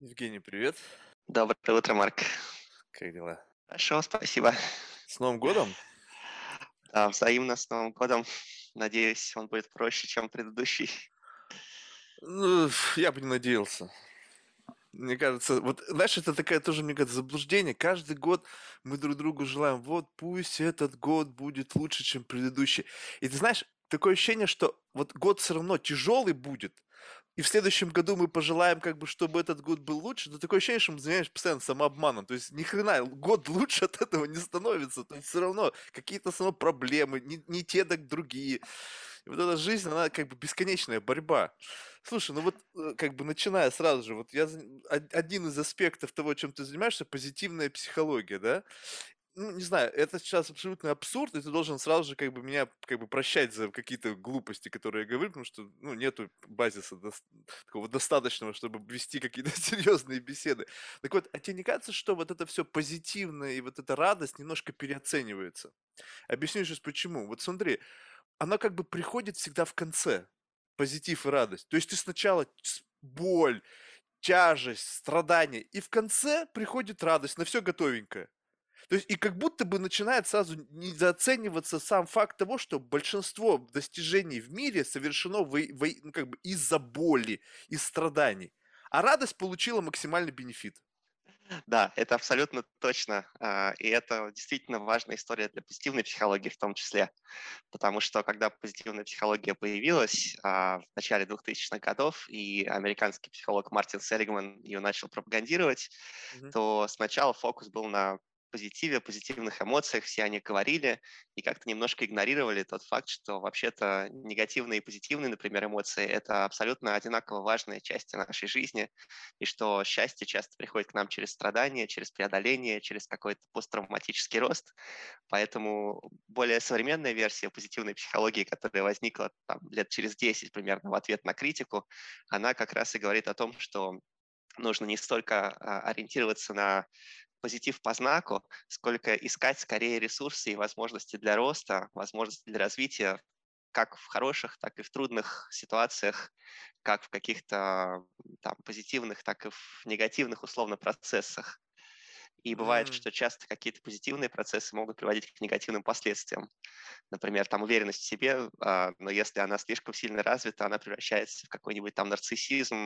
Евгений, привет. Доброе утро, Марк. Как дела? Хорошо, спасибо. С Новым годом! Да, взаимно с Новым годом. Надеюсь, он будет проще, чем предыдущий. Ну, я бы не надеялся. Мне кажется, вот, знаешь, это такая тоже, мне кажется, заблуждение. Каждый год мы друг другу желаем, вот пусть этот год будет лучше, чем предыдущий. И ты знаешь, такое ощущение, что вот год все равно тяжелый будет, и в следующем году мы пожелаем, как бы, чтобы этот год был лучше, но такое ощущение, что мы занимаемся постоянно самообманом. То есть ни хрена, год лучше от этого не становится. То есть все равно какие-то само проблемы, не, не те, так другие. И вот эта жизнь, она как бы бесконечная борьба. Слушай, ну вот э, как бы начиная сразу же, вот я один из аспектов того, чем ты занимаешься, позитивная психология, да? Ну, не знаю, это сейчас абсолютно абсурд, и ты должен сразу же как бы меня как бы прощать за какие-то глупости, которые я говорю, потому что, ну, нету базиса до, такого достаточного, чтобы вести какие-то серьезные беседы. Так вот, а тебе не кажется, что вот это все позитивное и вот эта радость немножко переоценивается? Объясню сейчас почему. Вот смотри, она как бы приходит всегда в конце, позитив и радость. То есть ты сначала боль, тяжесть, страдания, и в конце приходит радость, на все готовенькое. То есть и как будто бы начинает сразу недооцениваться сам факт того, что большинство достижений в мире совершено во, во, ну, как бы из-за боли, из страданий. А радость получила максимальный бенефит. Да, это абсолютно точно. А, и это действительно важная история для позитивной психологии в том числе. Потому что когда позитивная психология появилась а, в начале 2000-х годов, и американский психолог Мартин Селигман ее начал пропагандировать, mm-hmm. то сначала фокус был на позитиве, позитивных эмоциях, все они говорили и как-то немножко игнорировали тот факт, что вообще-то негативные и позитивные, например, эмоции – это абсолютно одинаково важные части нашей жизни, и что счастье часто приходит к нам через страдания, через преодоление, через какой-то посттравматический рост. Поэтому более современная версия позитивной психологии, которая возникла там, лет через 10 примерно в ответ на критику, она как раз и говорит о том, что нужно не столько а, ориентироваться на позитив по знаку, сколько искать скорее ресурсы и возможности для роста, возможности для развития как в хороших, так и в трудных ситуациях, как в каких-то там позитивных, так и в негативных условно процессах. И бывает, mm. что часто какие-то позитивные процессы могут приводить к негативным последствиям. Например, там уверенность в себе, а, но если она слишком сильно развита, она превращается в какой-нибудь там нарциссизм,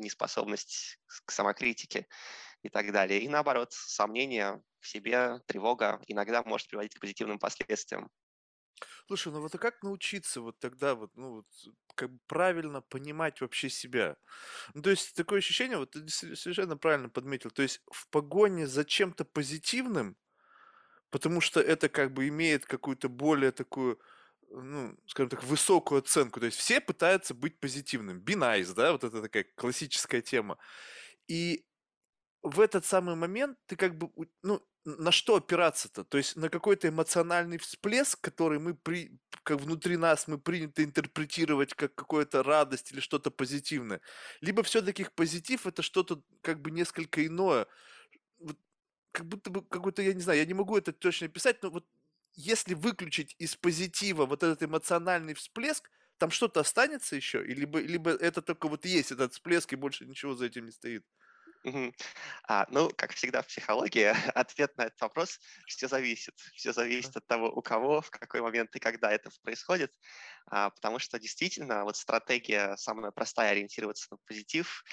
неспособность к самокритике и так далее. И наоборот, сомнение в себе, тревога иногда может приводить к позитивным последствиям. Слушай, ну вот а как научиться вот тогда вот, ну вот, как бы правильно понимать вообще себя? Ну, то есть такое ощущение, вот ты совершенно правильно подметил, то есть в погоне за чем-то позитивным, потому что это как бы имеет какую-то более такую, ну, скажем так, высокую оценку. То есть все пытаются быть позитивным. Be nice, да, вот это такая классическая тема. И в этот самый момент ты как бы, ну, на что опираться-то? То есть на какой-то эмоциональный всплеск, который мы при, как внутри нас мы принято интерпретировать как какую-то радость или что-то позитивное. Либо все-таки позитив это что-то как бы несколько иное. Вот, как будто бы какой-то, я не знаю, я не могу это точно писать, но вот если выключить из позитива вот этот эмоциональный всплеск, там что-то останется еще? Либо, либо это только вот есть этот всплеск и больше ничего за этим не стоит? А, ну, как всегда в психологии, ответ на этот вопрос все зависит. Все зависит от того, у кого, в какой момент и когда это происходит. А, потому что действительно вот стратегия самая простая ориентироваться на позитив.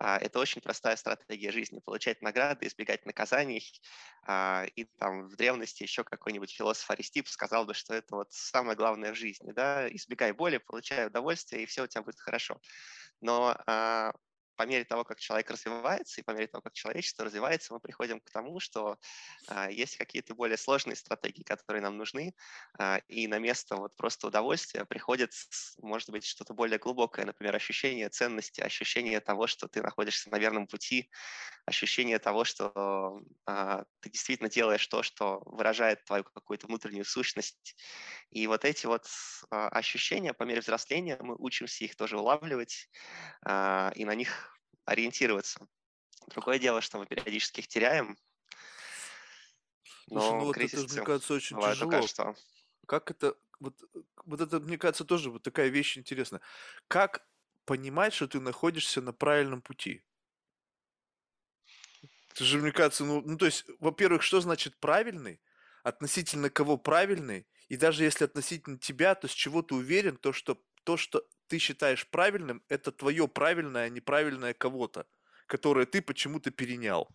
а, это очень простая стратегия жизни. Получать награды, избегать наказаний. А, и там в древности еще какой-нибудь философ Аристип сказал бы, что это вот самое главное в жизни. Да? Избегай боли, получай удовольствие, и все у тебя будет хорошо. Но а, по мере того, как человек развивается, и по мере того, как человечество развивается, мы приходим к тому, что а, есть какие-то более сложные стратегии, которые нам нужны, а, и на место вот просто удовольствия приходит, может быть, что-то более глубокое, например, ощущение ценности, ощущение того, что ты находишься на верном пути, ощущение того, что а, ты действительно делаешь то, что выражает твою какую-то внутреннюю сущность. И вот эти вот а, ощущения по мере взросления мы учимся их тоже улавливать а, и на них ориентироваться. Другое дело, что мы периодически их теряем. Но Слушай, ну вот это, мне кажется, очень тяжело. Качество. Как это, вот, вот это, мне кажется, тоже вот такая вещь интересная. Как понимать, что ты находишься на правильном пути? Это же, мне кажется, ну, ну, то есть, во-первых, что значит правильный? Относительно кого правильный? И даже если относительно тебя, то с чего ты уверен, то, что то, что ты считаешь правильным, это твое правильное, а неправильное кого-то, которое ты почему-то перенял.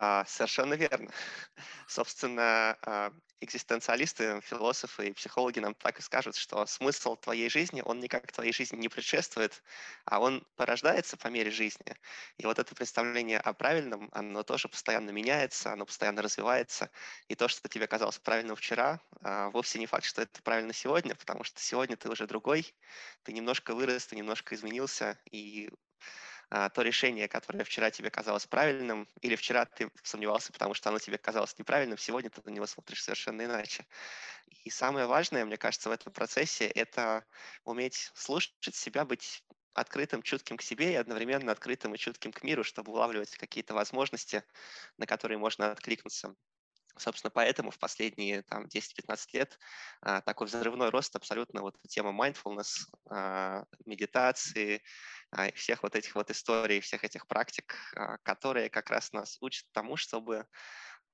А, совершенно верно. Собственно, а, экзистенциалисты, философы и психологи нам так и скажут, что смысл твоей жизни, он никак твоей жизни не предшествует, а он порождается по мере жизни. И вот это представление о правильном, оно тоже постоянно меняется, оно постоянно развивается. И то, что тебе казалось правильным вчера, а, вовсе не факт, что это правильно сегодня, потому что сегодня ты уже другой, ты немножко вырос, ты немножко изменился, и то решение, которое вчера тебе казалось правильным, или вчера ты сомневался, потому что оно тебе казалось неправильным, сегодня ты на него смотришь совершенно иначе. И самое важное, мне кажется, в этом процессе – это уметь слушать себя, быть открытым, чутким к себе и одновременно открытым и чутким к миру, чтобы улавливать какие-то возможности, на которые можно откликнуться. Собственно, поэтому в последние там, 10-15 лет а, такой взрывной рост абсолютно вот тема mindfulness, а, медитации, а, всех вот этих вот историй, всех этих практик, а, которые как раз нас учат тому, чтобы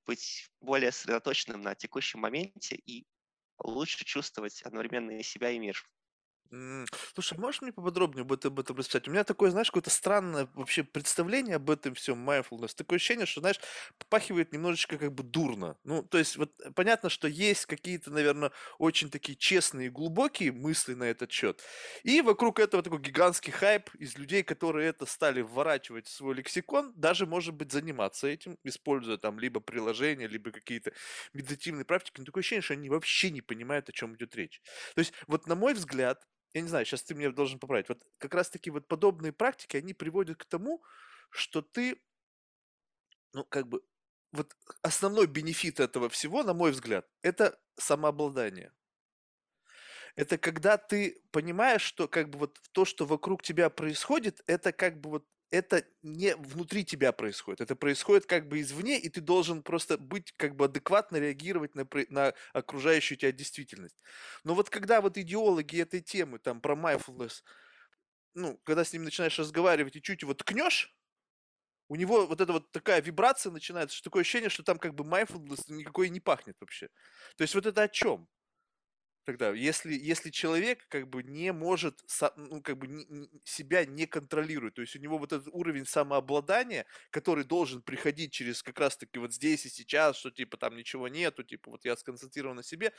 быть более сосредоточенным на текущем моменте и лучше чувствовать одновременно и себя, и мир. Слушай, можешь мне поподробнее об этом об этом рассказать? У меня такое, знаешь, какое-то странное вообще представление об этом всем mindfulness. Такое ощущение, что, знаешь, попахивает немножечко как бы дурно. Ну, то есть вот э, понятно, что есть какие-то, наверное, очень такие честные и глубокие мысли на этот счет. И вокруг этого такой гигантский хайп из людей, которые это стали вворачивать в свой лексикон, даже, может быть, заниматься этим, используя там либо приложения, либо какие-то медитативные практики. Но такое ощущение, что они вообще не понимают, о чем идет речь. То есть вот на мой взгляд, я не знаю, сейчас ты меня должен поправить. Вот как раз-таки вот подобные практики, они приводят к тому, что ты, ну, как бы, вот основной бенефит этого всего, на мой взгляд, это самообладание. Это когда ты понимаешь, что как бы вот то, что вокруг тебя происходит, это как бы вот это не внутри тебя происходит, это происходит как бы извне, и ты должен просто быть как бы адекватно реагировать на, на окружающую тебя действительность. Но вот когда вот идеологи этой темы, там, про mindfulness, ну, когда с ним начинаешь разговаривать и чуть его ткнешь, у него вот эта вот такая вибрация начинается, что такое ощущение, что там как бы mindfulness никакой не пахнет вообще. То есть вот это о чем? Тогда, если, если человек как бы не может, ну, как бы не, себя не контролирует, то есть у него вот этот уровень самообладания, который должен приходить через как раз-таки вот здесь и сейчас, что типа там ничего нету, типа вот я сконцентрирован на себе,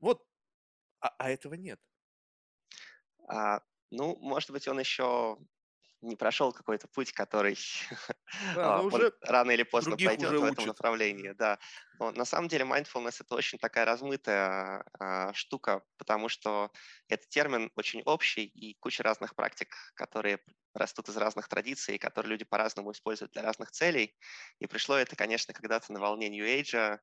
вот, а, а этого нет. А, ну, может быть, он еще не прошел какой-то путь, который да, а, уже рано или поздно пойдет в этом направлении. Да. Но на самом деле mindfulness это очень такая размытая а, штука, потому что этот термин очень общий и куча разных практик, которые растут из разных традиций, которые люди по-разному используют для разных целей. И пришло это, конечно, когда-то на волне New Age э,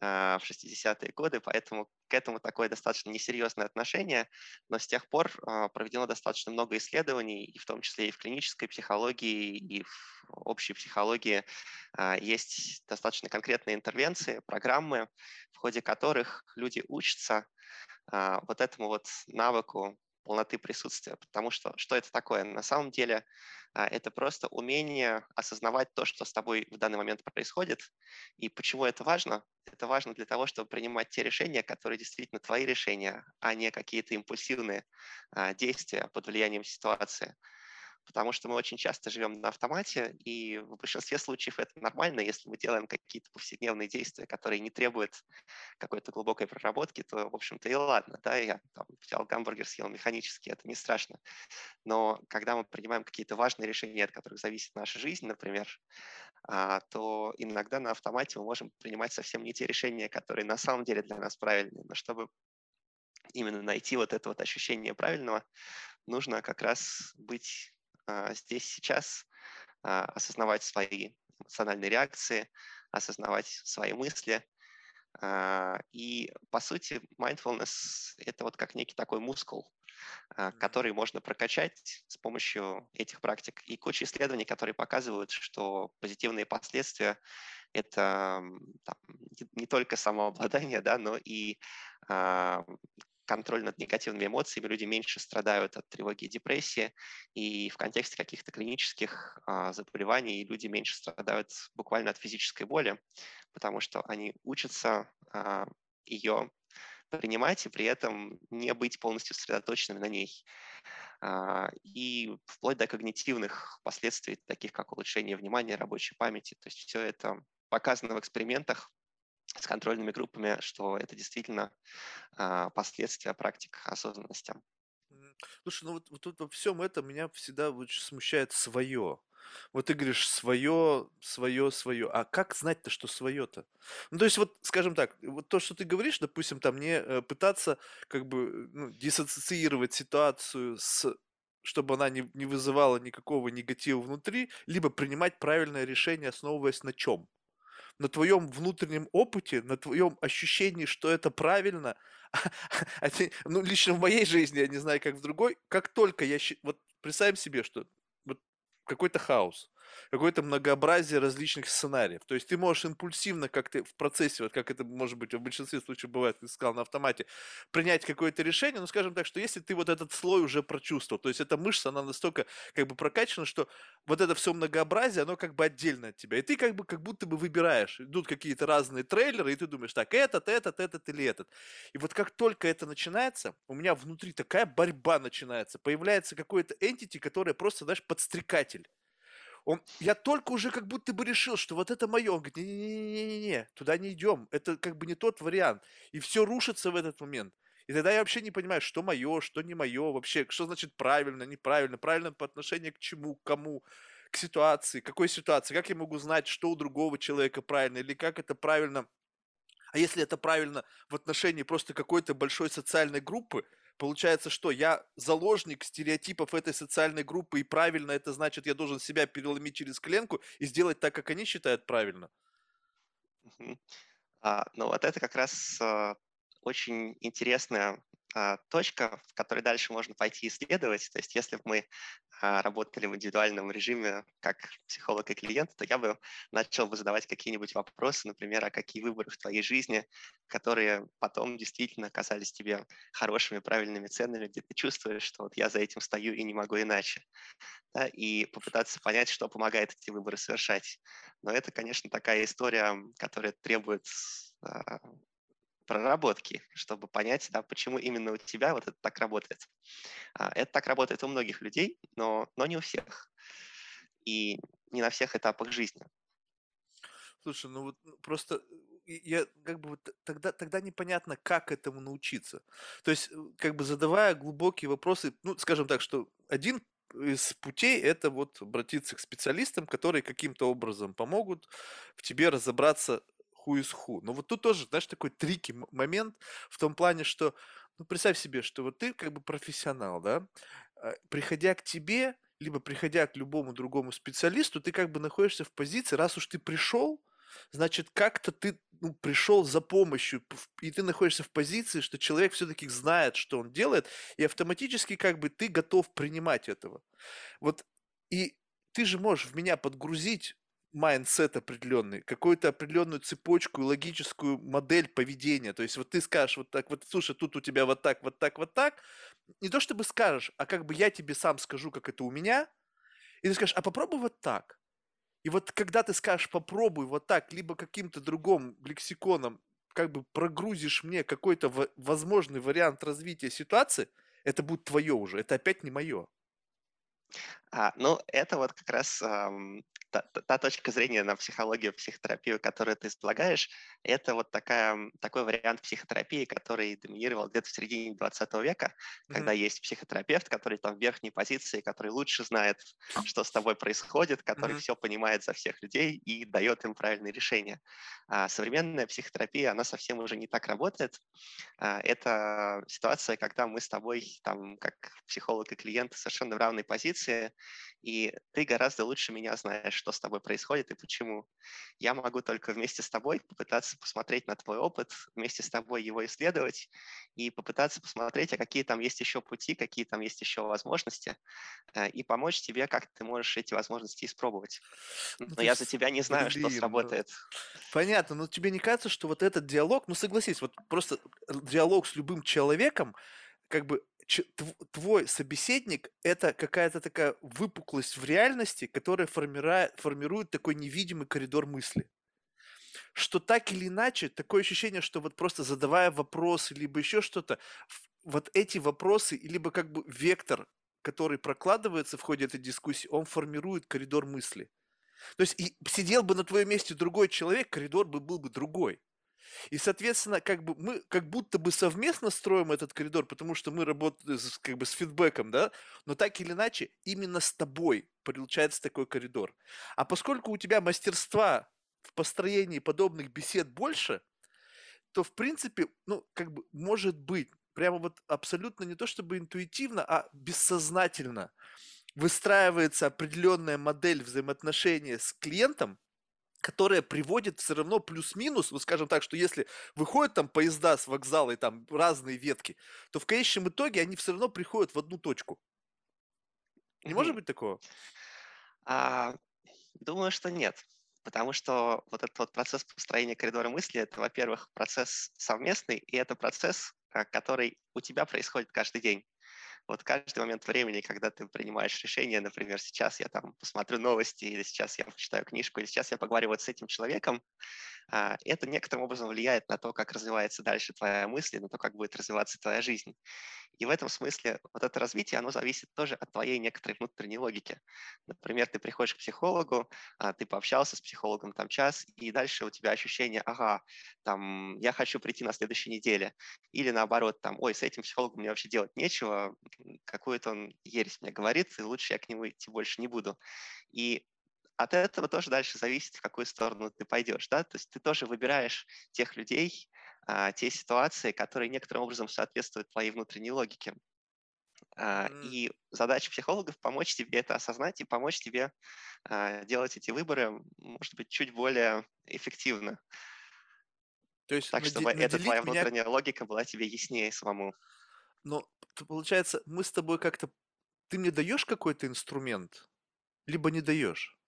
в 60-е годы, поэтому к этому такое достаточно несерьезное отношение, но с тех пор э, проведено достаточно много исследований, и в том числе и в клинической психологии, и в общей психологии э, есть достаточно конкретные интервенции, программы, в ходе которых люди учатся вот этому вот навыку полноты присутствия. Потому что что это такое? На самом деле а, это просто умение осознавать то, что с тобой в данный момент происходит. И почему это важно? Это важно для того, чтобы принимать те решения, которые действительно твои решения, а не какие-то импульсивные а, действия под влиянием ситуации потому что мы очень часто живем на автомате, и в большинстве случаев это нормально. Если мы делаем какие-то повседневные действия, которые не требуют какой-то глубокой проработки, то, в общем-то, и ладно. Да, я там, взял гамбургер, съел механически, это не страшно. Но когда мы принимаем какие-то важные решения, от которых зависит наша жизнь, например, а, то иногда на автомате мы можем принимать совсем не те решения, которые на самом деле для нас правильные. Но чтобы именно найти вот это вот ощущение правильного, нужно как раз быть здесь сейчас, а, осознавать свои эмоциональные реакции, осознавать свои мысли. А, и, по сути, mindfulness – это вот как некий такой мускул, который можно прокачать с помощью этих практик. И куча исследований, которые показывают, что позитивные последствия – это там, не только самообладание, да, но и контроль над негативными эмоциями, люди меньше страдают от тревоги и депрессии, и в контексте каких-то клинических а, заболеваний люди меньше страдают буквально от физической боли, потому что они учатся а, ее принимать и при этом не быть полностью сосредоточенными на ней. А, и вплоть до когнитивных последствий, таких как улучшение внимания, рабочей памяти. То есть все это показано в экспериментах с контрольными группами, что это действительно а, последствия практик осознанности. Слушай, ну вот, вот тут во всем этом меня всегда очень смущает свое. Вот ты говоришь свое, свое, свое. А как знать-то, что свое-то? Ну, то есть, вот, скажем так, вот то, что ты говоришь, допустим, там не э, пытаться как бы ну, диссоциировать ситуацию с чтобы она не, не вызывала никакого негатива внутри, либо принимать правильное решение, основываясь на чем? На твоем внутреннем опыте, на твоем ощущении, что это правильно. ну, лично в моей жизни, я не знаю, как в другой, как только я... Вот представим себе, что какой-то хаос какое-то многообразие различных сценариев. То есть ты можешь импульсивно как-то в процессе, вот как это может быть в большинстве случаев бывает, ты сказал, на автомате, принять какое-то решение, ну, скажем так, что если ты вот этот слой уже прочувствовал, то есть эта мышца, она настолько как бы прокачана, что вот это все многообразие, оно как бы отдельно от тебя. И ты как бы как будто бы выбираешь. Идут какие-то разные трейлеры, и ты думаешь, так, этот, этот, этот или этот. И вот как только это начинается, у меня внутри такая борьба начинается. Появляется какой-то entity, которая просто, знаешь, подстрекатель. Он, я только уже как будто бы решил, что вот это мое. Он говорит, не-не-не-не-не, туда не идем. Это как бы не тот вариант. И все рушится в этот момент. И тогда я вообще не понимаю, что мое, что не мое вообще, что значит правильно, неправильно, правильно по отношению к чему, к кому, к ситуации, какой ситуации, как я могу знать, что у другого человека правильно, или как это правильно а если это правильно в отношении просто какой-то большой социальной группы, получается, что я заложник стереотипов этой социальной группы, и правильно это значит, я должен себя переломить через коленку и сделать так, как они считают правильно. А, ну вот это как раз а, очень интересная точка, в которой дальше можно пойти исследовать. То есть если бы мы а, работали в индивидуальном режиме как психолог и клиент, то я бы начал бы задавать какие-нибудь вопросы, например, а какие выборы в твоей жизни, которые потом действительно оказались тебе хорошими, правильными, ценными, где ты чувствуешь, что вот я за этим стою и не могу иначе. Да, и попытаться понять, что помогает эти выборы совершать. Но это, конечно, такая история, которая требует а, проработки, чтобы понять, да, почему именно у тебя вот это так работает. А, это так работает у многих людей, но, но не у всех. И не на всех этапах жизни. Слушай, ну вот ну, просто я как бы вот тогда, тогда непонятно, как этому научиться. То есть, э, как бы задавая глубокие вопросы, ну, скажем так, что один из путей это вот обратиться к специалистам, которые каким-то образом помогут в тебе разобраться who is who. Но вот тут тоже, знаешь, такой трики момент в том плане, что, ну, представь себе, что вот ты как бы профессионал, да, а, приходя к тебе, либо приходя к любому другому специалисту, ты как бы находишься в позиции, раз уж ты пришел, значит, как-то ты ну, пришел за помощью, и ты находишься в позиции, что человек все-таки знает, что он делает, и автоматически как бы ты готов принимать этого. Вот, и ты же можешь в меня подгрузить mindset определенный, какую-то определенную цепочку и логическую модель поведения. То есть вот ты скажешь вот так, вот слушай, тут у тебя вот так, вот так, вот так. Не то чтобы скажешь, а как бы я тебе сам скажу, как это у меня, и ты скажешь, а попробуй вот так. И вот когда ты скажешь попробуй вот так, либо каким-то другим лексиконом, как бы прогрузишь мне какой-то возможный вариант развития ситуации, это будет твое уже, это опять не мое. А, ну, это вот как раз ам, та, та точка зрения на психологию, психотерапию, которую ты излагаешь, это вот такая, такой вариант психотерапии, который доминировал где-то в середине 20 века, mm-hmm. когда есть психотерапевт, который там в верхней позиции, который лучше знает, что с тобой происходит, который mm-hmm. все понимает за всех людей и дает им правильные решения. А современная психотерапия, она совсем уже не так работает. А, это ситуация, когда мы с тобой, там, как психолог и клиент, совершенно в равной позиции, и ты гораздо лучше меня знаешь, что с тобой происходит и почему. Я могу только вместе с тобой попытаться посмотреть на твой опыт, вместе с тобой его исследовать и попытаться посмотреть, а какие там есть еще пути, какие там есть еще возможности, э, и помочь тебе, как ты можешь эти возможности испробовать. Ну, Но я за тебя не знаю, что блин, ну, сработает. Понятно, но тебе не кажется, что вот этот диалог, ну согласись, вот просто диалог с любым человеком, как бы твой собеседник – это какая-то такая выпуклость в реальности, которая формирует, формирует такой невидимый коридор мысли. Что так или иначе, такое ощущение, что вот просто задавая вопросы, либо еще что-то, вот эти вопросы, либо как бы вектор, который прокладывается в ходе этой дискуссии, он формирует коридор мысли. То есть и сидел бы на твоем месте другой человек, коридор бы был бы другой. И, соответственно, как бы мы как будто бы совместно строим этот коридор, потому что мы работаем с, как бы с фидбэком, да, но так или иначе именно с тобой получается такой коридор. А поскольку у тебя мастерства в построении подобных бесед больше, то, в принципе, ну, как бы, может быть, прямо вот абсолютно не то чтобы интуитивно, а бессознательно выстраивается определенная модель взаимоотношения с клиентом, которая приводит все равно плюс-минус, вот скажем так, что если выходят там поезда с вокзала и там разные ветки, то в конечном итоге они все равно приходят в одну точку. Не может быть такого? А, думаю, что нет. Потому что вот этот вот процесс построения коридора мысли, это, во-первых, процесс совместный, и это процесс, который у тебя происходит каждый день вот каждый момент времени, когда ты принимаешь решение, например, сейчас я там посмотрю новости, или сейчас я почитаю книжку, или сейчас я поговорю вот с этим человеком, а, это некоторым образом влияет на то, как развивается дальше твоя мысль, на то, как будет развиваться твоя жизнь. И в этом смысле вот это развитие, оно зависит тоже от твоей некоторой внутренней логики. Например, ты приходишь к психологу, а, ты пообщался с психологом там час, и дальше у тебя ощущение, ага, там, я хочу прийти на следующей неделе. Или наоборот, там, ой, с этим психологом мне вообще делать нечего, какую-то он ересь мне говорит, и лучше я к нему идти больше не буду. И от этого тоже дальше зависит, в какую сторону ты пойдешь. Да? То есть ты тоже выбираешь тех людей, а, те ситуации, которые некоторым образом соответствуют твоей внутренней логике. А, mm. И задача психологов помочь тебе это осознать и помочь тебе а, делать эти выборы, может быть, чуть более эффективно. То есть так, чтобы эта твоя меня... внутренняя логика была тебе яснее самому. Но получается, мы с тобой как-то... Ты мне даешь какой-то инструмент, либо не даешь?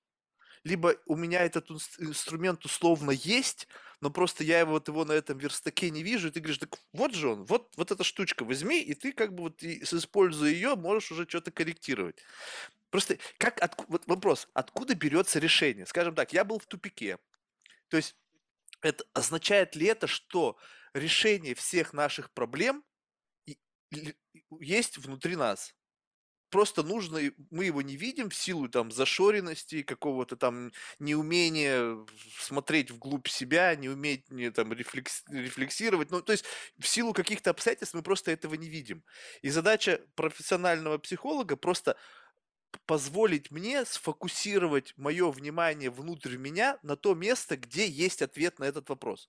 либо у меня этот инструмент условно есть, но просто я его, вот его на этом верстаке не вижу, и ты говоришь, так вот же он, вот, вот эта штучка, возьми, и ты как бы вот, используя ее, можешь уже что-то корректировать. Просто как, от, вот вопрос, откуда берется решение? Скажем так, я был в тупике, то есть это означает ли это, что решение всех наших проблем есть внутри нас? просто нужно, мы его не видим в силу там зашоренности, какого-то там неумения смотреть вглубь себя, не уметь не, там рефлекс, рефлексировать. Ну, то есть в силу каких-то обстоятельств мы просто этого не видим. И задача профессионального психолога просто позволить мне сфокусировать мое внимание внутрь меня на то место, где есть ответ на этот вопрос.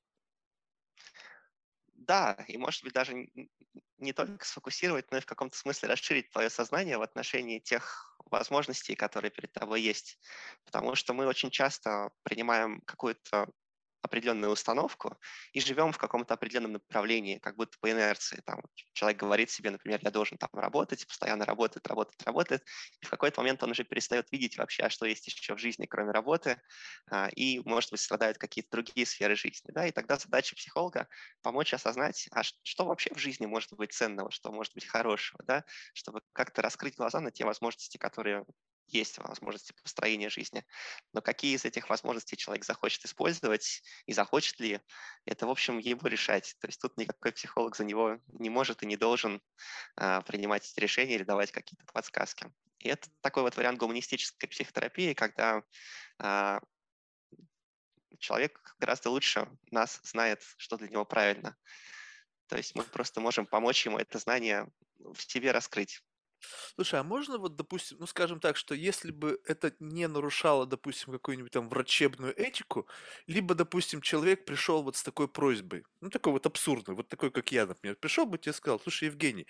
Да, и может быть даже не только сфокусировать, но и в каком-то смысле расширить твое сознание в отношении тех возможностей, которые перед тобой есть. Потому что мы очень часто принимаем какую-то определенную установку и живем в каком-то определенном направлении, как будто по инерции. Там, человек говорит себе, например, я должен там работать, постоянно работает, работает, работает, и в какой-то момент он уже перестает видеть вообще, а что есть еще в жизни, кроме работы, а, и, может быть, страдают какие-то другие сферы жизни. Да? И тогда задача психолога помочь осознать, а что вообще в жизни может быть ценного, что может быть хорошего, да? чтобы как-то раскрыть глаза на те возможности, которые есть возможности построения жизни. Но какие из этих возможностей человек захочет использовать и захочет ли, это, в общем, ему решать. То есть тут никакой психолог за него не может и не должен а, принимать решения или давать какие-то подсказки. И это такой вот вариант гуманистической психотерапии, когда а, человек гораздо лучше нас знает, что для него правильно. То есть мы просто можем помочь ему это знание в себе раскрыть. Слушай, а можно вот, допустим, ну скажем так, что если бы это не нарушало, допустим, какую-нибудь там врачебную этику, либо, допустим, человек пришел вот с такой просьбой, ну такой вот абсурдный, вот такой, как я, например, пришел бы тебе сказал, слушай, Евгений,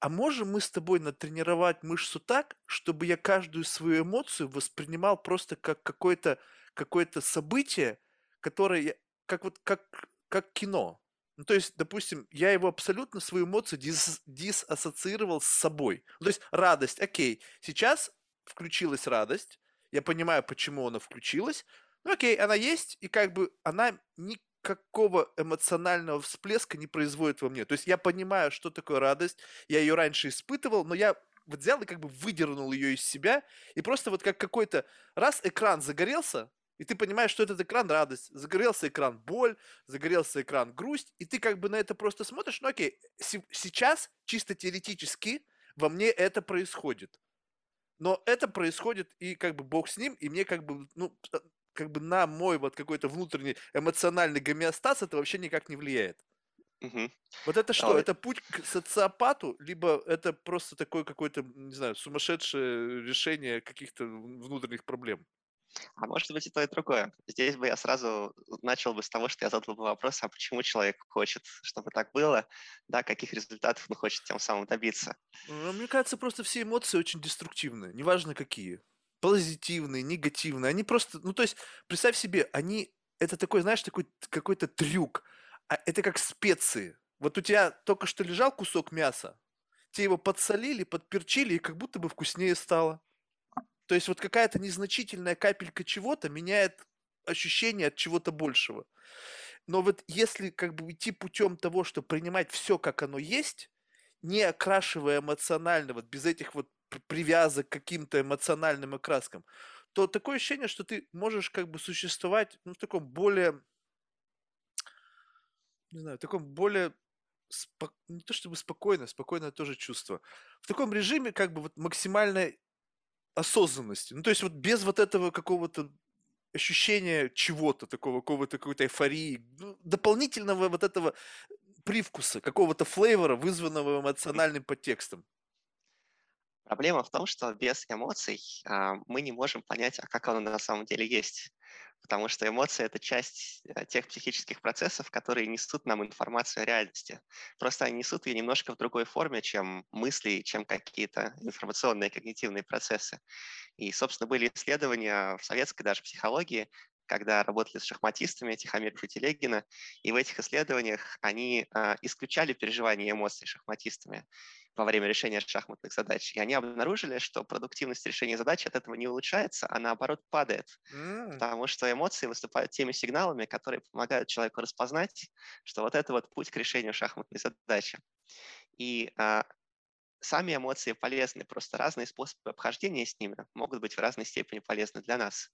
а можем мы с тобой натренировать мышцу так, чтобы я каждую свою эмоцию воспринимал просто как какое-то какое событие, которое, как вот как, как кино. Ну, то есть, допустим, я его абсолютно свою эмоцию дис, диsaссоциировал с собой. Ну, то есть радость, окей, сейчас включилась радость, я понимаю, почему она включилась, ну окей, она есть, и как бы она никакого эмоционального всплеска не производит во мне. То есть я понимаю, что такое радость, я ее раньше испытывал, но я вот взял и как бы выдернул ее из себя, и просто вот как какой-то раз экран загорелся, и ты понимаешь, что этот экран радость, загорелся экран боль, загорелся экран грусть, и ты как бы на это просто смотришь, ну окей, сейчас чисто теоретически во мне это происходит. Но это происходит, и как бы бог с ним, и мне как бы, ну, э, как бы на мой вот какой-то внутренний эмоциональный гомеостаз это вообще никак не влияет. Угу. Вот это что? А, это путь к социопату, либо это просто такое какое-то, не знаю, сумасшедшее решение каких-то внутренних проблем? А может быть и то, и другое. Здесь бы я сразу начал бы с того, что я задал бы вопрос, а почему человек хочет, чтобы так было, да, каких результатов он хочет тем самым добиться. Ну, мне кажется, просто все эмоции очень деструктивны, неважно какие. Позитивные, негативные. Они просто, ну то есть, представь себе, они, это такой, знаешь, такой какой-то трюк. А это как специи. Вот у тебя только что лежал кусок мяса, тебе его подсолили, подперчили, и как будто бы вкуснее стало. То есть вот какая-то незначительная капелька чего-то меняет ощущение от чего-то большего. Но вот если как бы идти путем того, что принимать все, как оно есть, не окрашивая эмоционально, вот без этих вот привязок к каким-то эмоциональным окраскам, то такое ощущение, что ты можешь как бы существовать ну, в таком более, не знаю, в таком более спок... не то чтобы спокойно, спокойное тоже чувство. В таком режиме как бы вот максимальной осознанности. Ну, то есть вот без вот этого какого-то ощущения чего-то такого, какого-то какой-то эйфории, ну, дополнительного вот этого привкуса, какого-то флейвора, вызванного эмоциональным подтекстом. Проблема в том, что без эмоций а, мы не можем понять, а как оно на самом деле есть потому что эмоции – это часть э, тех психических процессов, которые несут нам информацию о реальности. Просто они несут ее немножко в другой форме, чем мысли, чем какие-то информационные когнитивные процессы. И, собственно, были исследования в советской даже психологии, когда работали с шахматистами Тихомиров и Телегина, и в этих исследованиях они э, исключали переживания и эмоции шахматистами во время решения шахматных задач. И они обнаружили, что продуктивность решения задач от этого не улучшается, а наоборот падает. Mm. Потому что эмоции выступают теми сигналами, которые помогают человеку распознать, что вот это вот путь к решению шахматной задачи. И а, сами эмоции полезны, просто разные способы обхождения с ними могут быть в разной степени полезны для нас.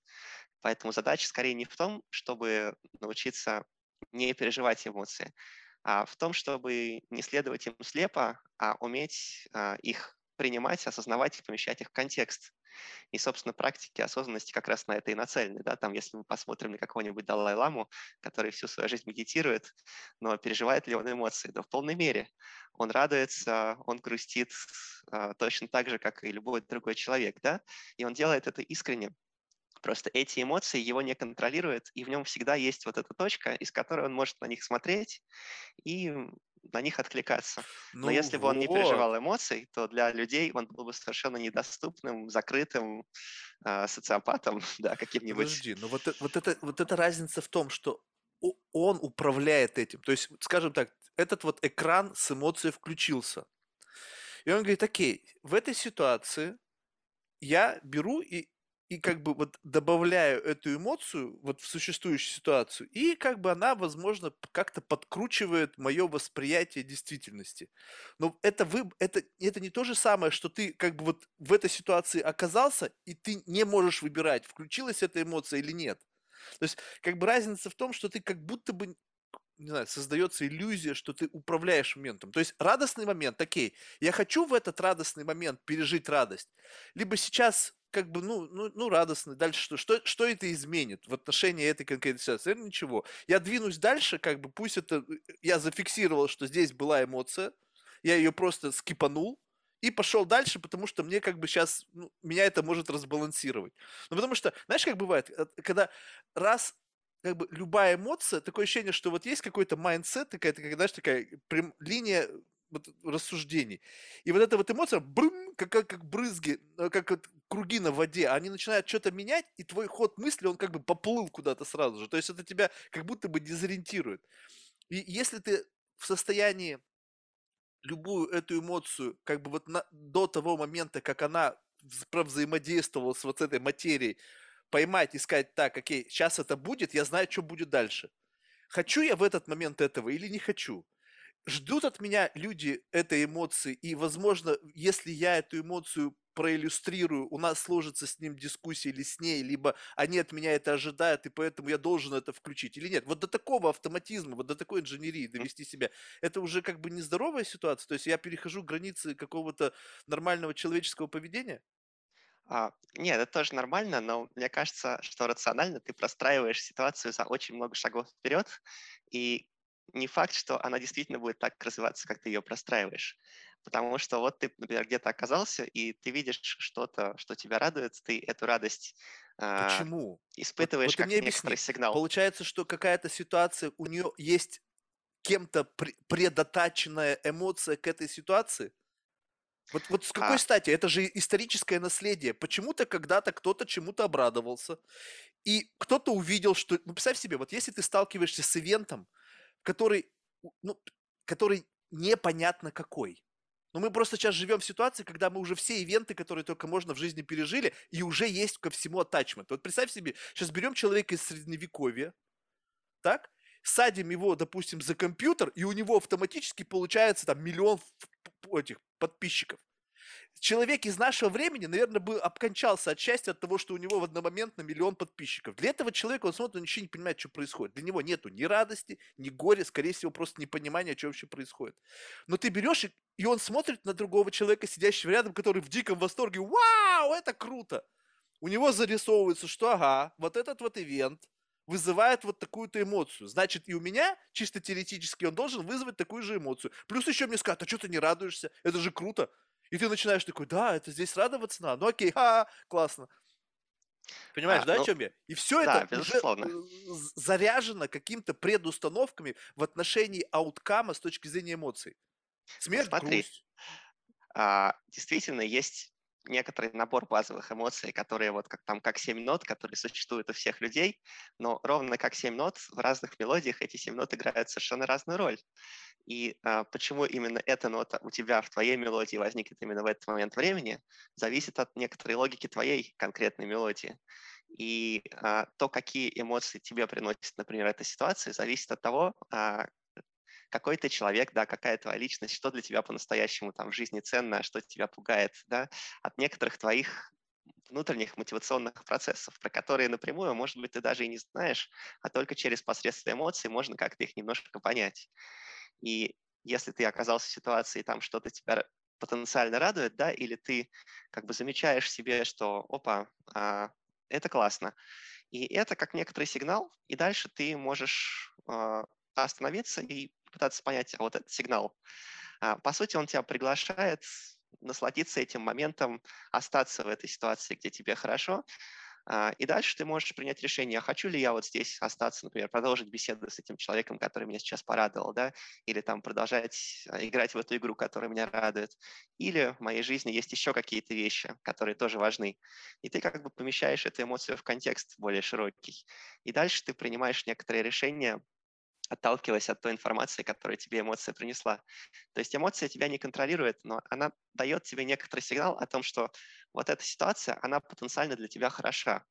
Поэтому задача скорее не в том, чтобы научиться не переживать эмоции, а в том, чтобы не следовать им слепо, а уметь а, их принимать, осознавать и помещать их в контекст. И, собственно, практики осознанности как раз на это и нацелены. Да? Там, если мы посмотрим на какого-нибудь Далай-ламу, который всю свою жизнь медитирует, но переживает ли он эмоции? Да в полной мере. Он радуется, он грустит э, точно так же, как и любой другой человек. Да? И он делает это искренне. Просто эти эмоции его не контролируют, и в нем всегда есть вот эта точка, из которой он может на них смотреть и на них откликаться. Ну Но если вот. бы он не переживал эмоций, то для людей он был бы совершенно недоступным, закрытым э, социопатом, да, каким-нибудь. Подожди, но вот, вот, это, вот эта разница в том, что он управляет этим. То есть, скажем так, этот вот экран с эмоцией включился. И он говорит, окей, в этой ситуации я беру и и как бы вот добавляю эту эмоцию вот в существующую ситуацию, и как бы она, возможно, как-то подкручивает мое восприятие действительности. Но это, вы, это, это не то же самое, что ты как бы вот в этой ситуации оказался, и ты не можешь выбирать, включилась эта эмоция или нет. То есть как бы разница в том, что ты как будто бы не знаю, создается иллюзия, что ты управляешь моментом. То есть радостный момент, окей, я хочу в этот радостный момент пережить радость. Либо сейчас как бы, ну, ну, ну, радостный. Дальше что? что? Что это изменит в отношении этой конкретной ситуации? Это ничего. Я двинусь дальше, как бы, пусть это... Э, я зафиксировал, что здесь была эмоция, я ее просто скипанул, и пошел дальше, потому что мне как бы сейчас, ну, меня это может разбалансировать. Ну, потому что, знаешь, как бывает, э, когда раз как бы любая эмоция, такое ощущение, что вот есть какой-то mindset, такая знаешь, такая прям линия вот рассуждений. И вот эта вот эмоция, брым, как, как, как брызги, э, как вот круги на воде, они начинают что-то менять, и твой ход мысли, он как бы поплыл куда-то сразу же. То есть это тебя как будто бы дезориентирует. И если ты в состоянии любую эту эмоцию, как бы вот на, до того момента, как она взаимодействовала с вот этой материей, поймать и сказать, так, окей, сейчас это будет, я знаю, что будет дальше. Хочу я в этот момент этого или не хочу? Ждут от меня люди этой эмоции, и, возможно, если я эту эмоцию проиллюстрирую, у нас сложится с ним дискуссия или с ней, либо они от меня это ожидают, и поэтому я должен это включить или нет. Вот до такого автоматизма, вот до такой инженерии довести себя, это уже как бы нездоровая ситуация, то есть я перехожу границы какого-то нормального человеческого поведения? А, нет, это тоже нормально, но мне кажется, что рационально ты простраиваешь ситуацию за очень много шагов вперед, и не факт, что она действительно будет так развиваться, как ты ее простраиваешь. Потому что вот ты, например, где-то оказался, и ты видишь что-то, что тебя радует, ты эту радость э, Почему? испытываешь вот, вот как мне некоторый объясни. сигнал. Получается, что какая-то ситуация, у нее есть кем-то предотаченная эмоция к этой ситуации? Вот, вот с какой а. стати? Это же историческое наследие. Почему-то когда-то кто-то чему-то обрадовался, и кто-то увидел, что... Ну, представь себе, вот если ты сталкиваешься с ивентом, который, ну, который непонятно какой. Но мы просто сейчас живем в ситуации, когда мы уже все ивенты, которые только можно в жизни пережили, и уже есть ко всему атачмент. Вот представь себе, сейчас берем человека из средневековья, так, садим его, допустим, за компьютер, и у него автоматически получается там миллион этих подписчиков человек из нашего времени, наверное, бы обкончался от счастья от того, что у него в одномоментно миллион подписчиков. Для этого человека, он смотрит, он ничего не понимает, что происходит. Для него нету ни радости, ни горя, скорее всего, просто непонимания, что вообще происходит. Но ты берешь, и, и он смотрит на другого человека, сидящего рядом, который в диком восторге, вау, это круто. У него зарисовывается, что ага, вот этот вот ивент, вызывает вот такую-то эмоцию. Значит, и у меня, чисто теоретически, он должен вызвать такую же эмоцию. Плюс еще мне скажут, а что ты не радуешься? Это же круто. И ты начинаешь такой, да, это здесь радоваться надо, ну окей, ха, классно. Понимаешь, а, да, ну, о чем я? И все да, это безусловно. уже заряжено какими-то предустановками в отношении ауткама с точки зрения эмоций. Смерть, Смотри, грусть. А, действительно, есть некоторый набор базовых эмоций, которые вот как там как семь нот, которые существуют у всех людей, но ровно как семь нот в разных мелодиях эти семь нот играют совершенно разную роль. И а, почему именно эта нота у тебя в твоей мелодии возникнет именно в этот момент времени, зависит от некоторой логики твоей конкретной мелодии. И а, то, какие эмоции тебе приносит, например, эта ситуация, зависит от того, а, какой ты человек, да, какая твоя личность, что для тебя по-настоящему там в жизни ценно, что тебя пугает, да, от некоторых твоих внутренних мотивационных процессов, про которые напрямую, может быть, ты даже и не знаешь, а только через посредство эмоций можно как-то их немножко понять. И если ты оказался в ситуации, там что-то тебя потенциально радует, да, или ты как бы замечаешь себе, что, опа, а, это классно, и это как некоторый сигнал, и дальше ты можешь а, остановиться и пытаться понять а вот этот сигнал. А, по сути, он тебя приглашает насладиться этим моментом, остаться в этой ситуации, где тебе хорошо, и дальше ты можешь принять решение, а хочу ли я вот здесь остаться, например, продолжить беседу с этим человеком, который меня сейчас порадовал, да, или там продолжать играть в эту игру, которая меня радует. Или в моей жизни есть еще какие-то вещи, которые тоже важны. И ты как бы помещаешь эту эмоцию в контекст более широкий. И дальше ты принимаешь некоторые решения, отталкиваясь от той информации, которую тебе эмоция принесла. То есть эмоция тебя не контролирует, но она дает тебе некоторый сигнал о том, что вот эта ситуация, она потенциально для тебя хороша.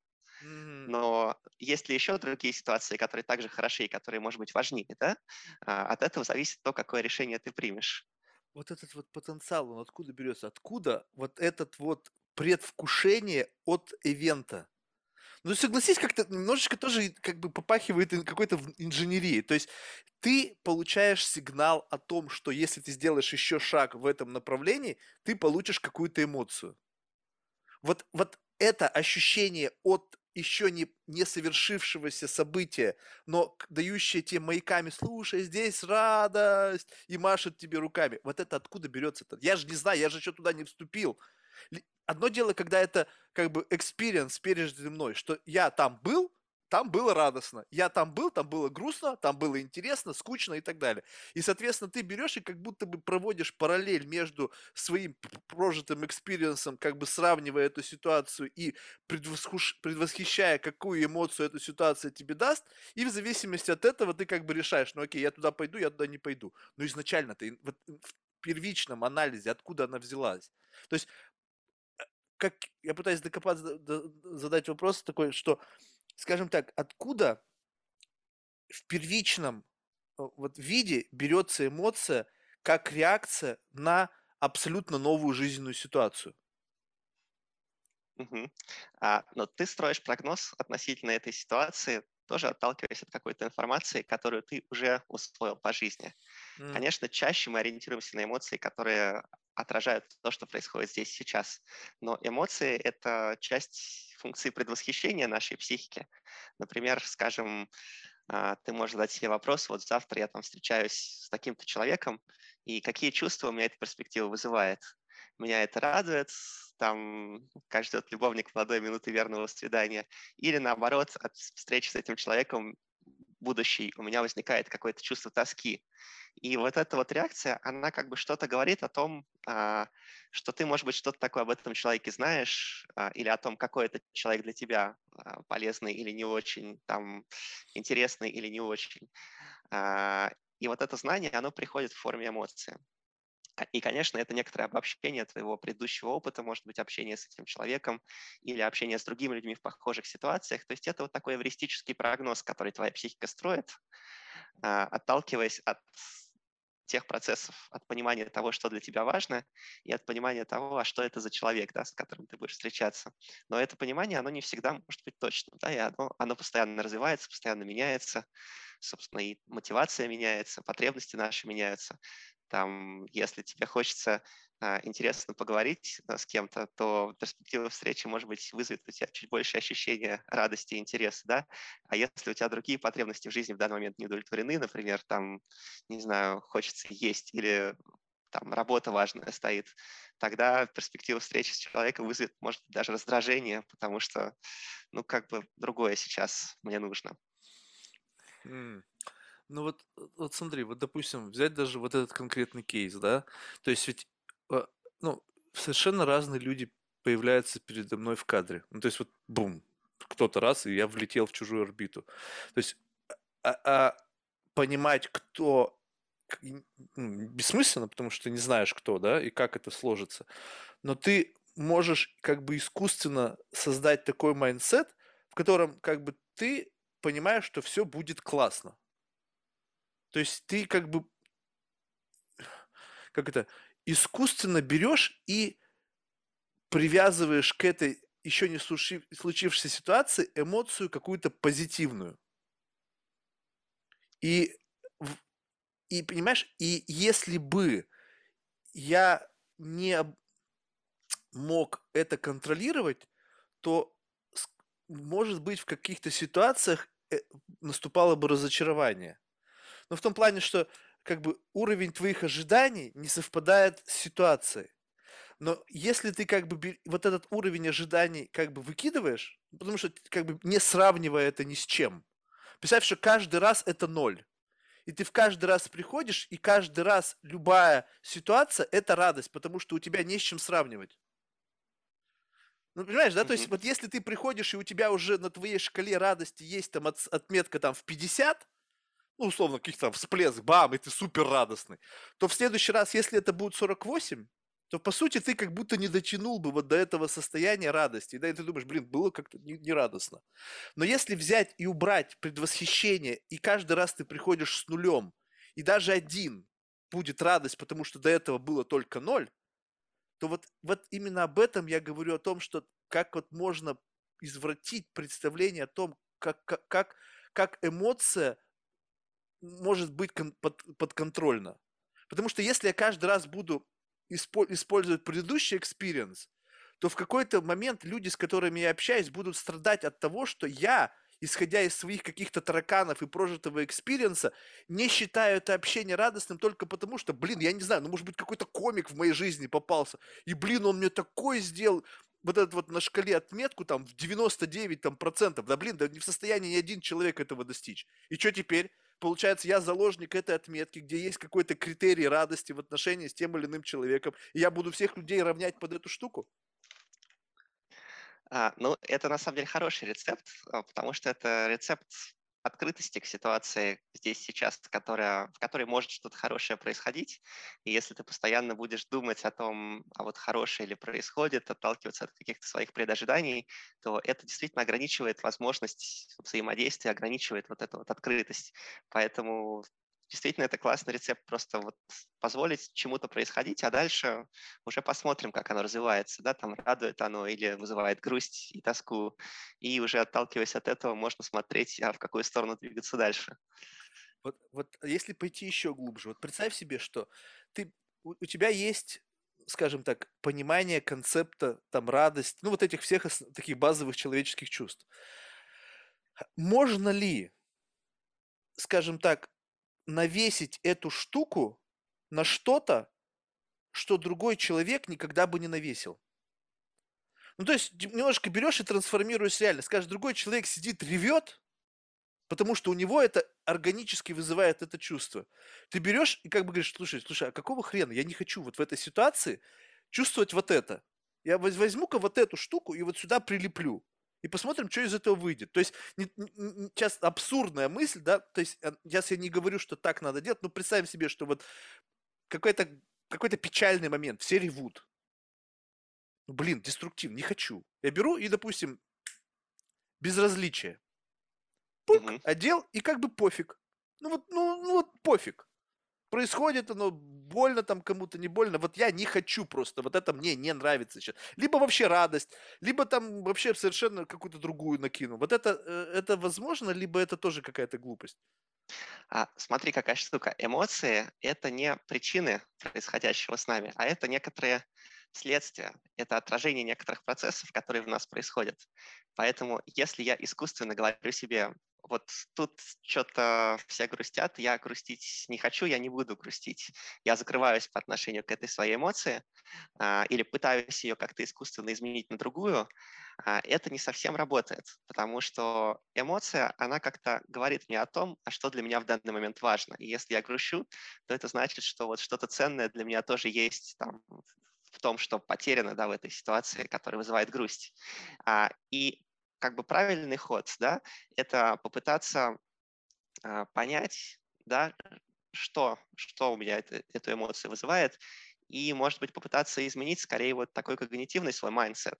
Но есть ли еще другие ситуации, которые также хороши и которые, может быть, важнее, да? А, от этого зависит то, какое решение ты примешь. Вот этот вот потенциал, он откуда берется? Откуда вот этот вот предвкушение от ивента? Ну, согласись, как-то немножечко тоже как бы попахивает какой-то инженерией. То есть ты получаешь сигнал о том, что если ты сделаешь еще шаг в этом направлении, ты получишь какую-то эмоцию. Вот, вот это ощущение от еще не, не совершившегося события, но дающее тебе маяками, слушай, здесь радость, и машет тебе руками. Вот это откуда берется это? Я же не знаю, я же еще туда не вступил. Одно дело, когда это как бы experience пережитый мной, что я там был, там было радостно. Я там был, там было грустно, там было интересно, скучно и так далее. И, соответственно, ты берешь и как будто бы проводишь параллель между своим прожитым experience ом, как бы сравнивая эту ситуацию и предвосхуш... предвосхищая, какую эмоцию эта ситуация тебе даст, и в зависимости от этого ты как бы решаешь, ну окей, я туда пойду, я туда не пойду. Но изначально ты вот в первичном анализе, откуда она взялась. То есть как я пытаюсь докопаться, задать вопрос такой, что скажем так, откуда в первичном э, вот виде берется эмоция как реакция на абсолютно новую жизненную ситуацию? Угу. А, но ты строишь прогноз относительно этой ситуации, тоже отталкиваясь от какой-то информации, которую ты уже усвоил по жизни. Mm. Конечно, чаще мы ориентируемся на эмоции, которые отражают то, что происходит здесь сейчас. Но эмоции — это часть функции предвосхищения нашей психики. Например, скажем, а, ты можешь задать себе вопрос, вот завтра я там встречаюсь с таким-то человеком, и какие чувства у меня эта перспектива вызывает. Меня это радует, там, как ждет любовник молодой минуты верного свидания, или наоборот, от встречи с этим человеком будущий у меня возникает какое-то чувство тоски. И вот эта вот реакция, она как бы что-то говорит о том, а, что ты, может быть, что-то такое об этом человеке знаешь, а, или о том, какой этот человек для тебя а, полезный или не очень, там, интересный или не очень. И вот это знание, оно приходит в форме эмоции. И, конечно, это некоторое обобщение твоего предыдущего опыта, может быть, общение с этим человеком или общение с другими людьми в похожих ситуациях. То есть это вот такой эвристический прогноз, который твоя психика строит, отталкиваясь от тех процессов, от понимания того, что для тебя важно, и от понимания того, а что это за человек, да, с которым ты будешь встречаться. Но это понимание, оно не всегда может быть точным, да, и оно, оно постоянно развивается, постоянно меняется, собственно, и мотивация меняется, потребности наши меняются. Там, если тебе хочется а, интересно поговорить а, с кем-то, то перспектива встречи, может быть, вызовет у тебя чуть больше ощущения радости и интереса, да? А если у тебя другие потребности в жизни в данный момент не удовлетворены, например, там, не знаю, хочется есть или там работа важная стоит, тогда перспектива встречи с человеком вызовет, может даже раздражение, потому что, ну, как бы другое сейчас мне нужно. Mm. Ну вот, вот смотри, вот допустим, взять даже вот этот конкретный кейс, да, то есть ведь а, ну, совершенно разные люди появляются передо мной в кадре. Ну, то есть вот бум, кто-то раз, и я влетел в чужую орбиту. То есть а, а понимать, кто ну, бессмысленно, потому что ты не знаешь, кто, да, и как это сложится. Но ты можешь как бы искусственно создать такой mindset, в котором как бы ты понимаешь, что все будет классно. То есть ты как бы как это, искусственно берешь и привязываешь к этой еще не случившейся ситуации эмоцию какую-то позитивную. И, и понимаешь, и если бы я не мог это контролировать, то, может быть, в каких-то ситуациях э, наступало бы разочарование. Но в том плане, что как бы уровень твоих ожиданий не совпадает с ситуацией. Но если ты как бы вот этот уровень ожиданий как бы выкидываешь, потому что как бы не сравнивая это ни с чем, представь, что каждый раз это ноль. И ты в каждый раз приходишь, и каждый раз любая ситуация – это радость, потому что у тебя не с чем сравнивать. Ну, понимаешь, да? Mm-hmm. То есть вот если ты приходишь, и у тебя уже на твоей шкале радости есть там от, отметка там в 50, ну, условно, каких-то всплеск, бам, и ты супер радостный, то в следующий раз, если это будет 48, то, по сути, ты как будто не дотянул бы вот до этого состояния радости. Да, и ты думаешь, блин, было как-то не, не радостно. Но если взять и убрать предвосхищение, и каждый раз ты приходишь с нулем, и даже один будет радость, потому что до этого было только ноль, то вот, вот именно об этом я говорю, о том, что как вот можно извратить представление о том, как, как, как, как эмоция может быть под, подконтрольно. Потому что если я каждый раз буду испо- использовать предыдущий experience, то в какой-то момент люди, с которыми я общаюсь, будут страдать от того, что я, исходя из своих каких-то тараканов и прожитого experience а, не считаю это общение радостным только потому, что, блин, я не знаю, ну, может быть, какой-то комик в моей жизни попался, и, блин, он мне такой сделал, вот этот вот на шкале отметку там в 99 там, процентов, да блин, да не в состоянии ни один человек этого достичь. И что теперь? Получается, я заложник этой отметки, где есть какой-то критерий радости в отношении с тем или иным человеком, и я буду всех людей равнять под эту штуку? А, ну, это на самом деле хороший рецепт, а, потому что это рецепт открытости к ситуации здесь сейчас, которая, в которой может что-то хорошее происходить. И если ты постоянно будешь думать о том, а вот хорошее ли происходит, отталкиваться от каких-то своих предожиданий, то это действительно ограничивает возможность взаимодействия, ограничивает вот эту вот открытость. Поэтому действительно это классный рецепт просто вот позволить чему-то происходить, а дальше уже посмотрим, как оно развивается, да, там радует оно или вызывает грусть и тоску, и уже отталкиваясь от этого можно смотреть, а в какую сторону двигаться дальше. Вот, вот если пойти еще глубже, вот представь себе, что ты, у, у тебя есть скажем так, понимание концепта, там, радость, ну, вот этих всех таких базовых человеческих чувств. Можно ли, скажем так, навесить эту штуку на что-то, что другой человек никогда бы не навесил. Ну, то есть немножко берешь и трансформируешь реальность. Скажешь, другой человек сидит, ревет, потому что у него это органически вызывает это чувство. Ты берешь и как бы говоришь, слушай, слушай, а какого хрена? Я не хочу вот в этой ситуации чувствовать вот это. Я возьму-ка вот эту штуку и вот сюда прилеплю и посмотрим, что из этого выйдет. То есть не, не, сейчас абсурдная мысль, да, то есть сейчас я не говорю, что так надо делать, но представим себе, что вот какой-то какой-то печальный момент, все ревут. Ну, блин, деструктив, не хочу. Я беру и, допустим, безразличие. Пук, угу. одел, и как бы пофиг. Ну вот, ну, ну вот пофиг происходит оно больно там кому-то, не больно. Вот я не хочу просто, вот это мне не нравится сейчас. Либо вообще радость, либо там вообще совершенно какую-то другую накину. Вот это, э, это возможно, либо это тоже какая-то глупость? А, смотри, какая штука. Эмоции – это не причины происходящего с нами, а это некоторые следствия. Это отражение некоторых процессов, которые в нас происходят. Поэтому если я искусственно говорю себе, вот тут что-то все грустят, я грустить не хочу, я не буду грустить. Я закрываюсь по отношению к этой своей эмоции а, или пытаюсь ее как-то искусственно изменить на другую, а, это не совсем работает, потому что эмоция, она как-то говорит мне о том, а что для меня в данный момент важно. И если я грущу, то это значит, что вот что-то ценное для меня тоже есть там в том, что потеряно да, в этой ситуации, которая вызывает грусть. А, и как бы правильный ход, да, это попытаться а, понять, да, что, что у меня это, эту эмоцию вызывает, и, может быть, попытаться изменить скорее вот такой когнитивный свой mindset.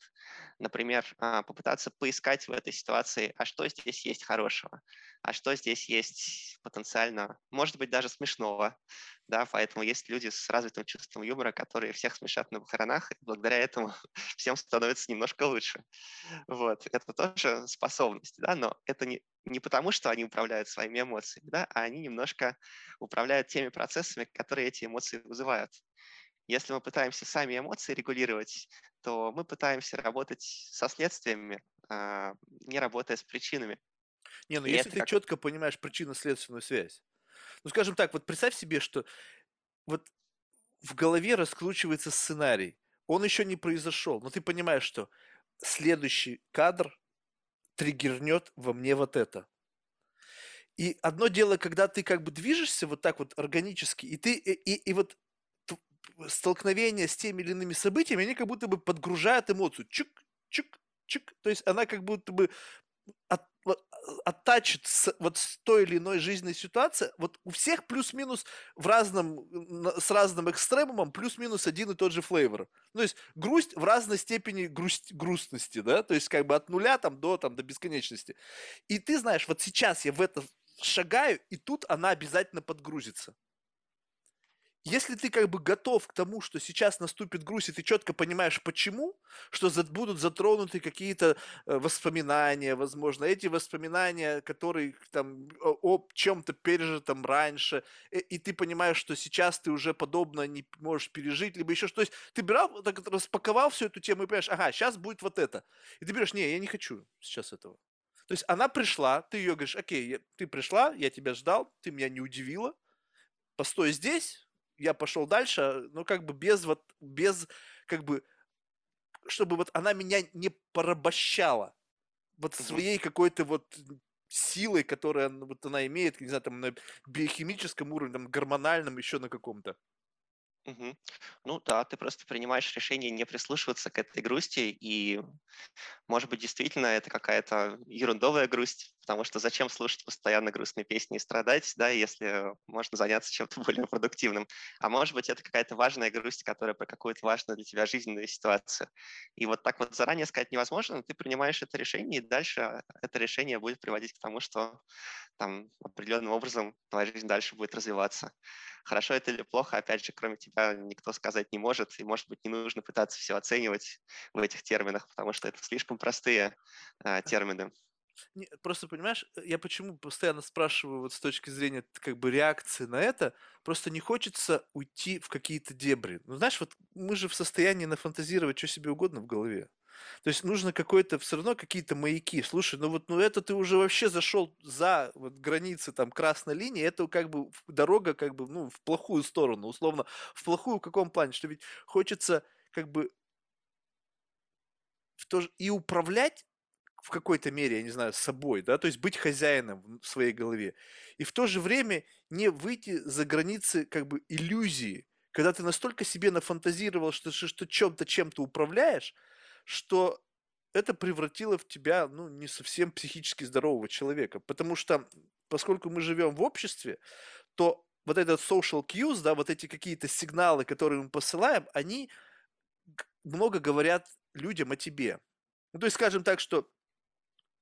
Например, а, попытаться поискать в этой ситуации, а что здесь есть хорошего, а что здесь есть потенциально, может быть, даже смешного. Да, поэтому есть люди с развитым чувством юмора, которые всех смешат на похоронах, и благодаря этому всем становится немножко лучше. Вот. Это тоже способность, да, но это не, не потому, что они управляют своими эмоциями, да, а они немножко управляют теми процессами, которые эти эмоции вызывают. Если мы пытаемся сами эмоции регулировать, то мы пытаемся работать со следствиями, а, не работая с причинами. Не, ну И если ты как... четко понимаешь причинно-следственную связь. Ну, скажем так, вот представь себе, что вот в голове раскручивается сценарий. Он еще не произошел, но ты понимаешь, что следующий кадр триггернет во мне вот это. И одно дело, когда ты как бы движешься вот так вот органически, и ты и, и, и вот столкновение с теми или иными событиями, они как будто бы подгружают эмоцию. Чик, чик, чик. То есть она как будто бы от, оттачит с, вот с той или иной жизненной ситуации, вот у всех плюс-минус в разном, с разным экстремумом плюс-минус один и тот же флейвор. То есть грусть в разной степени грусть, грустности, да, то есть как бы от нуля там до, там, до бесконечности. И ты знаешь, вот сейчас я в это шагаю, и тут она обязательно подгрузится если ты как бы готов к тому, что сейчас наступит грусть, и ты четко понимаешь, почему, что за, будут затронуты какие-то э, воспоминания, возможно, эти воспоминания, которые там о чем-то пережитом раньше, и, э, и ты понимаешь, что сейчас ты уже подобно не можешь пережить, либо еще что. То есть ты брал, так распаковал всю эту тему и понимаешь, ага, сейчас будет вот это. И ты берешь, не, я не хочу сейчас этого. То есть она пришла, ты ее говоришь, окей, я, ты пришла, я тебя ждал, ты меня не удивила, постой здесь, я пошел дальше, но как бы без вот, без как бы чтобы вот она меня не порабощала вот своей какой-то вот силой, которая н- вот она имеет, не знаю, там на биохимическом уровне, там, гормональном, еще на каком-то. Мгм. Ну да, ты просто принимаешь решение не прислушиваться к этой грусти, и, может быть, действительно это какая-то ерундовая грусть, потому что зачем слушать постоянно грустные песни и страдать, да, если можно заняться чем-то более продуктивным. А может быть, это какая-то важная грусть, которая про какую-то важную для тебя жизненную ситуацию. И вот так вот заранее сказать невозможно, но ты принимаешь это решение, и дальше это решение будет приводить к тому, что там определенным образом твоя жизнь дальше будет развиваться. Хорошо это или плохо, опять же, кроме тебя никто сказать не может, и, может быть, не нужно пытаться все оценивать в этих терминах, потому что это слишком простые а, термины. Не, просто понимаешь, э, я почему постоянно спрашиваю вот с точки зрения как бы реакции на это, просто не хочется уйти в какие-то дебри. Ну, знаешь, вот мы же в состоянии нафантазировать что себе угодно в голове. То есть нужно какой-то, все равно какие-то маяки. Слушай, ну вот, ну это ты уже вообще зашел за вот границы там красной линии, это как бы дорога как бы, ну, в плохую сторону, условно. В плохую в каком плане? Что ведь хочется как бы в то же и управлять в какой-то мере, я не знаю, собой, да, то есть быть хозяином в своей голове. И в то же время не выйти за границы как бы иллюзии, когда ты настолько себе нафантазировал, что, что, что чем-то чем-то управляешь, что это превратило в тебя, ну, не совсем психически здорового человека. Потому что, поскольку мы живем в обществе, то вот этот social cues, да, вот эти какие-то сигналы, которые мы посылаем, они много говорят людям о тебе. Ну, то есть, скажем так, что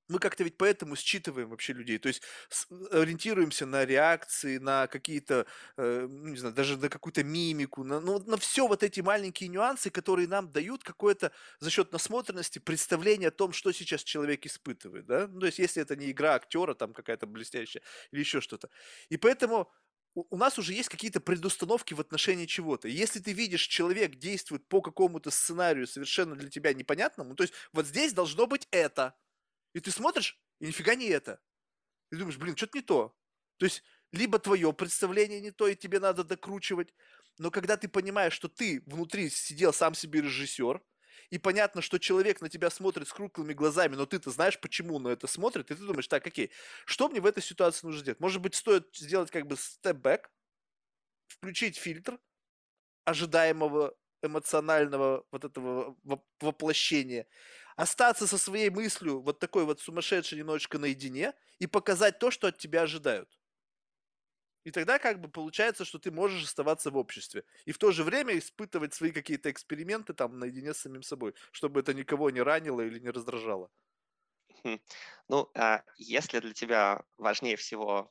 мы как-то ведь поэтому считываем вообще людей, то есть с- ориентируемся на реакции, на какие-то, э, ну, не знаю, даже на какую-то мимику, на, ну, на все вот эти маленькие нюансы, которые нам дают какое-то за счет насмотренности представление о том, что сейчас человек испытывает, да? Ну, то есть если это не игра актера там какая-то блестящая или еще что-то. И поэтому у нас уже есть какие-то предустановки в отношении чего-то. Если ты видишь, человек действует по какому-то сценарию совершенно для тебя непонятному, то есть вот здесь должно быть это, и ты смотришь, и нифига не это. И думаешь, блин, что-то не то. То есть, либо твое представление не то, и тебе надо докручивать. Но когда ты понимаешь, что ты внутри сидел сам себе режиссер, и понятно, что человек на тебя смотрит с круглыми глазами, но ты-то знаешь, почему он на это смотрит, и ты думаешь, так, окей, что мне в этой ситуации нужно сделать? Может быть, стоит сделать как бы степ-бэк, включить фильтр ожидаемого эмоционального вот этого воп- воплощения, остаться со своей мыслью вот такой вот сумасшедшей немножечко наедине и показать то, что от тебя ожидают. И тогда как бы получается, что ты можешь оставаться в обществе. И в то же время испытывать свои какие-то эксперименты там наедине с самим собой, чтобы это никого не ранило или не раздражало. Хм. Ну, а если для тебя важнее всего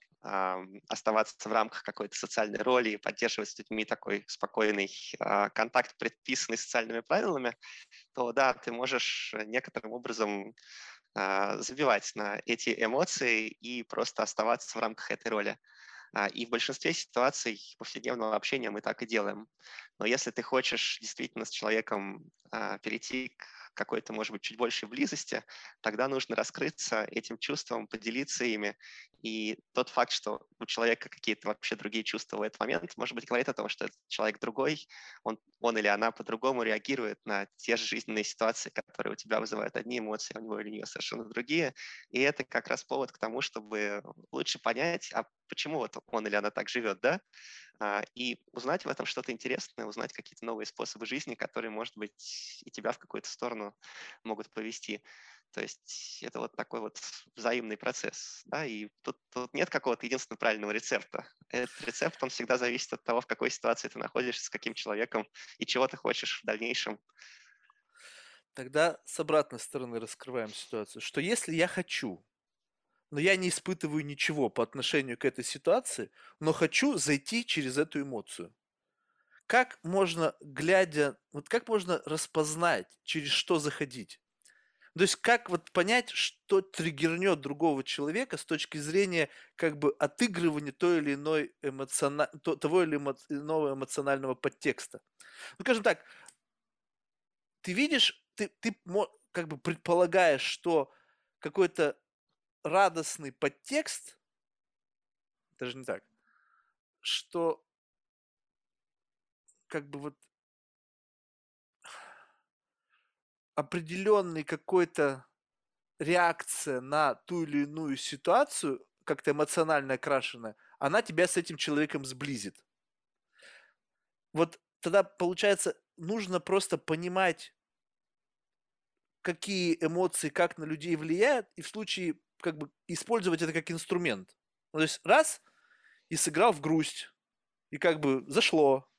оставаться в рамках какой-то социальной роли и поддерживать с людьми такой спокойный а, контакт, предписанный социальными правилами, то да, ты можешь некоторым образом а, забивать на эти эмоции и просто оставаться в рамках этой роли. А, И в большинстве ситуаций повседневного общения мы так и делаем. Но если ты хочешь действительно с человеком а, перейти к какой-то, может быть, чуть большей близости, тогда нужно раскрыться этим чувством, поделиться ими. И тот факт, что у человека какие-то вообще другие чувства в этот момент, может быть, говорит о том, что этот человек другой, он, он или она по-другому реагирует на те же жизненные ситуации, которые у тебя вызывают одни эмоции, а у него или нее совершенно другие. И это как раз повод к тому, чтобы лучше понять, а почему вот он или она так живет, да? А, И узнать в этом что-то интересное, узнать какие-то новые способы жизни, которые, может быть, и тебя в какую-то сторону могут повести. То есть это вот такой вот взаимный процесс, да, и тут, тут нет какого-то единственного правильного рецепта. Этот рецепт, он всегда зависит от того, в какой ситуации ты находишься, с каким человеком и чего ты хочешь в дальнейшем. Тогда с обратной стороны раскрываем ситуацию, что если я хочу, но я не испытываю ничего по отношению к этой ситуации, но хочу зайти через эту эмоцию. Как можно, глядя, вот как можно распознать, через что заходить? То есть как вот понять, что триггернет другого человека с точки зрения как бы отыгрывания той или иной эмоциона... то- того или иного эмоционального подтекста. Ну, скажем так, ты видишь, ты, ты как бы предполагаешь, что какой-то радостный подтекст, даже не так, что как бы вот определенный какой-то реакция на ту или иную ситуацию, как-то эмоционально окрашенная, она тебя с этим человеком сблизит. Вот тогда, получается, нужно просто понимать, какие эмоции как на людей влияют, и в случае как бы использовать это как инструмент. Ну, то есть раз и сыграл в грусть, и как бы зашло,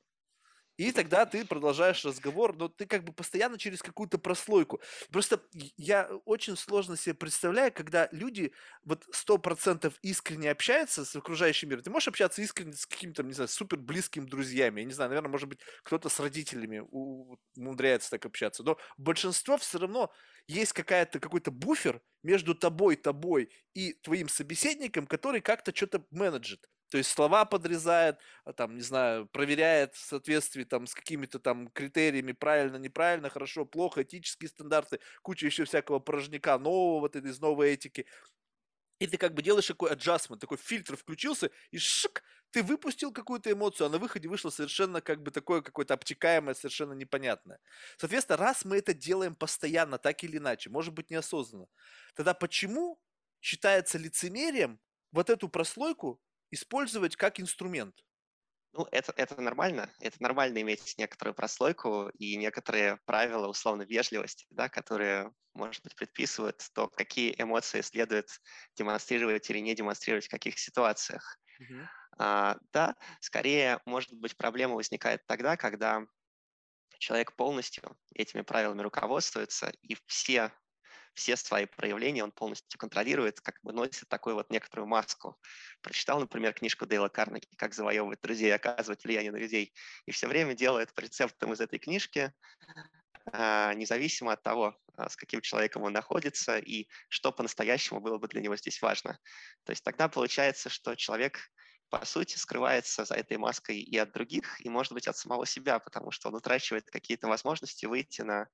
и тогда ты продолжаешь разговор, но ты как бы постоянно через какую-то прослойку. Просто я очень сложно себе представляю, когда люди вот сто процентов искренне общаются с окружающим миром. Ты можешь общаться искренне с какими-то, не знаю, супер близкими друзьями. Я не знаю, наверное, может быть, кто-то с родителями умудряется так общаться. Но большинство все равно есть какая-то, какой-то буфер между тобой, тобой и твоим собеседником, который как-то что-то менеджит. То есть слова подрезает, а, там, не знаю, проверяет в соответствии там с какими-то там критериями правильно, неправильно, хорошо, плохо, этические стандарты, куча еще всякого порожняка нового, вот из новой этики. И ты как бы делаешь такой adjustment, такой фильтр включился, и шик, ты выпустил какую-то эмоцию, а на выходе вышло совершенно как бы такое какое-то обтекаемое, совершенно непонятное. Соответственно, раз мы это делаем постоянно, так или иначе, может быть неосознанно, тогда почему считается лицемерием вот эту прослойку использовать как инструмент. Ну, это, это нормально. Это нормально иметь некоторую прослойку и некоторые правила условно вежливости, да, которые, может быть, предписывают то, какие эмоции следует демонстрировать или не демонстрировать в каких ситуациях. Uh-huh. А, да, скорее, может быть, проблема возникает тогда, когда человек полностью этими правилами руководствуется, и все все свои проявления он полностью контролирует, как бы носит такую вот некоторую маску. Прочитал, например, книжку Дейла Карнеги «Как завоевывать друзей и оказывать влияние на людей», и все время делает по рецептам из этой книжки, а, независимо от того, а, с каким человеком он находится и что по-настоящему было бы для него здесь важно. То есть тогда получается, что человек по сути, скрывается за этой маской и от других, и, может быть, от самого себя, потому что он утрачивает какие-то возможности выйти на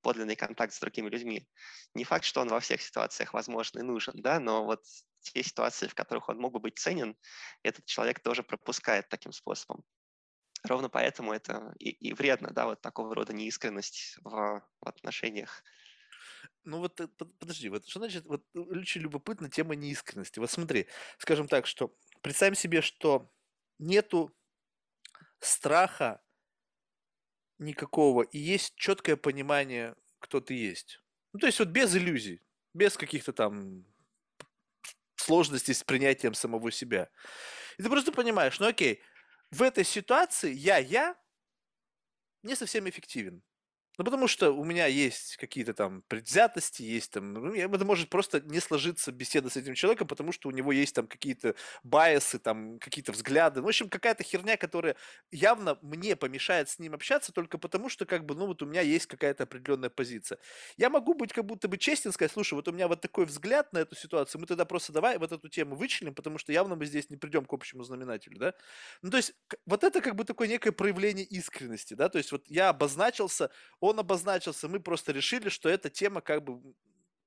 подлинный контакт с другими людьми. Не факт, что он во всех ситуациях возможен и нужен, да, но вот те ситуации, в которых он мог бы быть ценен, этот человек тоже пропускает таким способом. Ровно поэтому это и, и вредно, да, вот такого рода неискренность в, в отношениях. Ну вот э, подожди, вот что значит, вот э, очень любопытна тема неискренности. Вот смотри, скажем так, что представим себе, что нету страха никакого, и есть четкое понимание, кто ты есть. Ну, то есть вот без иллюзий, без каких-то там сложностей с принятием самого себя. И ты просто понимаешь, ну окей, в этой ситуации я-я не совсем эффективен. Ну, потому что у меня есть какие-то там предвзятости, есть там... Ну, это может просто не сложиться беседа с этим человеком, потому что у него есть там какие-то байесы, там какие-то взгляды. Ну, в общем, какая-то херня, которая явно мне помешает с ним общаться только потому, что как бы, ну, вот у меня есть какая-то определенная позиция. Я могу быть как будто бы честен, сказать, слушай, вот у меня вот такой взгляд на эту ситуацию, мы тогда просто давай вот эту тему вычленим, потому что явно мы здесь не придем к общему знаменателю, да? Ну, то есть вот это как бы такое некое проявление искренности, да? То есть вот я обозначился, обозначился, мы просто решили, что эта тема как бы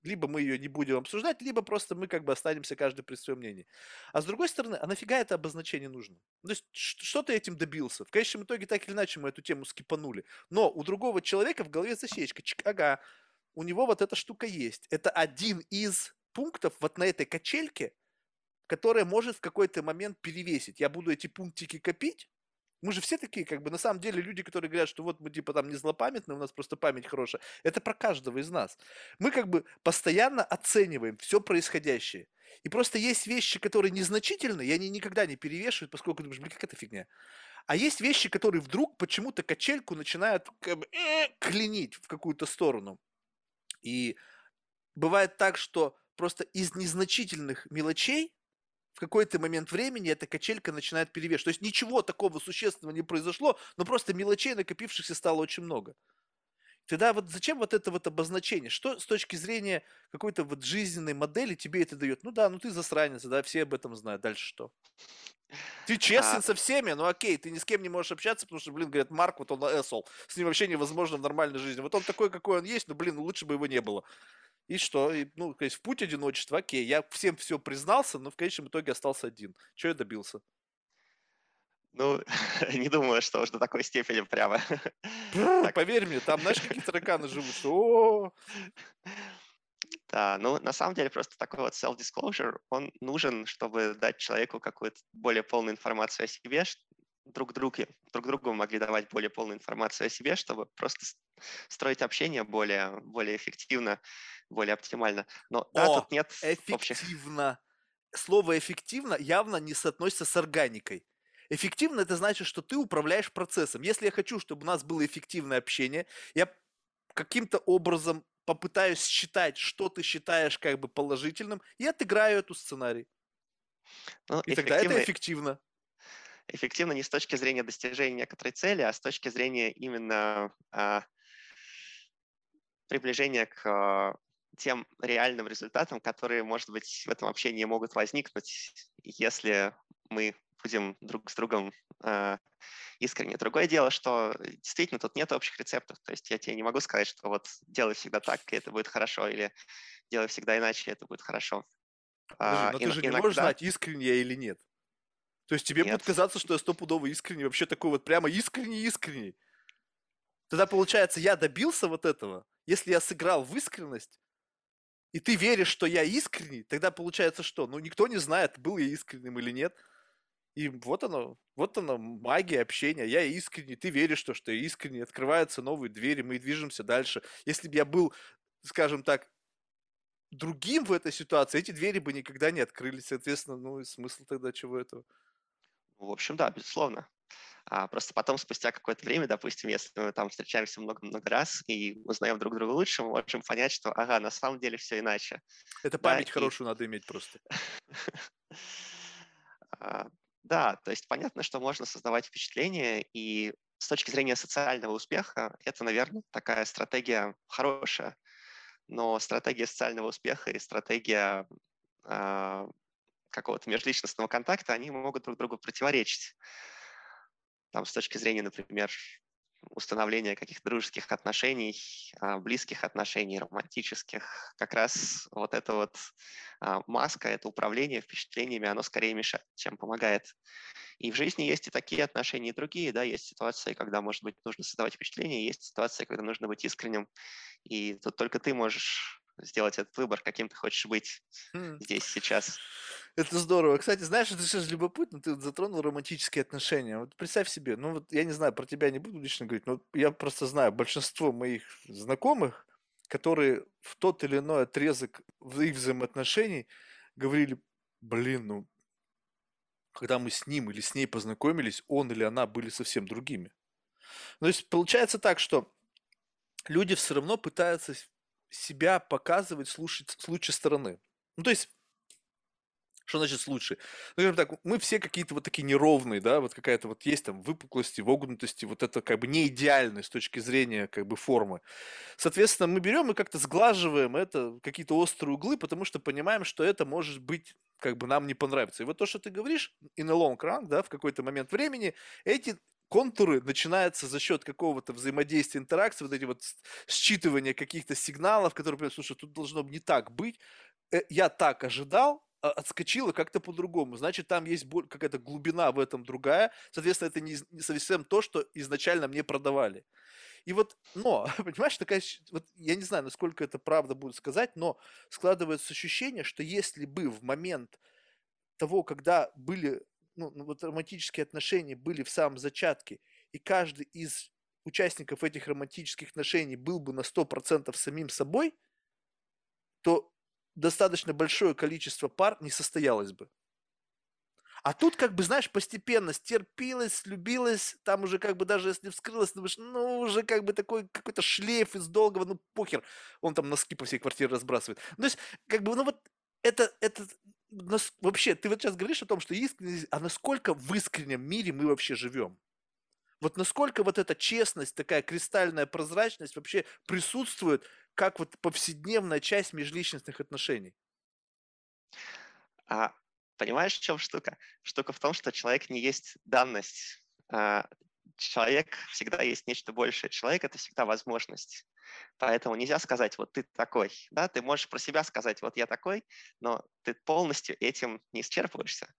либо мы ее не будем обсуждать, либо просто мы как бы останемся каждый при своем мнении. А с другой стороны, а нафига это обозначение нужно? То есть, что ты этим добился? В конечном итоге, так или иначе, мы эту тему скипанули. Но у другого человека в голове засечка. Чик, ага, у него вот эта штука есть. Это один из пунктов вот на этой качельке, которая может в какой-то момент перевесить. Я буду эти пунктики копить, мы же все такие, как бы, на самом деле, люди, которые говорят, что вот мы, типа, там не злопамятные, у нас просто память хорошая. Это про каждого из нас. Мы, как бы, постоянно оцениваем все происходящее. И просто есть вещи, которые незначительны, и они никогда не перевешивают, поскольку думаешь, блин, как это фигня. А есть вещи, которые вдруг почему-то качельку начинают как бы, э, клинить в какую-то сторону. И бывает так, что просто из незначительных мелочей какой-то момент времени эта качелька начинает перевешивать. То есть ничего такого существенного не произошло, но просто мелочей накопившихся стало очень много. Тогда вот зачем вот это вот обозначение? Что с точки зрения какой-то вот жизненной модели тебе это дает? Ну да, ну ты засранец, да, все об этом знают. Дальше что? Ты честен а... со всеми, ну окей, ты ни с кем не можешь общаться, потому что, блин, говорят, Марк, вот он эсол, с ним вообще невозможно в нормальной жизни. Вот он такой, какой он есть, но, блин, лучше бы его не было. И что? И, ну, то есть в путь одиночества, окей, я всем все признался, но в конечном итоге остался один. Что я добился? Ну, не думаю, что уж до такой степени прямо. Поверь мне, там, знаешь, какие тараканы живут, что «О, Да, ну, на самом деле просто такой вот self-disclosure, он нужен, чтобы дать человеку какую-то более полную информацию о себе, друг друге, друг другу могли давать более полную информацию о себе, чтобы просто строить общение более, более эффективно, более оптимально. Но да, о, тут нет общих... эффективно». Слово «эффективно» явно не соотносится с органикой. Эффективно– это значит, что ты управляешь процессом. Если я хочу, чтобы у нас было эффективное общение, я каким-то образом попытаюсь считать, что ты считаешь как бы положительным, и отыграю эту сценарий. Ну, И тогда это эффективно, эффективно. эффективно не с точки зрения достижения некоторой цели, а с точки зрения именно а, приближения к а, тем реальным результатам, которые, может быть, в этом общении могут возникнуть, если мы будем друг с другом а, искренне. Другое дело, что действительно тут нет общих рецептов. То есть я тебе не могу сказать, что вот делай всегда так, и это будет хорошо, или делай всегда иначе, и это будет хорошо. Подожди, А, но ты ин- же не можешь знать, искренне я или нет. То есть тебе будет нет. казаться, что я стопудово искренний, вообще такой вот прямо искренний-искренний. Тогда получается, я добился вот этого. Если я сыграл в искренность, и ты веришь, что я искренний, тогда получается что? Ну, никто не знает, был я искренним или нет. И вот оно, вот оно, магия общения. Я искренний, ты веришь, что, что я искренний. Открываются новые двери, мы движемся дальше. Если бы я был, скажем так, другим в этой ситуации, эти двери бы никогда не открылись. Соответственно, ну и смысл тогда чего этого? В общем, да, безусловно. А просто потом, спустя какое-то время, допустим, если мы там встречаемся много-много раз и узнаем друг друга лучше, мы можем понять, что, ага, на самом деле все иначе. Это Да, память и хорошую надо иметь просто. а, да, то есть понятно, что можно создавать впечатление, и с точки зрения социального успеха это, наверное, такая стратегия хорошая. Но стратегия социального успеха и стратегия а, какого-то межличностного контакта, они могут друг другу противоречить. Там с точки зрения, например, установления каких-то дружеских отношений, а, близких отношений, романтических, как раз вот эта вот а, маска, это управление впечатлениями, оно скорее мешает, чем помогает. И в жизни есть и такие отношения, и другие, да, есть ситуации, когда, может быть, нужно создавать впечатление, есть ситуации, когда нужно быть искренним, и тут только ты можешь сделать этот выбор, каким ты хочешь быть Хм, здесь, сейчас. Это здорово. Кстати, знаешь, это же любопытно, ты затронул романтические отношения. Вот представь себе, ну вот я не знаю, про тебя не буду лично говорить, но я просто знаю большинство моих знакомых, которые в тот или иной отрезок их взаимоотношений говорили, блин, ну, когда мы с ним или с ней познакомились, он или она были совсем другими. Ну, то есть получается так, что люди все равно пытаются себя показывать с лучшей, с лучшей стороны. Ну, то есть что значит с лучшей? Ну, скажем так, мы все какие-то вот такие неровные, да, вот какая-то вот есть там выпуклости, вогнутости, вот это как бы не идеальное с точки зрения как бы формы. Соответственно, мы берем и как-то сглаживаем это, какие-то острые углы, потому что понимаем, что это может быть как бы нам не понравится. И вот то, что ты говоришь, in a long run, да, в какой-то момент времени, эти контуры начинаются за счет какого-то взаимодействия, интеракции, вот эти вот считывания каких-то сигналов, которые, говорят, слушай, тут должно не так быть, э, я так ожидал, а отскочило как-то по-другому. Значит, там есть какая-то глубина в этом другая. Соответственно, это не, совсем то, что изначально мне продавали. И вот, но, понимаешь, такая, вот я не знаю, насколько это правда будет сказать, но складывается ощущение, что если бы в момент того, когда были, ну, ну, вот романтические отношения были в самом зачатке, и каждый из участников этих романтических отношений был бы на 100% самим собой, то достаточно большое количество пар не состоялось бы. А тут, как бы, знаешь, постепенно стерпилась, слюбилась, там уже как бы даже если вскрылась, думаешь, ну, уже как бы такой какой-то шлейф из долгого, ну, похер, он там носки по всей квартире разбрасывает. Ну, то есть, как бы, ну, вот это, это нас- вообще, ты вот сейчас говоришь о том, что искренность, а насколько в искреннем мире мы вообще живем? Вот насколько вот эта честность, такая кристальная прозрачность вообще присутствует как вот повседневная часть межличностных отношений? А понимаешь, в чем штука? Штука в том, что человек не есть данность. А, Человек всегда есть нечто большее. Человек — это всегда возможность. Поэтому нельзя сказать, вот ты такой. Да? Ты можешь про себя сказать, вот я такой, но ты полностью этим не исчерпываешься.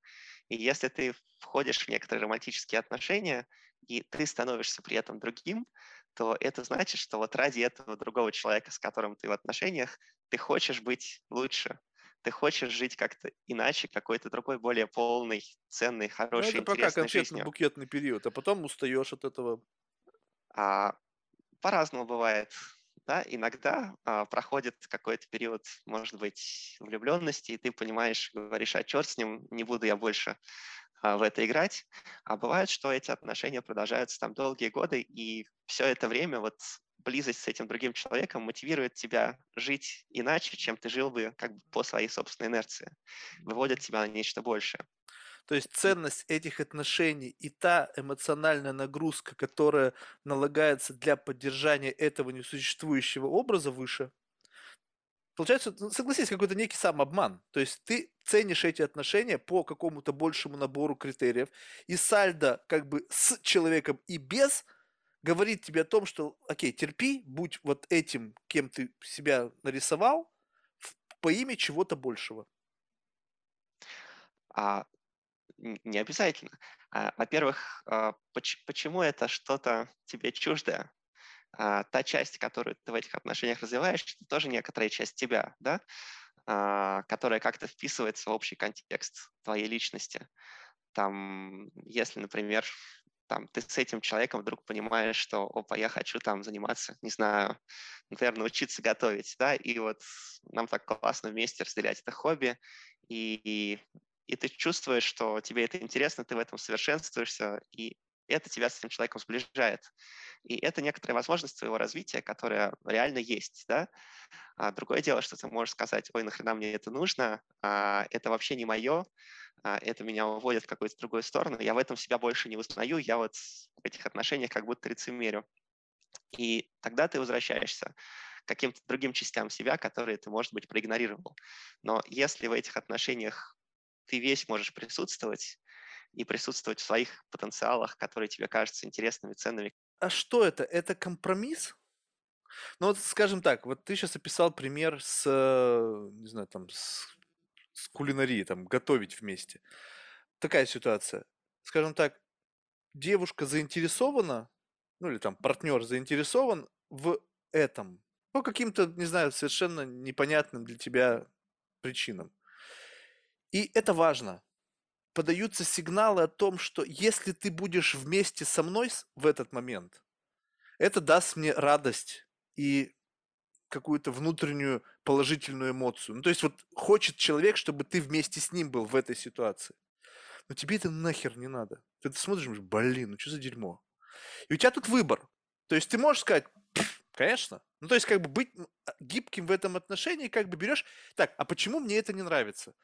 И если ты входишь в некоторые романтические отношения, и ты становишься при этом другим, то это значит, что вот ради этого другого человека, с которым ты в отношениях, ты хочешь быть лучше, ты хочешь жить как-то иначе, какой-то другой, более полный, ценный, Ну, хороший, это пока интересной конкретно жизнью. букетный период, а потом устаешь от этого. А, по-разному бывает. Да? Иногда а, проходит какой-то период, может быть, влюбленности, и ты понимаешь, говоришь, а черт с ним, не буду я больше а, в это играть. А бывает, что эти отношения продолжаются там долгие годы, и все это время вот близость с этим другим человеком мотивирует тебя жить иначе, чем ты жил бы как бы по своей собственной инерции, выводит тебя на нечто большее. То есть ценность этих отношений и та эмоциональная нагрузка, которая налагается для поддержания этого несуществующего образа выше, получается, ну, согласись, какой-то некий самообман. То есть ты ценишь эти отношения по какому-то большему набору критериев, и сальдо как бы с человеком и без говорит тебе о том, что, окей, терпи, будь вот этим, кем ты себя нарисовал, по имя чего-то большего. А не обязательно. А, Во-первых, а, поч- почему это что-то тебе чуждое? А, Та часть, которую ты в этих отношениях развиваешь, это тоже некоторая часть тебя, да? Которая как-то вписывается в общий контекст твоей личности. Там, если, например, там, ты с этим человеком вдруг понимаешь, что, опа, я хочу там заниматься, не знаю, например, научиться готовить, да, и вот нам так классно вместе разделять это хобби, и, и ты чувствуешь, что тебе это интересно, ты в этом совершенствуешься, и это тебя с этим человеком сближает. И это некоторая возможность твоего развития, которая реально есть, да. А другое дело, что ты можешь сказать, ой, нахрена мне это нужно, а, это вообще не мое, а, это меня уводит в какую-то другую сторону, я в этом себя больше не узнаю, я вот в этих отношениях как будто лицемерю. И тогда ты возвращаешься к каким-то другим частям себя, которые ты, может быть, проигнорировал. Но если в этих отношениях ты весь можешь присутствовать и присутствовать в своих потенциалах, которые тебе кажутся интересными, ценными, А что это? Это компромисс? Ну вот, скажем так, вот ты сейчас описал пример с, э, не знаю, там, с, с кулинарией, там, готовить вместе. Такая ситуация. Скажем так, девушка заинтересована, ну или там партнер заинтересован в этом, по каким-то, не знаю, совершенно непонятным для тебя причинам. И это важно. Подаются сигналы о том, что если ты будешь вместе со мной в этот момент, это даст мне радость и какую-то внутреннюю положительную эмоцию. Ну, то есть вот хочет человек, чтобы ты вместе с ним был в этой ситуации. Но тебе это нахер не надо. Ты это смотришь, блин, ну что за дерьмо? И у тебя тут выбор. То есть ты можешь сказать, «Пф, конечно. Ну, то есть как бы быть а, гибким в этом отношении, как бы берешь, так, а почему мне это не нравится?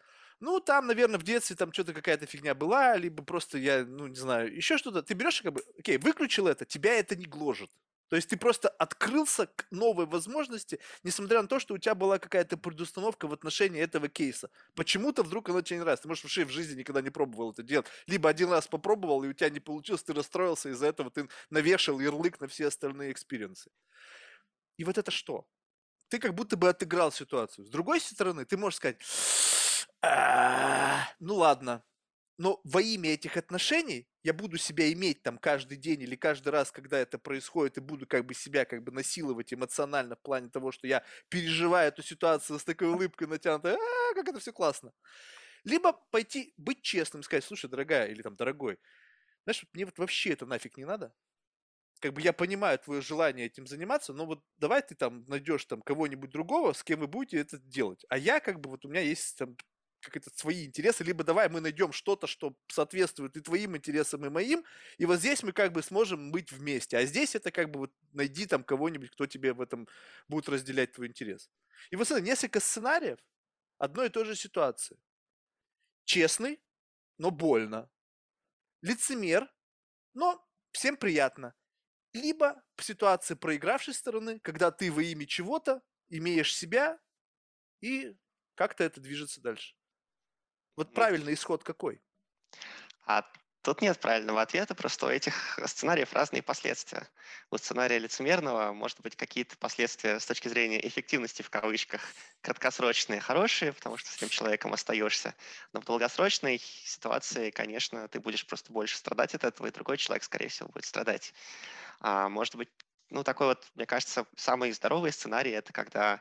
Ну, там, наверное, в детстве там что-то какая-то фигня была, либо просто я, ну, не знаю, еще что-то. Ты берешь как бы, окей, выключил это, тебя это не гложет. То есть ты просто открылся к новой возможности, несмотря на то, что у тебя была какая-то предустановка в отношении этого кейса. Почему-то вдруг оно тебе не нравится. Ты, может, вообще в жизни никогда не пробовал это делать. Либо один раз попробовал, и у тебя не получилось, ты расстроился, из-за этого ты навешал ярлык на все остальные experience ы. И вот это что? Ты как будто бы отыграл ситуацию. С другой стороны, ты можешь сказать, «А, ну ладно, но во имя этих отношений я буду себя иметь там каждый день или каждый раз, когда это происходит, и буду как бы себя как бы насиловать эмоционально в плане того, что я переживаю эту ситуацию с такой улыбкой натянутой, а, как это все классно. Либо пойти быть честным, сказать, слушай, дорогая или там дорогой, знаешь, мне вот вообще это нафиг не надо. Как бы я понимаю твое желание этим заниматься, но вот давай ты там найдешь там кого-нибудь другого, с кем вы будете это делать. А я как бы вот у меня есть там какие-то свои интересы, либо давай мы найдем что-то, что соответствует и твоим интересам, и моим, и вот здесь мы как бы сможем быть вместе, а здесь это как бы вот найди там кого-нибудь, кто тебе в этом будет разделять твой интерес. И вот это несколько сценариев одной и той же ситуации. Честный, но больно. Лицемер, но всем приятно. Либо в ситуации проигравшей стороны, когда ты во имя чего-то имеешь себя, и как-то это движется дальше. Вот Ну, правильный исход какой? А Тут нет правильного ответа, просто у этих сценариев разные последствия. У сценария лицемерного может быть какие-то последствия с точки зрения эффективности в кавычках, краткосрочные, хорошие, потому что с этим человеком остаешься. Но в долгосрочной ситуации, конечно, ты будешь просто больше страдать от этого, и другой человек, скорее всего, будет страдать. А может быть, ну, такой вот, мне кажется, самый здоровый сценарий– это когда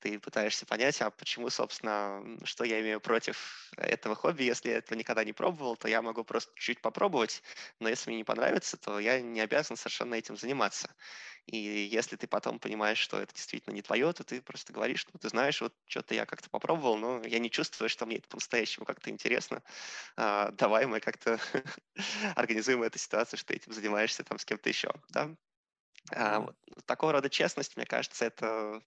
ты пытаешься понять, а почему, собственно, что я имею против этого хобби. Если я этого никогда не пробовал, то я могу просто чуть попробовать, но если мне не понравится, то я не обязан совершенно этим заниматься. И если ты потом понимаешь, что это действительно не твое, то ты просто говоришь, что ты знаешь, вот что-то я как-то попробовал, но я не чувствую, что мне это по-настоящему как-то интересно. А, давай мы как-то организуем эту ситуацию, что ты этим занимаешься там с кем-то еще. Да? А, вот. Такого рода честность, мне кажется, это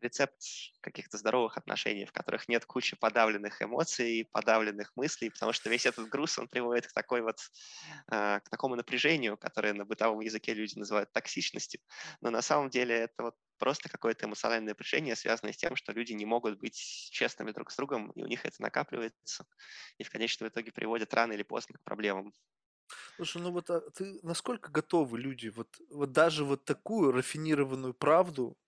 рецепт каких-то здоровых отношений, в которых нет кучи подавленных эмоций, подавленных мыслей, потому что весь этот груз, он приводит к такой вот, э, к такому напряжению, которое на бытовом языке люди называют токсичностью. Но на самом деле это вот просто какое-то эмоциональное напряжение, связанное с тем, что люди не могут быть честными друг с другом, и у них это накапливается, и в конечном итоге приводит рано или поздно к проблемам. Слушай, ну вот а ты насколько готовы люди вот, вот даже вот такую рафинированную правду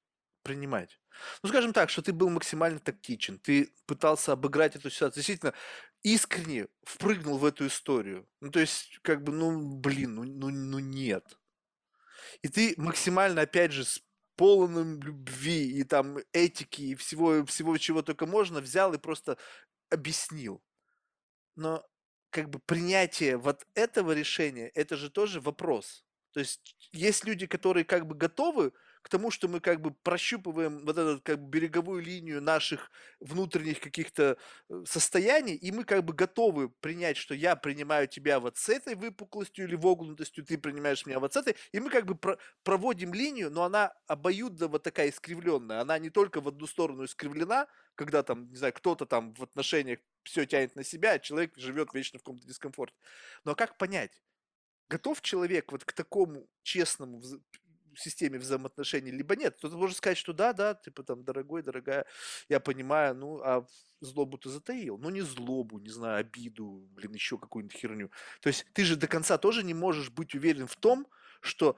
принимать. Ну, скажем так, что ты был максимально тактичен, ты пытался обыграть эту ситуацию, действительно искренне впрыгнул в эту историю. Ну, то есть, как бы, ну, блин, ну, ну, ну нет. И ты максимально, опять же, с полным любви и там этики и всего, всего, чего только можно, взял и просто объяснил. Но как бы принятие вот этого решения, это же тоже вопрос. То есть есть люди, которые как бы готовы к тому, что мы как бы прощупываем вот эту как бы береговую линию наших внутренних каких-то э, состояний, и мы как бы готовы принять, что я принимаю тебя вот с этой выпуклостью или вогнутостью, ты принимаешь меня вот с этой, и мы как бы про- проводим линию, но она обоюдно вот такая искривленная, она не только в одну сторону искривлена, когда там, не знаю, кто-то там в отношениях все тянет на себя, а человек живет вечно в каком-то дискомфорте. Но как понять? Готов человек вот к такому честному системе взаимоотношений, либо нет. Кто-то может сказать, что да, да, типа там, дорогой, дорогая, я понимаю, ну, а злобу ты затаил. Ну, не злобу, не знаю, обиду, блин, еще какую-нибудь херню. То есть ты же до конца тоже не можешь быть уверен в том, что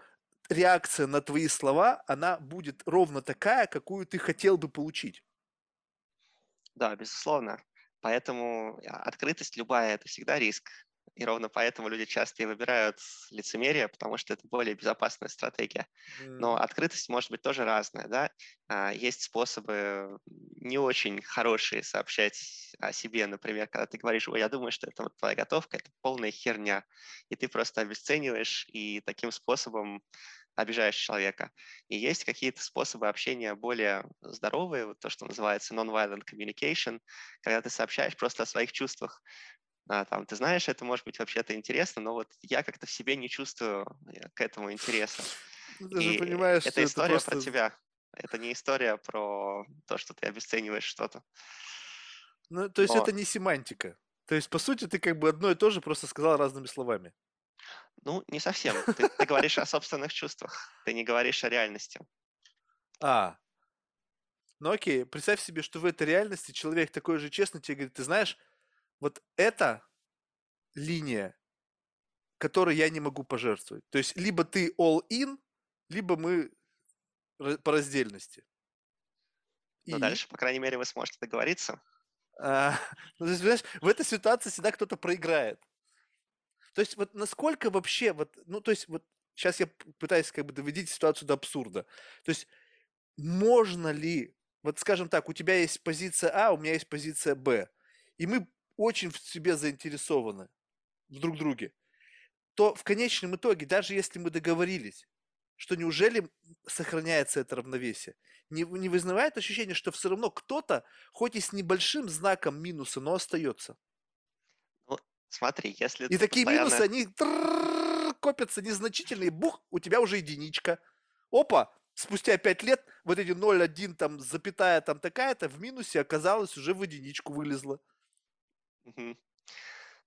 реакция на твои слова, она будет ровно такая, какую ты хотел бы получить. Да, безусловно. Поэтому а, открытость любая– это всегда риск. И ровно поэтому люди часто и выбирают лицемерие, потому что это более безопасная стратегия. Но открытость может быть тоже разная. Да? А, есть способы не очень хорошие сообщать о себе. Например, когда ты говоришь, ой, я думаю, что это вот твоя готовка, это полная херня. И ты просто обесцениваешь и таким способом обижаешь человека. И есть какие-то способы общения более здоровые, вот то, что называется non-violent communication, когда ты сообщаешь просто о своих чувствах а, там, ты знаешь, это может быть вообще-то интересно, но вот я как-то в себе не чувствую э, к этому интереса. Ну, ты же понимаешь, это история это просто... про тебя. Это не история про то, что ты обесцениваешь что-то. Ну, то есть но... это не семантика. То есть, по сути, ты как бы одно и то же просто сказал разными словами. Ну, не совсем. Ты, ты говоришь о собственных чувствах, ты не говоришь о реальности. А, ну окей, представь себе, что в этой реальности человек такой же честный тебе говорит, ты знаешь, вот эта линия, которой я не могу пожертвовать. То есть либо ты all in, либо мы по раздельности. Но И... дальше, по крайней мере, вы сможете договориться. А, ну, то есть, понимаешь, в этой ситуации всегда кто-то проиграет. То есть вот насколько вообще, вот, ну то есть вот сейчас я пытаюсь как бы доводить ситуацию до абсурда. То есть можно ли, вот скажем так, у тебя есть позиция А, у меня есть позиция Б, и мы очень в себе заинтересованы в друг друге, то в конечном итоге, даже если мы договорились, что неужели сохраняется это равновесие, не, не вызывает ощущение, что все равно кто-то, хоть и с небольшим знаком минуса, но остается. Ну, смотри, если... И такие постоянно... минусы, они копятся незначительные, бух, у тебя уже единичка. Опа, спустя пять лет вот эти 0,1 там, запятая там такая-то в минусе оказалось уже в единичку вылезла.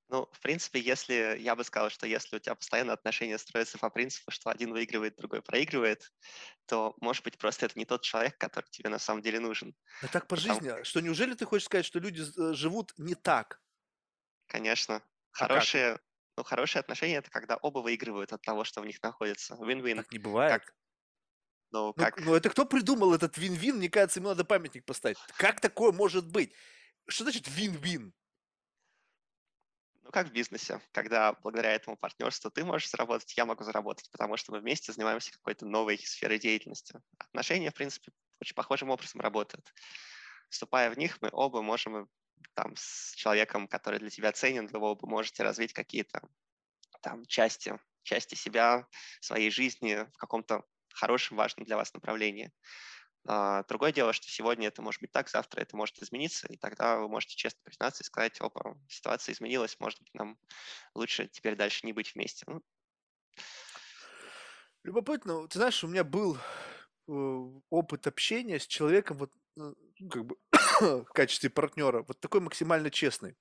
Ну, в принципе, если я бы сказал, что если у тебя постоянно отношения строятся по принципу, что один выигрывает, другой проигрывает, то, может быть, просто это не тот человек, который тебе на самом деле нужен. А так по Потому, жизни, что неужели ты хочешь сказать, что люди э, живут не так? конечно, А как? хорошие Ну, хорошие отношения – это когда оба выигрывают от того, что в них находится. Win-win. Так не бывает. Как? Ну, Ну, как? ну это кто придумал этот вин-вин? Мне кажется, ему надо памятник поставить. Как такое может быть? Что значит вин-вин? Как в бизнесе, когда благодаря этому партнерству ты можешь заработать, я могу заработать, потому что мы вместе занимаемся какой-то новой сферой деятельности. Отношения, в принципе, очень похожим образом работают. Вступая в них, мы оба можем там с человеком, который для тебя ценен, вы оба можете развить какие-то там части, части себя, своей жизни в каком-то хорошем, важном для вас направлении. А, другое дело, что сегодня это может быть так, завтра это может измениться, и тогда вы можете честно признаться и сказать, опа, ситуация изменилась, может быть, нам лучше теперь дальше не быть вместе. Ну, Любопытно, ты знаешь, у меня был э, опыт общения с человеком вот э, ну, как бы в качестве партнера, вот такой максимально честный.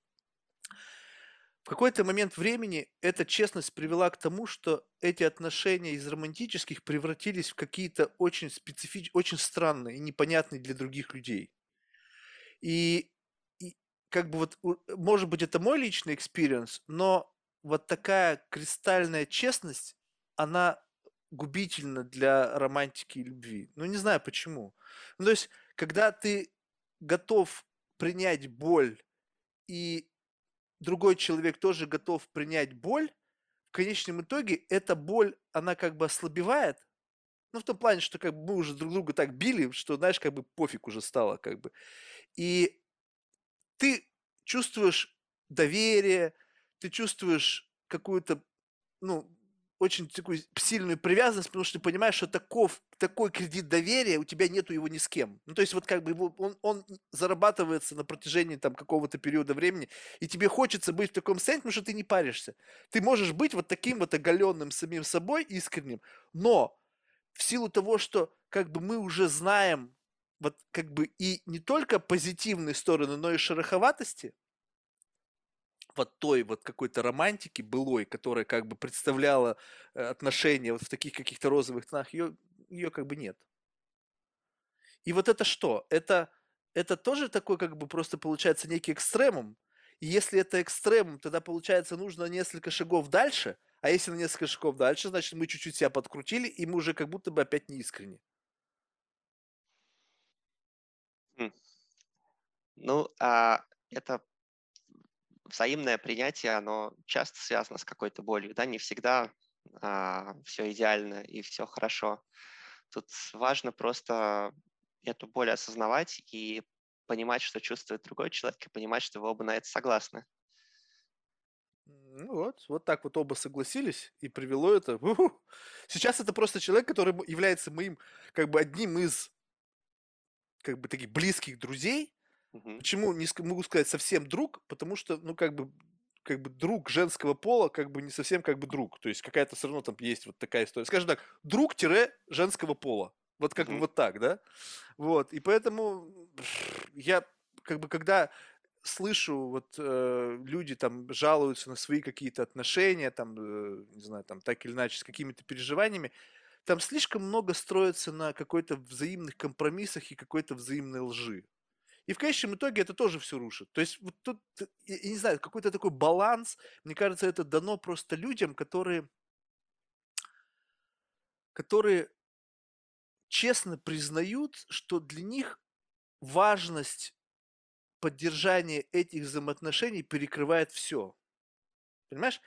В какой-то момент времени эта честность привела к тому, что эти отношения из романтических превратились в какие-то очень специфичные, очень странные и непонятные для других людей. И, и как бы вот, может быть, это мой личный experience, но вот такая кристальная честность, она губительна для романтики и любви. Ну, не знаю почему. Ну, то есть, когда ты готов принять боль и другой человек тоже готов принять боль, в конечном итоге эта боль, она как бы ослабевает, ну, в том плане, что как бы мы уже друг друга так били, что, знаешь, как бы пофиг уже стало, как бы. И ты чувствуешь доверие, ты чувствуешь какую-то, ну, очень такую сильную привязанность, потому что ты понимаешь, что таков, такой кредит доверия, у тебя нету его ни с кем. Ну, то есть вот как бы его- он, он зарабатывается на протяжении там какого-то периода времени, и тебе хочется быть в таком состоянии, потому что ты не паришься. Ты можешь быть вот таким вот оголенным самим собой, искренним, но в силу того, что как бы мы уже знаем вот как бы и не только позитивные стороны, но и шероховатости, вот той вот какой-то романтики былой, которая как бы представляла э, отношения вот в таких каких-то розовых тонах, ее, ее как бы нет. И вот это что? Это, это тоже такой как бы просто получается некий экстремум. И если это экстремум, тогда получается нужно несколько шагов дальше, а если на несколько шагов дальше, значит мы чуть-чуть себя подкрутили, и мы уже как будто бы опять не искренне. ну а это взаимное принятие, оно часто связано с какой-то болью, да, не всегда все идеально и все хорошо. Тут важно просто эту боль осознавать и понимать, что чувствует другой человек, и понимать, что вы оба на это согласны. Ну вот, вот так вот оба согласились, и привело это. уху. Сейчас это просто человек, который является моим, как бы одним из, как бы таких близких друзей. Мгм. Почему не могу сказать совсем друг? Потому что, ну, как бы, как бы друг женского пола, как бы не совсем как бы друг. То есть какая-то все равно там есть вот такая история. Скажем так, друг-женского пола. Вот как бы Мгм. вот так, да? Вот, и поэтому я как бы когда слышу, вот э, люди там жалуются на свои какие-то отношения, там, э, не знаю, там так или иначе с какими-то переживаниями, там слишком много строится на какой-то взаимных компромиссах и какой-то взаимной лжи. И в конечном итоге это тоже все рушит. То есть вот тут, э, я, не знаю, какой-то такой баланс, мне кажется, это дано просто людям, которые, которые честно признают, что для них важность поддержания этих взаимоотношений перекрывает все. Понимаешь?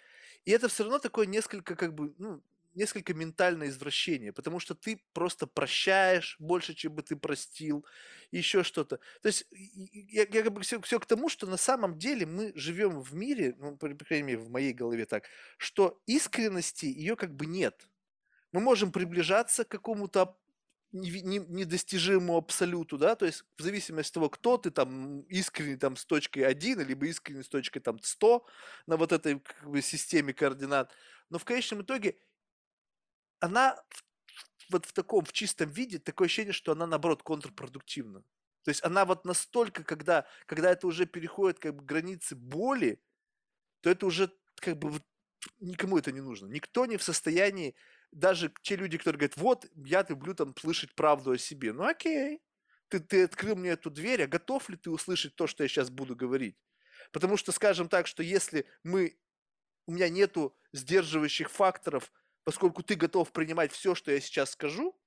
И это все равно такое несколько, как бы, ну, несколько ментальное извращение, потому что ты просто прощаешь больше, чем бы ты простил, еще что-то. То есть я, я как бы все, к тому, что на самом деле мы живем в мире, ну, по по крайней мере, в моей голове так, что искренности ее как бы нет. Мы можем приближаться к какому-то недостижимому абсолюту, да, то есть в зависимости от того, кто ты там искренний там с точкой 1, либо искренний с точкой там 100 на вот этой как бы, системе координат, но в конечном итоге она вот в таком, в чистом виде, такое ощущение, что она, наоборот, контрпродуктивна. То есть она вот настолько, когда, когда это уже переходит как бы границы боли, то это уже как бы никому это не нужно. Никто не в состоянии, даже те люди, которые говорят, вот, я люблю там слышать правду о себе. Ну окей, ты, ты открыл мне эту дверь, а готов ли ты услышать то, что я сейчас буду говорить? Потому что, скажем так, что если мы у меня нету сдерживающих факторов, поскольку ты готов принимать все, что я сейчас скажу,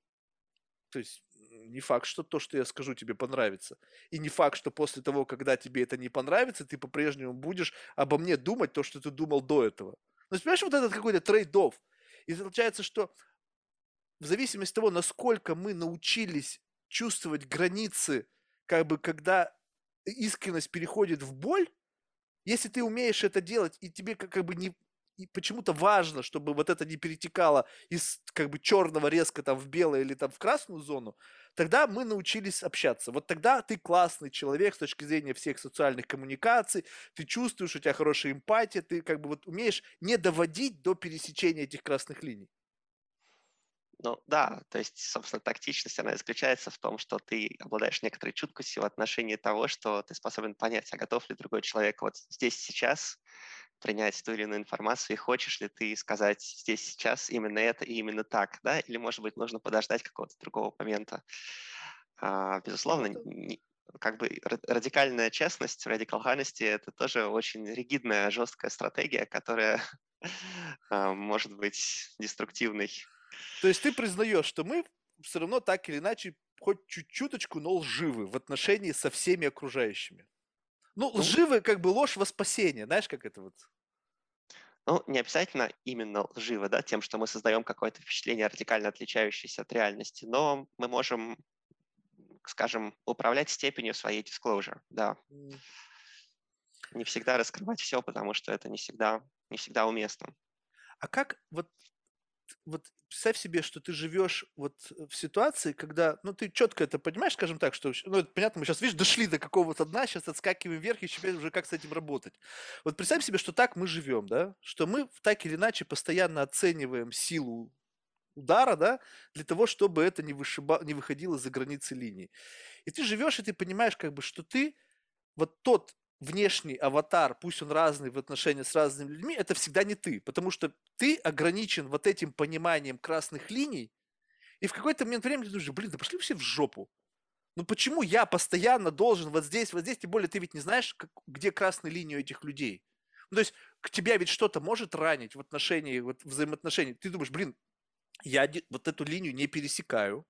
то есть не факт, что то, что я скажу, тебе понравится. И не факт, что после того, когда тебе это не понравится, ты по-прежнему будешь обо мне думать то, что ты думал до этого. Ну, понимаешь, вот этот какой-то trade-off. И получается, что в зависимости от того, насколько мы научились чувствовать границы, как бы когда искренность переходит в боль, если ты умеешь это делать, и тебе как, как бы не, и почему-то важно, чтобы вот это не перетекало из как бы черного резко там в белое или там в красную зону, тогда мы научились общаться. Вот тогда ты классный человек с точки зрения всех социальных коммуникаций, ты чувствуешь, у тебя хорошая эмпатия, ты как бы вот умеешь не доводить до пересечения этих красных линий. Ну да, то есть, собственно, тактичность, она заключается в том, что ты обладаешь некоторой чуткостью в отношении того, что ты способен понять, а готов ли другой человек вот здесь сейчас принять ту или иную информацию, и хочешь ли ты сказать здесь сейчас именно это и именно так, да, или, может быть, нужно подождать какого-то другого момента. А, безусловно, как бы радикальная честность, радикал honesty – это тоже очень ригидная, жесткая стратегия, которая а, может быть деструктивной. То есть ты признаешь, что мы все равно так или иначе хоть чуть-чуточку, но лживы в отношении со всеми окружающими. Ну, ну, лживы как бы ложь во спасение, знаешь, как это вот? Ну, не обязательно именно лживо, да, тем, что мы создаем какое-то впечатление радикально отличающееся от реальности, но мы можем, скажем, управлять степенью своей disclosure, да. Mm. Не всегда раскрывать все, потому что это не всегда, не всегда уместно. А как вот вот представь себе, что ты живешь вот в ситуации, когда, ну, ты четко это понимаешь, скажем так, что, ну, это понятно, мы сейчас, видишь, дошли до какого-то дна, сейчас отскакиваем вверх, и теперь уже как с этим работать. Вот представь себе, что так мы живем, да, что мы так или иначе постоянно оцениваем силу удара, да, для того, чтобы это не, вышиба, не выходило за границы линии. И ты живешь, и ты понимаешь, как бы, что ты вот тот внешний аватар, пусть он разный в отношении с разными людьми, это всегда не ты, потому что ты ограничен вот этим пониманием красных линий, и в какой-то момент времени ты думаешь, блин, да пошли все в жопу. Ну почему я постоянно должен вот здесь, вот здесь, тем более ты ведь не знаешь, как, где красные линии у этих людей. Ну, то есть к тебя ведь что-то может ранить в отношении, вот взаимоотношений. Ты думаешь, блин, я вот эту линию не пересекаю,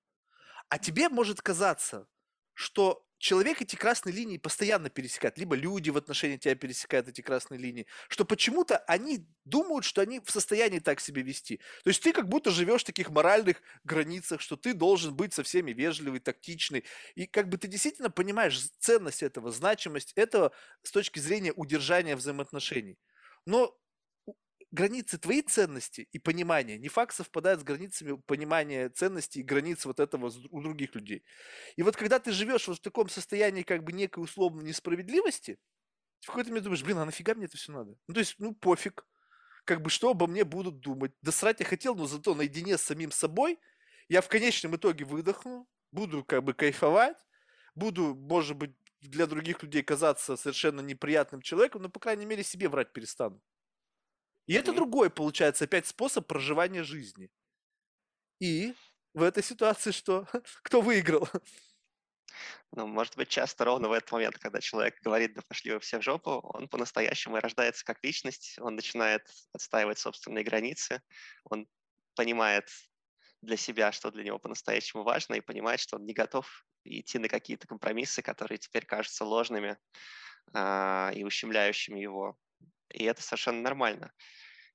а тебе может казаться, что человек эти красные линии постоянно пересекает, либо люди в отношении тебя пересекают эти красные линии, что почему-то они думают, что они в состоянии так себя вести. То есть ты как будто живешь в таких моральных границах, что ты должен быть со всеми вежливый, тактичный. И как бы ты действительно понимаешь ценность этого, значимость этого с точки зрения удержания взаимоотношений. Но границы твоей ценности и понимания не факт совпадают с границами понимания ценностей и границ вот этого у других людей. И вот когда ты живешь вот в таком состоянии как бы некой условной несправедливости, в какой-то момент думаешь, блин, а нафига мне это все надо? Ну, то есть, ну, пофиг. Как бы что обо мне будут думать. Да срать я хотел, но зато наедине с самим собой я в конечном итоге выдохну, буду как бы кайфовать, буду, может быть, для других людей казаться совершенно неприятным человеком, но, по крайней мере, себе врать перестану. И это другой, получается, опять способ проживания жизни. И в этой ситуации что? Кто выиграл? Ну, может быть, часто ровно в этот момент, когда человек говорит, да пошли вы все в жопу, он по-настоящему рождается как личность, он начинает отстаивать собственные границы, он понимает для себя, что для него по-настоящему важно, и понимает, что он не готов идти на какие-то компромиссы, которые теперь кажутся ложными а, и ущемляющими его. И это совершенно нормально.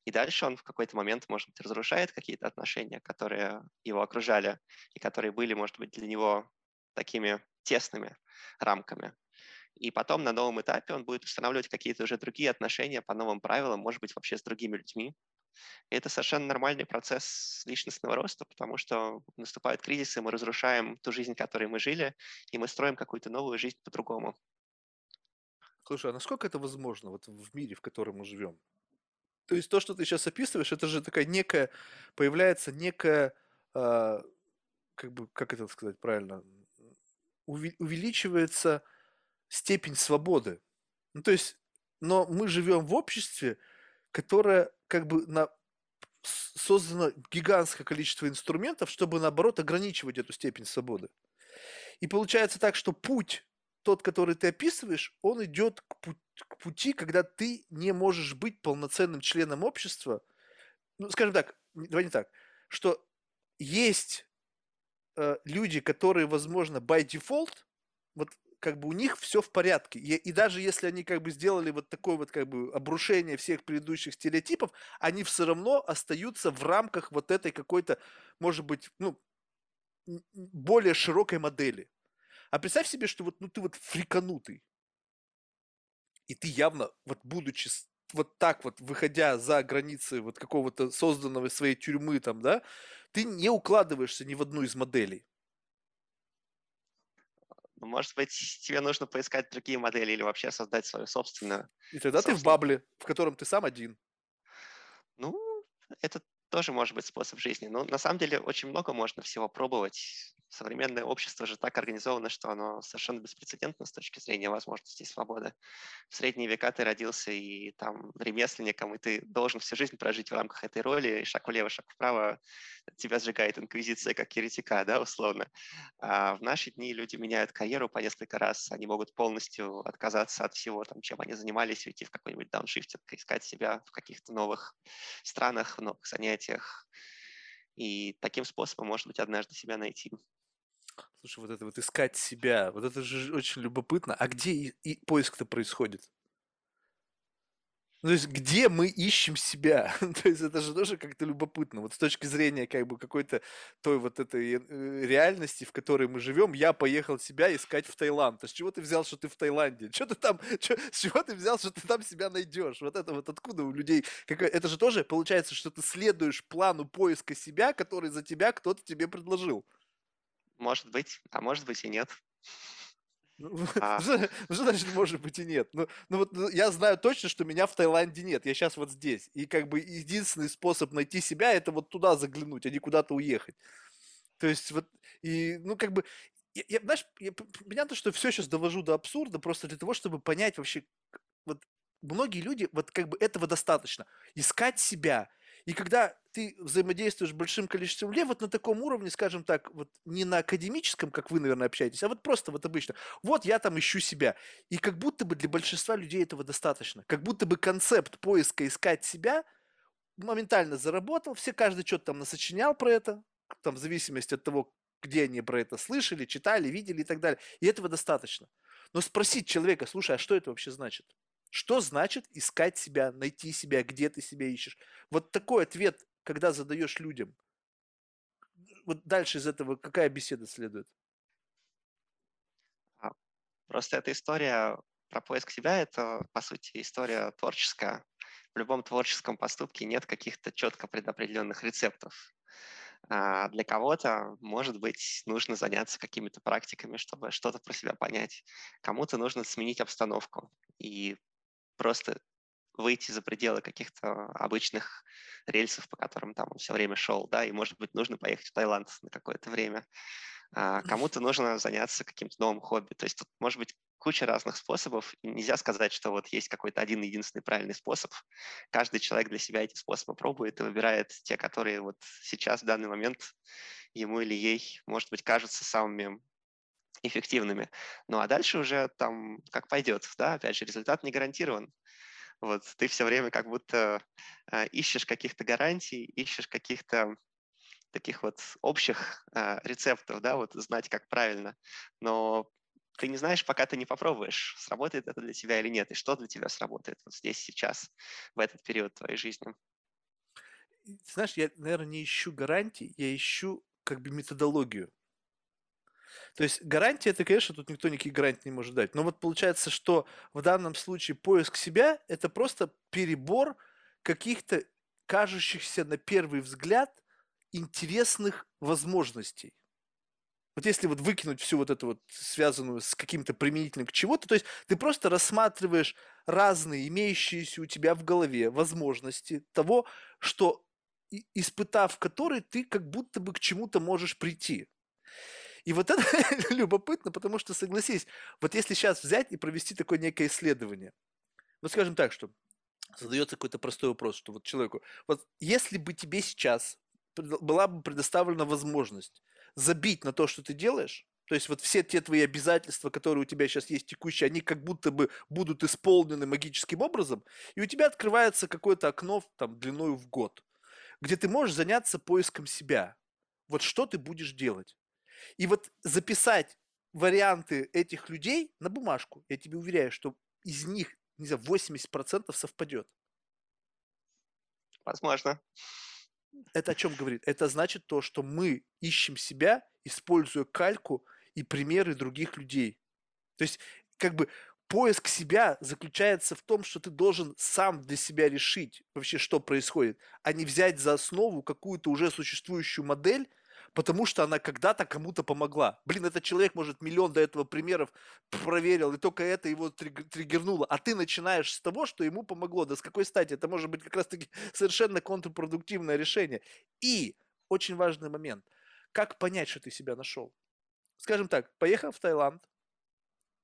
И дальше он в какой-то момент, может быть, разрушает какие-то отношения, которые его окружали и которые были, может быть, для него такими тесными рамками. И потом на новом этапе он будет устанавливать какие-то уже другие отношения по новым правилам, может быть, вообще с другими людьми. И это совершенно нормальный процесс личностного роста, потому что наступают кризисы, мы разрушаем ту жизнь, которой мы жили, и мы строим какую-то новую жизнь по-другому. Слушай, а насколько это возможно вот в мире, в котором мы живем? То есть то, что ты сейчас описываешь, это же такая некая, появляется некая, э, как бы, как это сказать правильно, увеличивается степень свободы. Ну, то есть, но мы живем в обществе, которое как бы на, создано гигантское количество инструментов, чтобы наоборот ограничивать эту степень свободы. И получается так, что путь тот, который ты описываешь, он идет к, пу- к пути, когда ты не можешь быть полноценным членом общества. Ну, скажем так, давай не так, что есть э, люди, которые, возможно, by default, вот как бы у них все в порядке. И, и даже если они как бы сделали вот такое вот как бы обрушение всех предыдущих стереотипов, они все равно остаются в рамках вот этой какой-то, может быть, ну, более широкой модели. А представь себе, что вот, ну, ты вот фриканутый, и ты явно, вот будучи вот так вот, выходя за границы вот какого-то созданного своей тюрьмы там, да, ты не укладываешься ни в одну из моделей. Ну, Может быть, тебе нужно поискать другие модели или вообще создать свою собственную. И тогда ты в бабле, в котором ты сам один. Ну, это тоже может быть способ жизни. Но на самом деле очень много можно всего пробовать. Современное общество же так организовано, что оно совершенно беспрецедентно с точки зрения возможностей свободы. В средние века ты родился и там ремесленником, и ты должен всю жизнь прожить в рамках этой роли, и шаг влево, шаг вправо тебя сжигает инквизиция как еретика, да, условно. А в наши дни люди меняют карьеру по несколько раз, они могут полностью отказаться от всего, там, чем они занимались, уйти в какой-нибудь дауншифтинг, искать себя в каких-то новых странах, в новых занятиях. И таким способом, может быть, однажды себя найти. Слушай, вот это вот искать себя, вот это же очень любопытно. А где и, и поиск-то происходит? Ну, то есть, где мы ищем себя? то есть, это же тоже как-то любопытно. Вот с точки зрения как бы какой-то той вот этой э, реальности, в которой мы живем, я поехал себя искать в Таиланд. А с чего ты взял, что ты в Таиланде? Что ты там, чё- с чего ты взял, что ты там себя найдешь? Вот это вот откуда у людей? какая- Это же тоже получается, что ты следуешь плану поиска себя, который за тебя кто-то тебе предложил. Может быть, а может быть и нет. Ну, А. Что значит, может быть, и нет? Ну, ну вот ну, я знаю точно, что меня в Таиланде нет. Я сейчас вот здесь. И как бы единственный способ найти себя это вот туда заглянуть, а не куда-то уехать. То есть вот, и, ну, как бы, я, я, знаешь, я понятно, что все сейчас довожу до абсурда, просто для того, чтобы понять вообще, вот многие люди, вот как бы этого достаточно. Искать себя. И когда ты взаимодействуешь большим количеством людей, вот на таком уровне, скажем так, вот не на академическом, как вы, наверное, общаетесь, а вот просто вот обычно. Вот я там ищу себя. И как будто бы для большинства людей этого достаточно. Как будто бы концепт поиска искать себя моментально заработал, все каждый что-то там насочинял про это, там в зависимости от того, где они про это слышали, читали, видели и так далее. И этого достаточно. Но спросить человека, слушай, а что это вообще значит? Что значит искать себя, найти себя, где ты себя ищешь? Вот такой ответ, когда задаешь людям. Вот дальше из этого какая беседа следует? Просто эта история про поиск себя – это, по сути, история творческая. В любом творческом поступке нет каких-то четко предопределенных рецептов. А для кого-то, может быть, нужно заняться какими-то практиками, чтобы что-то про себя понять. Кому-то нужно сменить обстановку и просто выйти за пределы каких-то обычных рельсов, по которым там он все время шел, да, и, может быть, нужно поехать в Таиланд на какое-то время. А кому-то нужно заняться каким-то новым хобби. То есть тут может быть куча разных способов, и нельзя сказать, что вот есть какой-то один единственный правильный способ. Каждый человек для себя эти способы пробует и выбирает те, которые вот сейчас, в данный момент, ему или ей, может быть, кажутся самыми эффективными. Ну а дальше уже там как пойдет, да, опять же, результат не гарантирован. Вот ты все время как будто э, ищешь каких-то гарантий, ищешь каких-то таких вот общих э, рецептов, да, вот знать, как правильно. Но ты не знаешь, пока ты не попробуешь, сработает это для тебя или нет, и что для тебя сработает вот здесь, сейчас, в этот период твоей жизни. Знаешь, я, наверное, не ищу гарантий, я ищу как бы методологию. То есть гарантия, это, конечно, тут никто никакие гарантии не может дать. Но вот получается, что в данном случае поиск себя – это просто перебор каких-то кажущихся на первый взгляд интересных возможностей. Вот если вот выкинуть всю вот эту вот связанную с каким-то применительным к чего-то, то есть ты просто рассматриваешь разные имеющиеся у тебя в голове возможности того, что испытав который ты как будто бы к чему-то можешь прийти. И вот это любопытно, потому что, согласись, вот если сейчас взять и провести такое некое исследование, вот скажем так, что задается какой-то простой вопрос, что вот человеку, вот если бы тебе сейчас была бы предоставлена возможность забить на то, что ты делаешь, то есть вот все те твои обязательства, которые у тебя сейчас есть текущие, они как будто бы будут исполнены магическим образом, и у тебя открывается какое-то окно там длиною в год, где ты можешь заняться поиском себя. Вот что ты будешь делать. И вот записать варианты этих людей на бумажку, я тебе уверяю, что из них, не знаю, 80% совпадет. Возможно. Это о чем говорит? Это значит то, что мы ищем себя, используя кальку и примеры других людей. То есть, как бы, поиск себя заключается в том, что ты должен сам для себя решить вообще, что происходит, а не взять за основу какую-то уже существующую модель, потому что она когда-то кому-то помогла. Блин, этот человек, может, миллион до этого примеров проверил, и только это его триггернуло. А ты начинаешь с того, что ему помогло. Да с какой стати? Это может быть как раз-таки совершенно контрпродуктивное решение. И очень важный момент. Как понять, что ты себя нашел? Скажем так, поехал в Таиланд,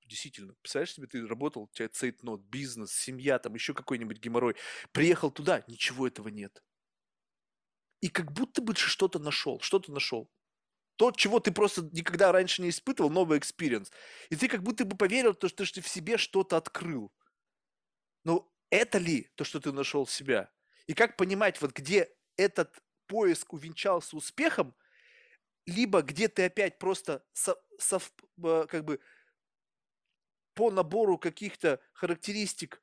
действительно, представляешь себе, ты работал, у тебя цейтнот, бизнес, семья, там еще какой-нибудь геморрой. Приехал туда, ничего этого нет и как будто бы что-то нашел, что-то нашел. То, чего ты просто никогда раньше не испытывал, новый experience. И ты как будто бы поверил, то, что ты в себе что-то открыл. Но это ли то, что ты нашел в себя? И как понимать, вот где этот поиск увенчался успехом, либо где ты опять просто со, сов, э, как бы по набору каких-то характеристик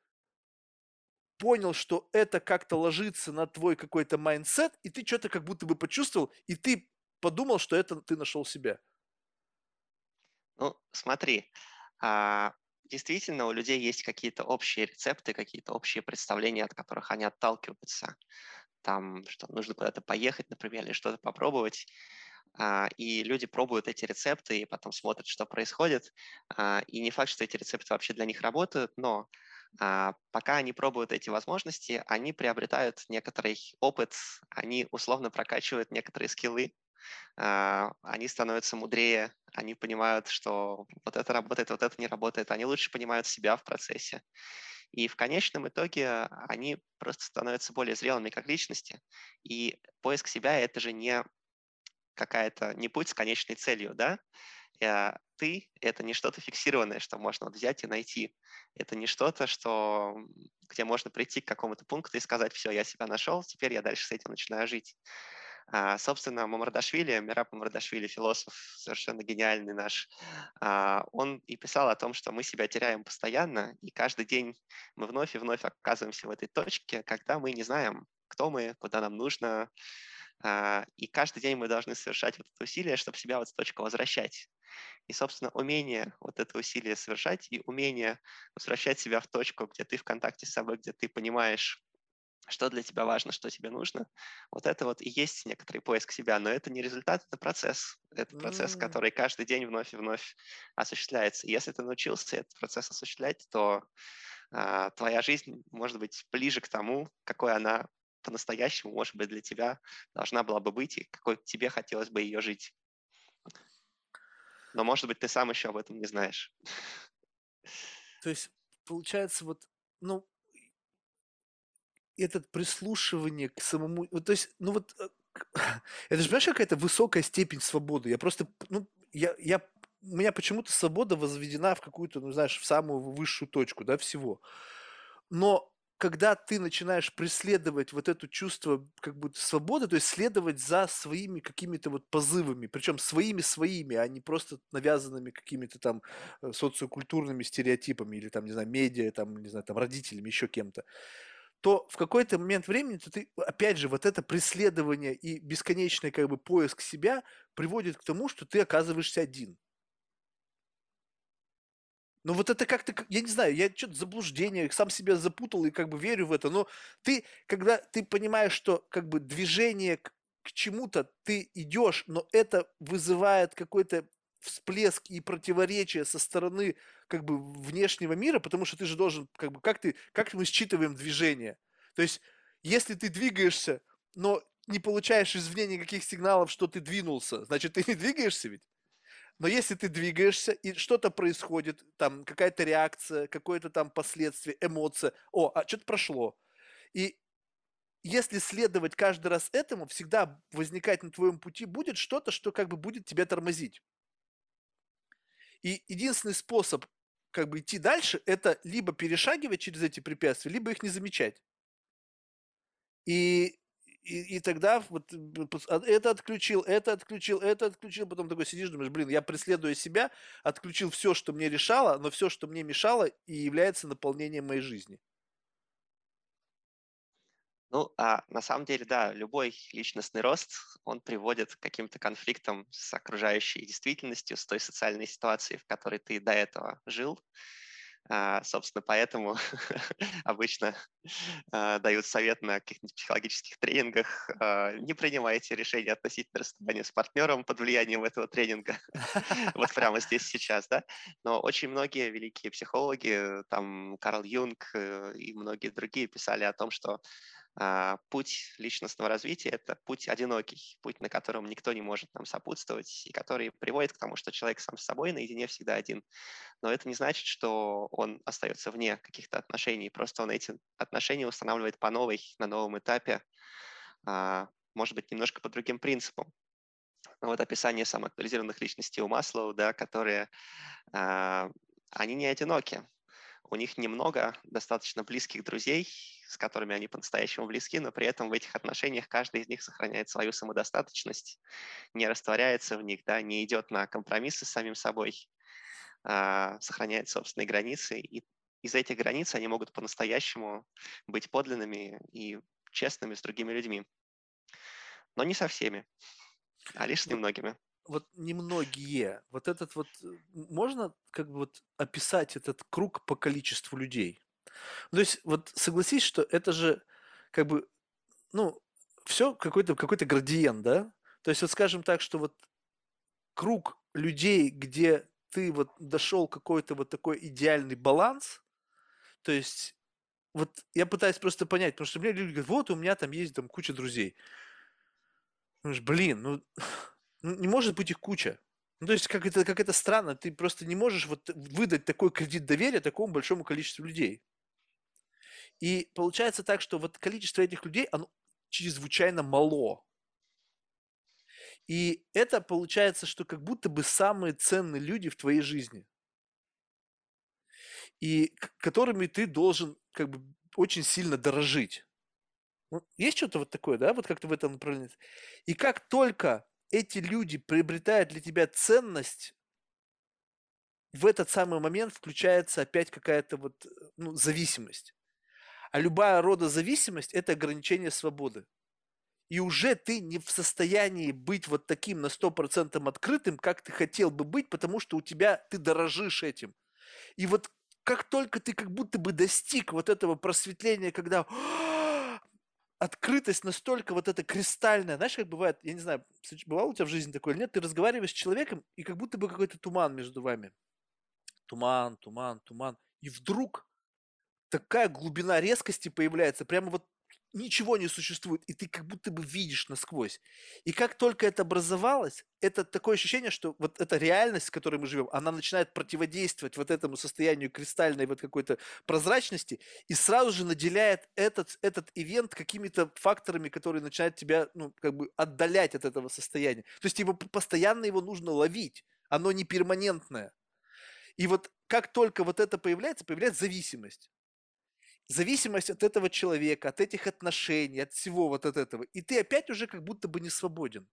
понял, что это как-то ложится на твой какой-то mindset, и ты что-то как будто бы почувствовал, и ты подумал, что это ты нашел себя. Ну, смотри, а, действительно у людей есть какие-то общие рецепты, какие-то общие представления, от которых они отталкиваются. Там, что нужно куда-то поехать, например, или что-то попробовать. А, и люди пробуют эти рецепты и потом смотрят, что происходит. А, и не факт, что эти рецепты вообще для них работают, но пока они пробуют эти возможности, они приобретают некоторый опыт, они условно прокачивают некоторые скиллы, а, они становятся мудрее, они понимают, что вот это работает, вот это не работает, они лучше понимают себя в процессе. И в конечном итоге они просто становятся более зрелыми как личности. И поиск себя – это же не какая-то, не путь с конечной целью, да? Ты — это не что-то фиксированное, что можно вот взять и найти. Это не что-то, что, где можно прийти к какому-то пункту и сказать, все, я себя нашел, теперь я дальше с этим начинаю жить. А, собственно, Мамардашвили, Мираб Мамардашвили, философ совершенно гениальный наш, а, он и писал о том, что мы себя теряем постоянно, и каждый день мы вновь и вновь оказываемся в этой точке, когда мы не знаем, кто мы, куда нам нужно, и каждый день мы должны совершать вот это усилие, чтобы себя в эту точку возвращать. И, собственно, умение вот это усилие совершать и умение возвращать себя в точку, где ты в контакте с собой, где ты понимаешь, что для тебя важно, что тебе нужно, вот это вот и есть некоторый поиск себя, но это не результат, это процесс. Это процесс, mm. который каждый день вновь и вновь осуществляется. И если ты научился этот процесс осуществлять, то а, твоя жизнь может быть ближе к тому, какой она по-настоящему, может быть, для тебя должна была бы быть и какой тебе хотелось бы ее жить. Но, может быть, ты сам еще об этом не знаешь. То есть, получается, вот, ну, этот прислушивание к самому, вот, то есть, ну вот, э, это же, понимаешь, какая-то высокая степень свободы. Я просто, ну, я, я, у меня почему-то свобода возведена в какую-то, ну, знаешь, в самую высшую точку, да, всего. Но когда ты начинаешь преследовать вот это чувство как бы свободы, то есть следовать за своими какими-то вот позывами, причем своими-своими, а не просто навязанными какими-то там э, социокультурными стереотипами или там, не знаю, медиа, там, не знаю, там родителями, еще кем-то, то в какой-то момент времени то ты, опять же, вот это преследование и бесконечный как бы поиск себя приводит к тому, что ты оказываешься один. Ну вот это как-то, я не знаю, я что-то заблуждение, сам себя запутал и как бы верю в это, но ты, когда ты понимаешь, что как бы движение к, к чему-то ты идешь, но это вызывает какой-то всплеск и противоречие со стороны как бы внешнего мира, потому что ты же должен, как бы, как ты, как мы считываем движение? То есть, если ты двигаешься, но не получаешь извне никаких сигналов, что ты двинулся, значит, ты не двигаешься ведь? Но если ты двигаешься, и что-то происходит, там какая-то реакция, какое-то там последствие, эмоция, о, а что-то прошло. И если следовать каждый раз этому, всегда возникать на твоем пути будет что-то, что как бы будет тебя тормозить. И единственный способ как бы идти дальше, это либо перешагивать через эти препятствия, либо их не замечать. И, и, и тогда вот а, это отключил, это отключил, это отключил, потом такой сидишь, думаешь, блин, я преследуя себя, отключил все, что мне решало, но все, что мне мешало, и является наполнением моей жизни. Ну, а на самом деле, да, любой личностный рост, он приводит к каким-то конфликтам с окружающей действительностью, с той социальной ситуацией, в которой ты до этого жил. А, собственно, поэтому обычно а, дают совет на каких-нибудь психологических тренингах. А, не принимайте решения относительно расставания с партнером под влиянием этого тренинга. вот прямо здесь сейчас, да. Но очень многие великие психологи, там Карл Юнг э, и многие другие писали о том, что путь личностного развития – это путь одинокий, путь, на котором никто не может нам сопутствовать, и который приводит к тому, что человек сам с собой наедине всегда один. Но это не значит, что он остается вне каких-то отношений, просто он эти отношения устанавливает по новой, на новом этапе, а, может быть, немножко по другим принципам. Вот описание самоактуализированных личностей у Маслоу, да, которые, а, они не одиноки, у них немного достаточно близких друзей, с которыми они по-настоящему близки, но при этом в этих отношениях каждый из них сохраняет свою самодостаточность, не растворяется в них, да, не идет на компромиссы с самим собой, а, сохраняет собственные границы. И из этих границ они могут по-настоящему быть подлинными и честными с другими людьми. Но не со всеми, а лишь с немногими вот немногие, вот этот вот, э, можно как бы вот описать этот круг по количеству людей? Ну, то есть вот согласись, что это же как бы, ну, все какой-то какой градиент, да? То есть вот скажем так, что вот круг людей, где ты вот дошел какой-то вот такой идеальный баланс, то есть вот я пытаюсь просто понять, потому что мне люди говорят, вот у меня там есть там куча друзей. Думаешь, блин, ну, не может быть их куча. Ну, то есть, как это, как это странно, ты просто не можешь вот выдать такой кредит доверия такому большому количеству людей. И получается так, что вот количество этих людей, оно чрезвычайно мало. И это получается, что как будто бы самые ценные люди в твоей жизни. И которыми ты должен как бы очень сильно дорожить. Ну, есть что-то вот такое, да, вот как-то в этом направлении. И как только эти люди приобретают для тебя ценность, в этот самый момент включается опять какая-то вот ну, зависимость. А любая рода зависимость – это ограничение свободы. И уже ты не в состоянии быть вот таким на 100% открытым, как ты хотел бы быть, потому что у тебя, ты дорожишь этим. И вот как только ты как будто бы достиг вот этого просветления, когда открытость настолько вот эта кристальная, знаешь, как бывает, я не знаю, бывало у тебя в жизни такое или нет, ты разговариваешь с человеком, и как будто бы какой-то туман между вами. Туман, туман, туман. И вдруг такая глубина резкости появляется, прямо вот ничего не существует, и ты как будто бы видишь насквозь. И как только это образовалось, это такое ощущение, что вот эта реальность, в которой мы живем, она начинает противодействовать вот этому состоянию кристальной вот какой-то прозрачности и сразу же наделяет этот, этот ивент какими-то факторами, которые начинают тебя, ну, как бы отдалять от этого состояния. То есть его постоянно его нужно ловить, оно не перманентное. И вот как только вот это появляется, появляется зависимость зависимость от этого человека, от этих отношений, от всего вот от этого. И ты опять уже как будто бы не свободен.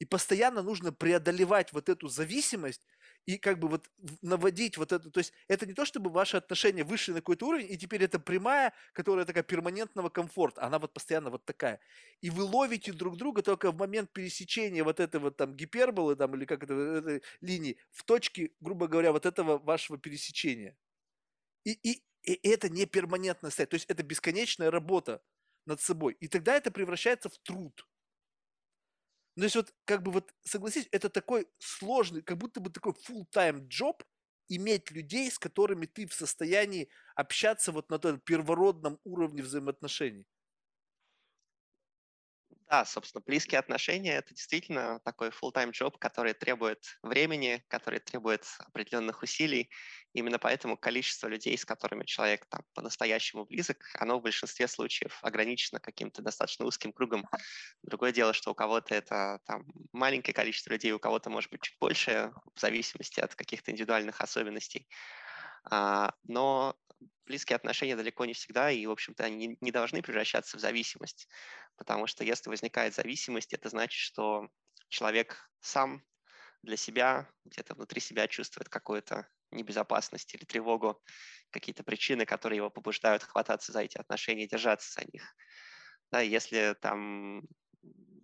И постоянно нужно преодолевать вот эту зависимость и как бы вот наводить вот это. То есть это не то, чтобы ваши отношения вышли на какой-то уровень, и теперь это прямая, которая такая перманентного комфорта. Она вот постоянно вот такая. И вы ловите друг друга только в момент пересечения вот этого там гиперболы там или как это, этой линии в точке, грубо говоря, вот этого вашего пересечения. И, и, и это не перманентное состояние. То есть это бесконечная работа над собой. И тогда это превращается в труд. Ну, то есть вот, как бы вот, согласись, это такой сложный, как будто бы такой full-time job, иметь людей, с которыми ты в состоянии общаться вот на том первородном уровне взаимоотношений. Да, собственно, близкие отношения– это действительно такой full-time job, который требует времени, который требует определенных усилий. Именно поэтому количество людей, с которыми человек там, по-настоящему близок, оно в большинстве случаев ограничено каким-то достаточно узким кругом. Другое дело, что у кого-то это там, маленькое количество людей, у кого-то может быть чуть больше, в зависимости от каких-то индивидуальных особенностей. А, но близкие отношения далеко не всегда, и, в общем-то, они не должны превращаться в зависимость, потому что если возникает зависимость, это значит, что человек сам для себя, где-то внутри себя чувствует какую-то небезопасность или тревогу, какие-то причины, которые его побуждают хвататься за эти отношения и держаться за них. Да, если там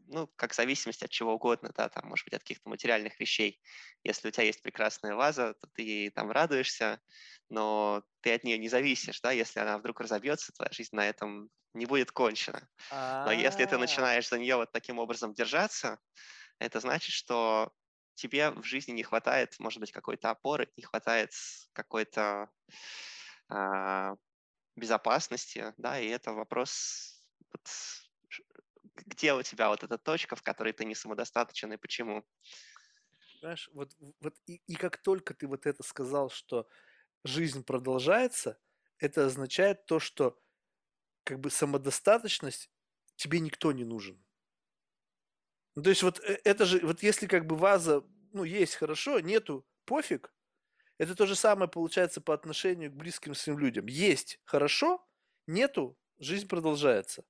ну, как зависимость от чего угодно, да, там, может быть, от каких-то материальных вещей. Если у тебя есть прекрасная ваза, то ты там радуешься, но ты от нее не зависишь, да, если она вдруг разобьется, твоя жизнь на этом не будет кончена. Но если ты начинаешь за нее вот таким образом держаться, это значит, что тебе в жизни не хватает, может быть, какой-то опоры, не хватает какой-то а, безопасности, да, и это вопрос вот, где у тебя вот эта точка, в которой ты не самодостаточен и почему? Знаешь, вот, вот и, и как только ты вот это сказал, что жизнь продолжается, это означает то, что как бы самодостаточность тебе никто не нужен. Ну, то есть вот э, это же, вот если как бы ваза, ну, есть хорошо, нету, пофиг, это то же самое получается по отношению к близким своим людям. Есть хорошо, нету, жизнь продолжается.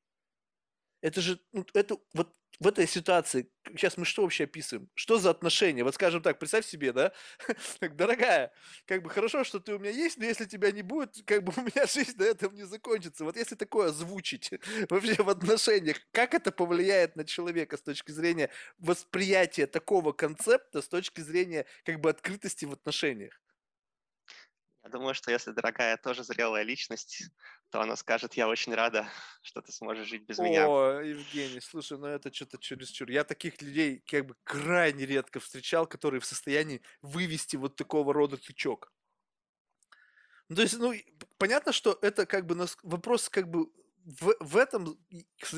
Это же, ну, это вот в этой ситуации, сейчас мы что вообще описываем? Что за отношения? Вот скажем так, представь себе, да? Дорогая, как бы хорошо, что ты у меня есть, но если тебя не будет, как бы у меня жизнь на этом не закончится. Вот если такое озвучить вообще в отношениях, как это повлияет на человека с точки зрения восприятия такого концепта, с точки зрения как бы открытости в отношениях? Я думаю, что если дорогая тоже зрелая личность, то она скажет, я очень рада, что ты сможешь жить без О, меня. О, Евгений, слушай, ну это что-то чересчур. Я таких людей как бы крайне редко встречал, которые в состоянии вывести вот такого рода тычок. Ну, то есть, ну, понятно, что это как бы вопрос как бы в, в этом,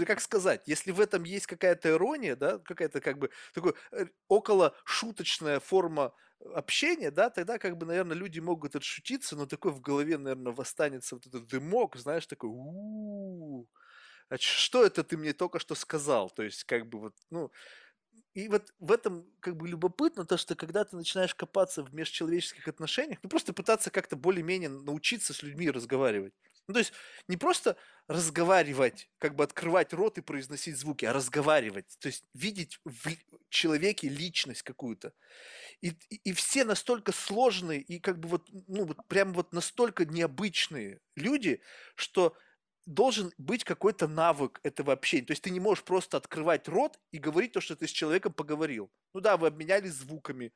как сказать, если в этом есть какая-то ирония, да, какая-то как бы такой э, около шуточная форма общения, да, тогда как бы, наверное, люди могут отшутиться, но такой в голове, наверное, восстанется вот этот дымок, знаешь, такой, у а что это ты мне только что сказал? То есть, как бы вот, ну, и вот в этом как бы любопытно то, что когда ты начинаешь копаться в межчеловеческих отношениях, ну просто пытаться как-то более-менее научиться с людьми разговаривать. Ну, то есть не просто разговаривать, как бы открывать рот и произносить звуки, а разговаривать. То есть видеть в человеке личность какую-то. И, и, и все настолько сложные и как бы вот, ну, вот прям вот настолько необычные люди, что должен быть какой-то навык этого общения. То есть ты не можешь просто открывать рот и говорить то, что ты с человеком поговорил. Ну да, вы обменялись звуками,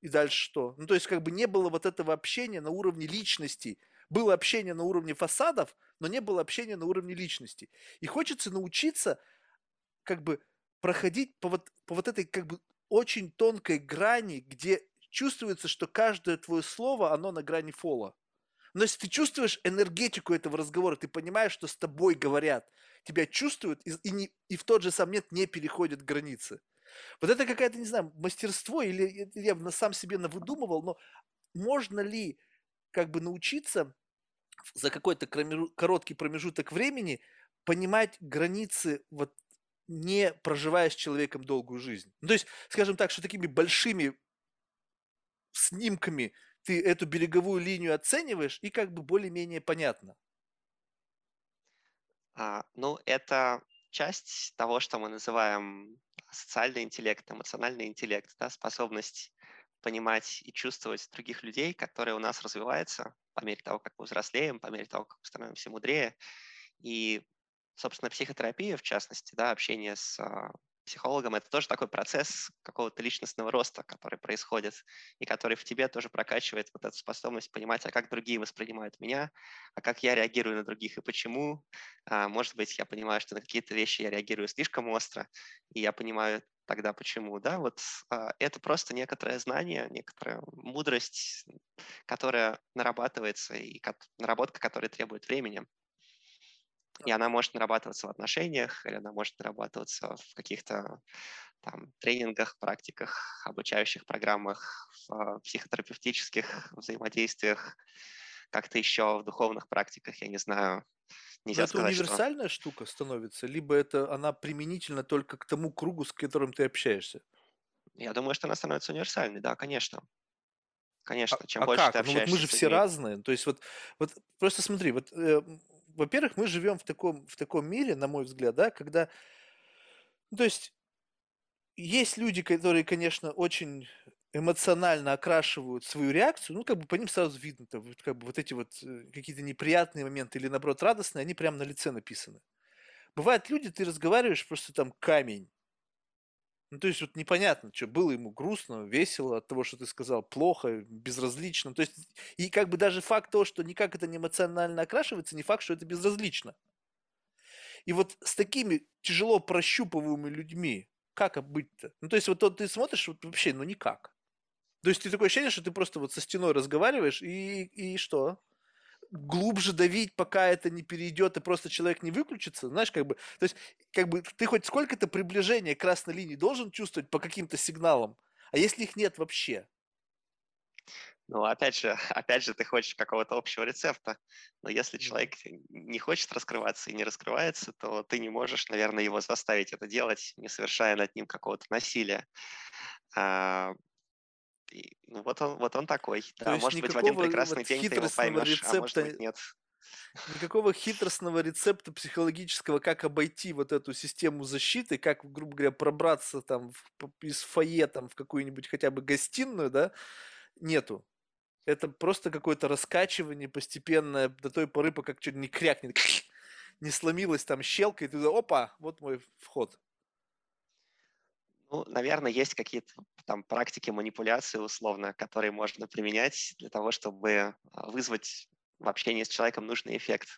и дальше что? Ну, то есть, как бы не было вот этого общения на уровне личностей, было общение на уровне фасадов, но не было общения на уровне личности. И хочется научиться как бы проходить по вот, по вот этой как бы очень тонкой грани, где чувствуется, что каждое твое слово, оно на грани фола. Но если ты чувствуешь энергетику этого разговора, ты понимаешь, что с тобой говорят, тебя чувствуют, и, и, не, и в тот же сам момент не переходят границы. Вот это какая-то, не знаю, мастерство, или я на сам себе навыдумывал, но можно ли как бы научиться за какой-то короткий промежуток времени понимать границы, вот не проживая с человеком долгую жизнь. Ну, то есть, скажем так, что такими большими снимками ты эту береговую линию оцениваешь, и как бы более-менее понятно. А, ну, это часть того, что мы называем социальный интеллект, эмоциональный интеллект, да, способность понимать и чувствовать других людей, которые у нас развиваются по мере того, как мы взрослеем, по мере того, как мы становимся мудрее. И, собственно, психотерапия, в частности, да, общение с а, психологом, это тоже такой процесс какого-то личностного роста, который происходит, и который в тебе тоже прокачивает вот эту способность понимать, а как другие воспринимают меня, а как я реагирую на других и почему. А, может быть, я понимаю, что на какие-то вещи я реагирую слишком остро, и я понимаю тогда почему, да, вот а, это просто некоторое знание, некоторая мудрость, которая нарабатывается, и наработка, которая требует времени. И она может нарабатываться в отношениях, или она может нарабатываться в каких-то там тренингах, практиках, обучающих программах, в а, психотерапевтических взаимодействиях, как-то еще в духовных практиках, я не знаю. Нельзя это сказать, что... универсальная штука становится, либо это она применительна только к тому кругу, с которым ты общаешься? Я думаю, что она становится универсальной, да, конечно. А, Конечно, чем а больше ты как? Ну вот мы общаешься же все разные. То есть вот, вот просто смотри, вот, э, во-первых, мы живем в таком, в таком мире, на мой взгляд, да, когда, ну, то есть есть люди, которые, конечно, очень эмоционально окрашивают свою реакцию, ну, как бы по ним сразу видно, то, как бы вот эти вот э, какие-то неприятные моменты или, наоборот, радостные, они прямо на лице написаны. Бывают люди, ты разговариваешь, просто там камень. Ну, то есть вот непонятно, что было ему грустно, весело от того, что ты сказал, плохо, безразлично. То есть и как бы даже факт того, что никак это не эмоционально окрашивается, не факт, что это безразлично. И вот с такими тяжело прощупываемыми людьми, как быть-то? Ну, то есть вот то ты смотришь, вот вообще, ну, никак. То есть ты такое ощущение, что ты просто вот со стеной разговариваешь, и, и что? Глубже давить, пока это не перейдет, и просто человек не выключится, знаешь, как бы, то есть, как бы, ты хоть сколько-то приближения красной линии должен чувствовать по каким-то сигналам, а если их нет вообще? Ну, опять же, опять же, ты хочешь какого-то общего рецепта, но если человек не хочет раскрываться и не раскрывается, то ты не можешь, наверное, его заставить это делать, не совершая над ним какого-то насилия. И, ну, вот он, вот он такой. То Да, может быть, в один прекрасный вот день ты его поймешь, а может быть, рецепта, нет. никакого хитростного рецепта психологического, как обойти вот эту систему защиты, как, грубо говоря, пробраться там в- из фойе там в какую-нибудь хотя бы гостиную, да, нету. Это просто какое-то раскачивание постепенное до той поры, пока что не крякнет, не сломилась там щелка, и ты опа, вот мой вход. Ну, наверное, есть какие-то там практики манипуляции условно, которые можно применять для того, чтобы а, вызвать в общении с человеком нужный эффект.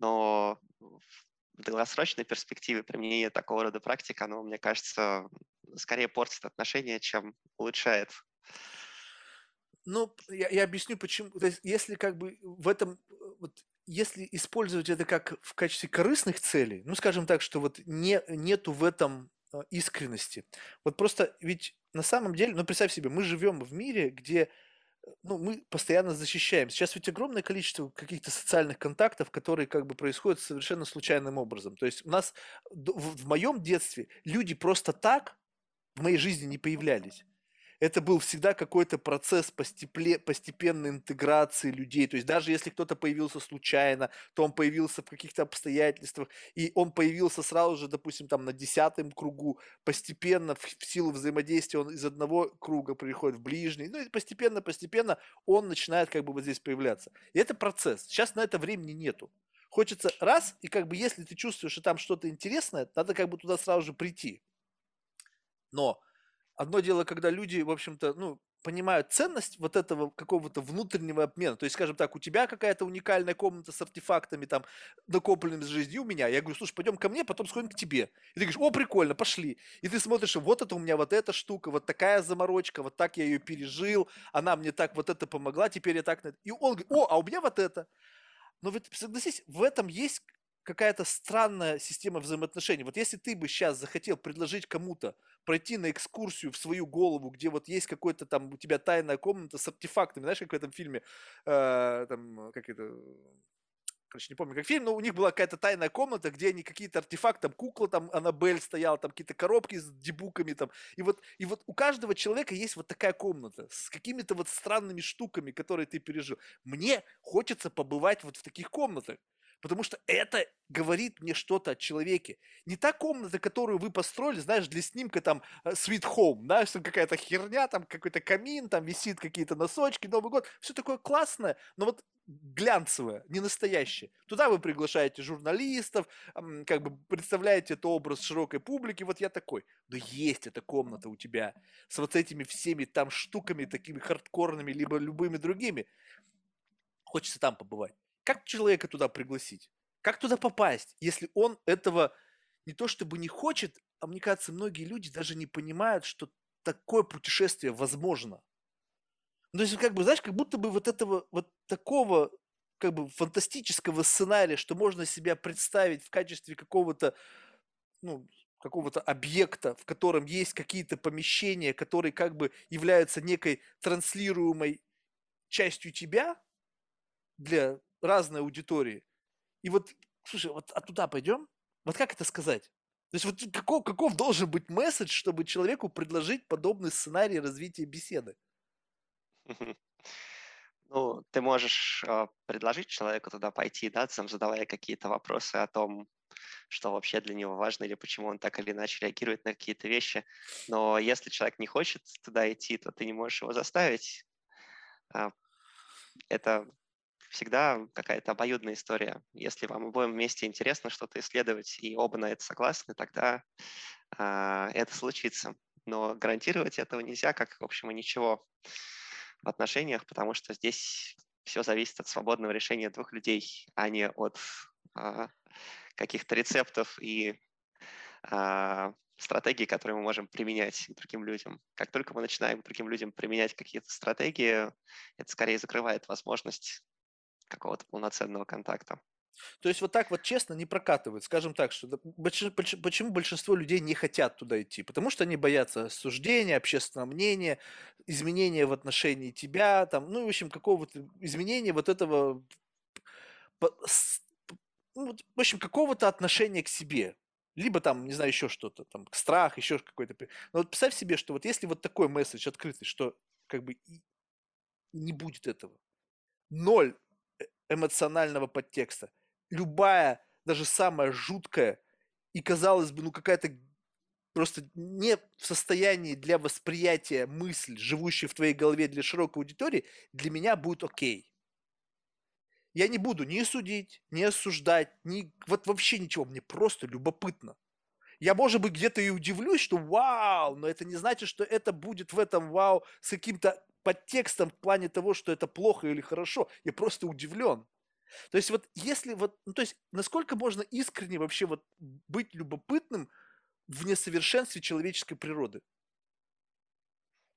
Но в долгосрочной перспективе применение такого рода практик, оно, мне кажется, скорее портит отношения, чем улучшает. Ну, я, я объясню, почему. То есть, если как бы в этом, вот, если использовать это как в качестве корыстных целей, ну, скажем так, что вот не, нету в этом искренности. Вот просто ведь на самом деле, ну, представь себе, мы живем в мире, где э, ну, мы постоянно защищаем. Сейчас ведь огромное количество каких-то социальных контактов, которые как бы происходят совершенно случайным образом. То есть у нас в моем детстве люди просто так в моей жизни не появлялись это был всегда какой-то процесс постепле, постепенной интеграции людей. То есть даже если кто-то появился случайно, то он появился в каких-то обстоятельствах, и он появился сразу же, допустим, там на десятом кругу, постепенно в, в силу взаимодействия он из одного круга переходит в ближний, ну и постепенно-постепенно он начинает как бы вот здесь появляться. И это процесс. Сейчас на это времени нету. Хочется раз, и как бы если ты чувствуешь, что там что-то интересное, надо как бы туда сразу же прийти. Но одно дело, когда люди, в общем-то, ну, понимают ценность вот этого какого-то внутреннего обмена. То есть, скажем так, у тебя какая-то уникальная комната с артефактами, там, накопленными с жизни у меня. Я говорю, слушай, пойдем ко мне, потом сходим к тебе. И ты говоришь, о, прикольно, пошли. И ты смотришь, вот это у меня вот эта штука, вот такая заморочка, вот так я ее пережил, она мне так вот это помогла, теперь я так... И он говорит, о, а у меня вот это. Но ведь, согласись, в этом есть какая-то странная система взаимоотношений. Вот если ты бы сейчас захотел предложить кому-то пройти на экскурсию в свою голову, где вот есть какой-то там у тебя тайная комната с артефактами, знаешь, как в этом фильме, э, там, как это, короче, не помню, как фильм, но у них была какая-то тайная комната, где они какие-то артефакты, там кукла, там Аннабель стояла, там какие-то коробки с дебуками, там, и вот, и вот у каждого человека есть вот такая комната с какими-то вот странными штуками, которые ты пережил. Мне хочется побывать вот в таких комнатах. Потому что это говорит мне что-то о человеке. Не та комната, которую вы построили, знаешь, для снимка там э, Sweet Home, знаешь, там какая-то херня, там какой-то камин, там висит какие-то носочки, Новый год. Все такое классное, но вот глянцевое, не настоящее. Туда вы приглашаете журналистов, как бы представляете это образ широкой публики, вот я такой. Но есть эта комната у тебя с вот этими всеми там штуками, такими хардкорными, либо любыми другими. Хочется там побывать. Как человека туда пригласить? Как туда попасть, если он этого не то чтобы не хочет, а мне кажется, многие люди даже не понимают, что такое путешествие возможно. Ну, то есть, как бы, знаешь, как будто бы вот этого, вот такого как бы фантастического сценария, что можно себя представить в качестве какого-то, ну, какого-то объекта, в котором есть какие-то помещения, которые как бы являются некой транслируемой частью тебя для разной аудитории. И вот, слушай, вот а туда пойдем? Вот как это сказать? То есть вот каков, каков должен быть месседж, чтобы человеку предложить подобный сценарий развития беседы? Ну, ты можешь э, предложить человеку туда пойти, да, сам задавая какие-то вопросы о том, что вообще для него важно или почему он так или иначе реагирует на какие-то вещи. Но если человек не хочет туда идти, то ты не можешь его заставить. А, это всегда какая-то обоюдная история. Если вам обоим вместе интересно что-то исследовать, и оба на это согласны, тогда а, это случится. Но гарантировать этого нельзя, как, в общем, и ничего в отношениях, потому что здесь все зависит от свободного решения двух людей, а не от а, каких-то рецептов и а, стратегий, которые мы можем применять другим людям. Как только мы начинаем другим людям применять какие-то стратегии, это скорее закрывает возможность какого-то полноценного контакта. То есть вот так вот честно не прокатывает. Скажем так, что почему большинство людей не хотят туда идти? Потому что они боятся осуждения, общественного мнения, изменения в отношении тебя, там, ну, в общем, какого-то изменения вот этого, ну, в общем, какого-то отношения к себе. Либо там, не знаю, еще что-то, там, страх, еще какой-то. Но вот представь себе, что вот если вот такой месседж открытый, что как бы не будет этого. Ноль эмоционального подтекста. Любая, даже самая жуткая и, казалось бы, ну какая-то просто не в состоянии для восприятия мысль, живущая в твоей голове для широкой аудитории, для меня будет окей. Я не буду ни судить, ни осуждать, ни вот вообще ничего, мне просто любопытно. Я, может быть, где-то и удивлюсь, что вау, но это не значит, что это будет в этом вау с каким-то подтекстом в плане того, что это плохо или хорошо. Я просто удивлен. То есть вот если вот, ну, то есть насколько можно искренне вообще вот быть любопытным в несовершенстве человеческой природы?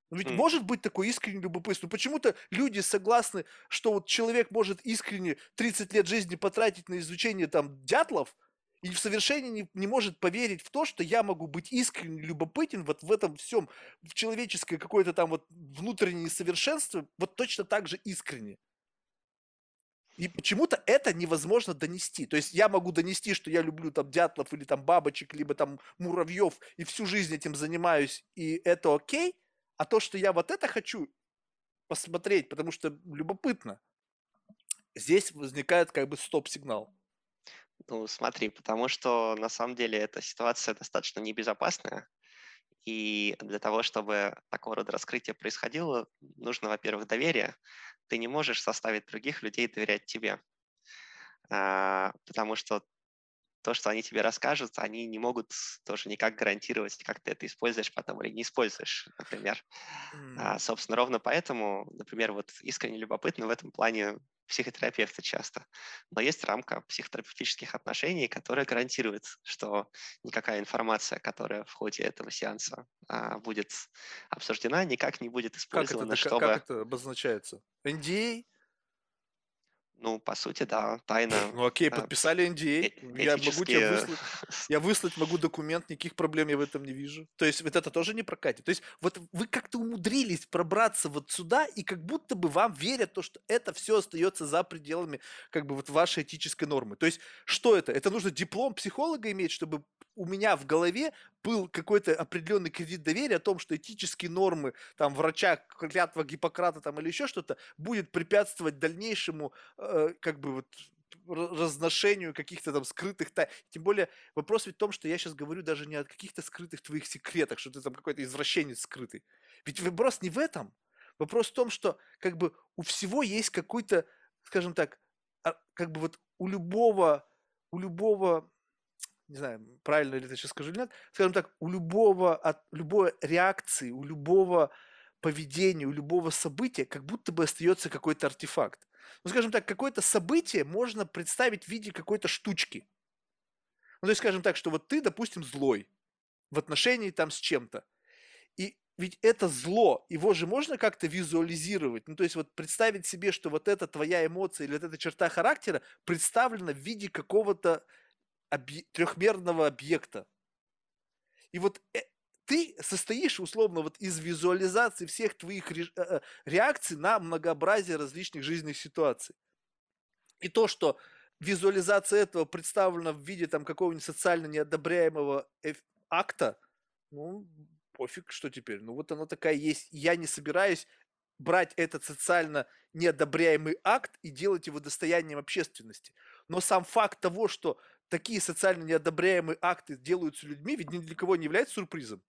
Ну ведь mm. может быть такой искренний любопытство. Ну почему-то люди согласны, что вот человек может искренне 30 лет жизни потратить на изучение там дятлов, и в совершении не, не может поверить в то, что я могу быть искренне любопытен вот в этом всем, в человеческое какое-то там вот внутреннее совершенство, вот точно так же искренне. И почему-то это невозможно донести. То есть я могу донести, что я люблю там дятлов или там бабочек, либо там муравьев, и всю жизнь этим занимаюсь, и это окей, а то, что я вот это хочу посмотреть, потому что любопытно, здесь возникает как бы стоп-сигнал. Ну, смотри, потому что на самом деле эта ситуация достаточно небезопасная. И для того, чтобы такого рода раскрытие происходило, нужно, во-первых, доверие. Ты не можешь заставить других людей доверять тебе. А, потому что то, что они тебе расскажут, они не могут тоже никак гарантировать, как ты это используешь потом или не используешь, например. Mm. А, собственно, ровно поэтому, например, вот искренне любопытно в этом плане психотерапевты часто. Но есть рамка психотерапевтических отношений, которая гарантирует, что никакая информация, которая в ходе этого сеанса а, будет обсуждена, никак не будет использована, как это, чтобы... Как это обозначается? NDA? Ну, по сути, да, тайна. Ну окей, подписали NDA. Э- я могу тебе выслать. Я выслать могу документ, никаких проблем я в этом не вижу. То есть вот это тоже не прокатит. То есть вот вы как-то умудрились пробраться вот сюда, и как будто бы вам верят то, что это все остается за пределами как бы вот вашей этической нормы. То есть что это? Это нужно диплом психолога иметь, чтобы у меня в голове был какой-то определенный кредит доверия о том, что этические нормы, там, врача, клятва Гиппократа там или еще что-то будет препятствовать дальнейшему, э, как бы вот разношению каких-то там скрытых тайн. Тем более вопрос ведь в том, что я сейчас говорю даже не о каких-то скрытых твоих секретах, что ты там какой-то извращенец скрытый. Ведь вопрос не в этом. Вопрос в том, что как бы у всего есть какой-то, скажем так, а, как бы вот у любого, у любого не знаю, правильно ли это сейчас скажу или нет, скажем так, у любого, от любой реакции, у любого поведения, у любого события как будто бы остается какой-то артефакт. Ну, скажем так, какое-то событие можно представить в виде какой-то штучки. Ну, то есть, скажем так, что вот ты, допустим, злой в отношении там с чем-то. И ведь это зло, его же можно как-то визуализировать. Ну, то есть вот представить себе, что вот эта твоя эмоция или вот эта черта характера представлена в виде какого-то объ... трехмерного объекта. И вот э, ты состоишь условно вот из визуализации всех твоих ре... Э, э, реакций на многообразие различных жизненных ситуаций. И то, что визуализация этого представлена в виде там какого-нибудь социально неодобряемого акта, ну, пофиг, что теперь. Ну, вот она такая есть. Я не собираюсь брать этот социально неодобряемый акт и делать его достоянием общественности. Но сам факт того, что такие социально неодобряемые акты делаются людьми, ведь ни для кого не является сюрпризом.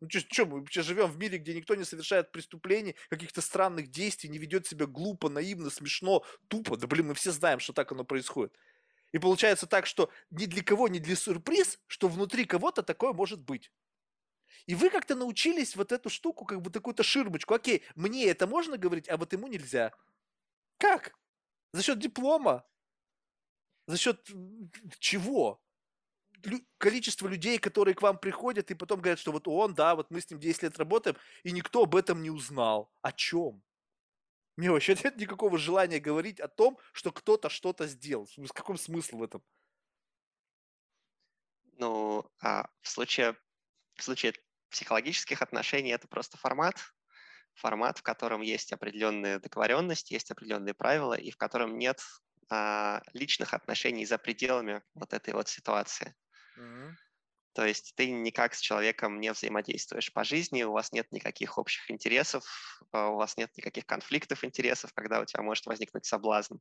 Ну что, мы вообще живем в мире, где никто не совершает преступлений, каких-то странных действий, не ведет себя глупо, наивно, смешно, тупо. Да блин, мы все знаем, что так оно происходит. И получается так, что ни для кого не для сюрприз, что внутри кого-то такое может быть. И вы как-то научились вот эту штуку, как бы такую-то ширмочку. Окей, мне это можно говорить, а вот ему нельзя. Как? За счет диплома? За счет чего? количество людей, которые к вам приходят и потом говорят, что вот он, да, вот мы с ним 10 лет работаем, и никто об этом не узнал. О чем? Мне вообще нет никакого желания говорить о том, что кто-то что-то сделал. С каком смысл в этом? Ну, а в случае, в случае психологических отношений это просто формат, формат, в котором есть определенные договоренности, есть определенные правила, и в котором нет личных отношений за пределами вот этой вот ситуации. То есть ты никак с человеком не взаимодействуешь по жизни, у вас нет никаких общих интересов, а, у вас нет никаких конфликтов интересов, когда у тебя может возникнуть соблазн